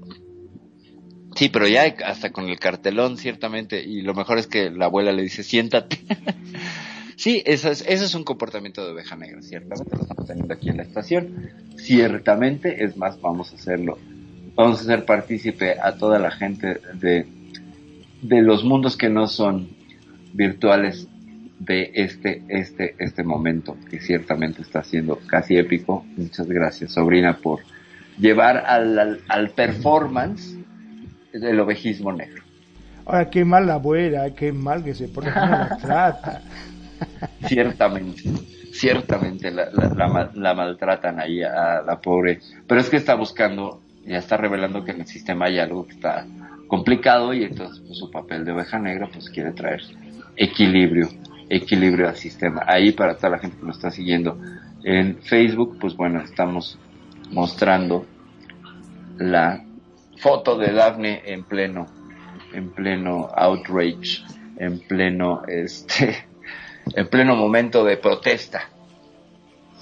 Sí pero ya hasta con el cartelón ciertamente y lo mejor es que la abuela le dice siéntate (laughs) Sí, eso es, eso es un comportamiento de oveja negra, ciertamente lo estamos teniendo aquí en la estación. Ciertamente, es más, vamos a hacerlo. Vamos a hacer partícipe a toda la gente de, de los mundos que no son virtuales de este, este, este momento, que ciertamente está siendo casi épico. Muchas gracias, sobrina, por llevar al, al, performance del ovejismo negro. Ahora, qué mal la abuela, qué mal que se pone, cómo la (laughs) trata ciertamente, ciertamente la, maltratan ahí a la pobre, pero es que está buscando, ya está revelando que en el sistema hay algo que está complicado y entonces pues, su papel de oveja negra pues quiere traer equilibrio, equilibrio al sistema. Ahí para toda la gente que nos está siguiendo en Facebook, pues bueno, estamos mostrando la foto de Daphne en pleno, en pleno outrage, en pleno este en pleno momento de protesta.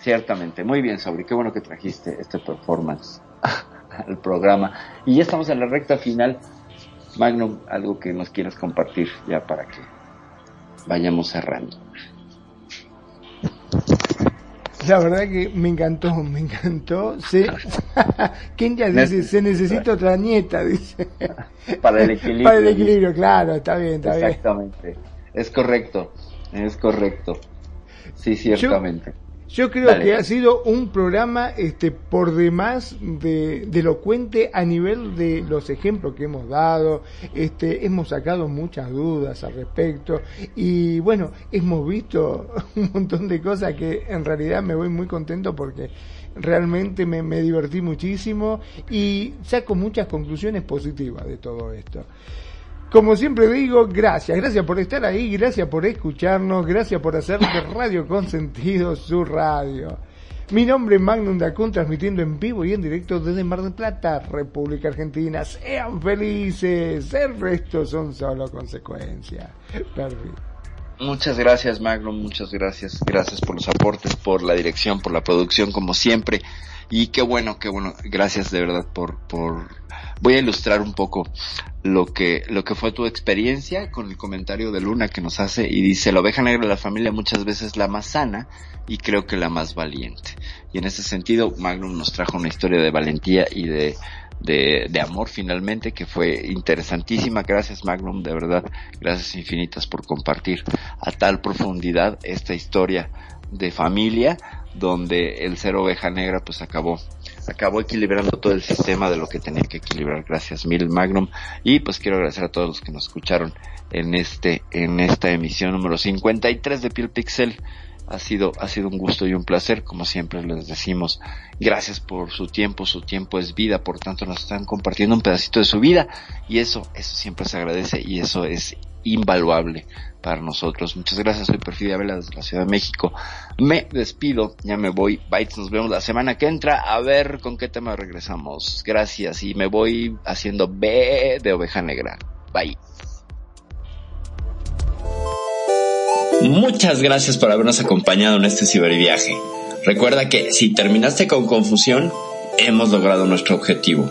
Ciertamente. Muy bien, Sabri. Qué bueno que trajiste este performance (laughs) al programa. Y ya estamos en la recta final. Magnum, algo que nos quieras compartir ya para que vayamos cerrando. La verdad que me encantó, me encantó. Se... (laughs) ya dice, se necesita otra nieta, dice. Para el equilibrio. Para el equilibrio, claro, está bien, está bien. Exactamente. Es correcto. Es correcto. Sí, ciertamente. Yo, creo que ha sido un programa este, por demás de, elocuente a nivel de los ejemplos que hemos dado. Este, hemos sacado muchas dudas al respecto y bueno, hemos visto (laughs) un montón de cosas que en realidad me voy muy contento porque realmente me, me divertí muchísimo y saco muchas conclusiones positivas de todo esto. Como siempre digo, gracias, gracias por estar ahí, gracias por escucharnos, gracias por hacer de Radio Consentido su radio. Mi nombre es Magnum Dacun, transmitiendo en vivo y en directo desde Mar del Plata, República Argentina. Sean felices, el resto son solo consecuencias. Perfecto. Muchas gracias Magnum, muchas gracias, gracias por los aportes, por la dirección, por la producción, como siempre. Y qué bueno, qué bueno, gracias de verdad por, por, voy a ilustrar un poco lo que, lo que fue tu experiencia con el comentario de Luna que nos hace y dice, la oveja negra de la familia muchas veces la más sana y creo que la más valiente. Y en ese sentido, Magnum nos trajo una historia de valentía y de, de, de, amor finalmente que fue interesantísima. Gracias Magnum, de verdad, gracias infinitas por compartir a tal profundidad esta historia de familia donde el ser oveja negra pues acabó acabó equilibrando todo el sistema de lo que tenía que equilibrar. Gracias mil Magnum. Y pues quiero agradecer a todos los que nos escucharon en este en esta emisión número 53 de Piel Pixel. Ha sido, ha sido un gusto y un placer, como siempre les decimos. Gracias por su tiempo, su tiempo es vida, por tanto nos están compartiendo un pedacito de su vida. Y eso, eso siempre se agradece y eso es invaluable nosotros. Muchas gracias, soy Perfidia Vela desde la Ciudad de México. Me despido, ya me voy. Bytes, nos vemos la semana que entra a ver con qué tema regresamos. Gracias y me voy haciendo B de oveja negra. Bye. Muchas gracias por habernos acompañado en este ciberviaje. Recuerda que si terminaste con confusión, hemos logrado nuestro objetivo.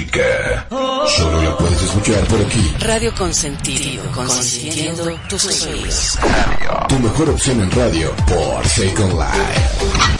Música. Solo la puedes escuchar por aquí. Radio Consentido, consintiendo tus sueños. Tu mejor opción en radio por Second Life.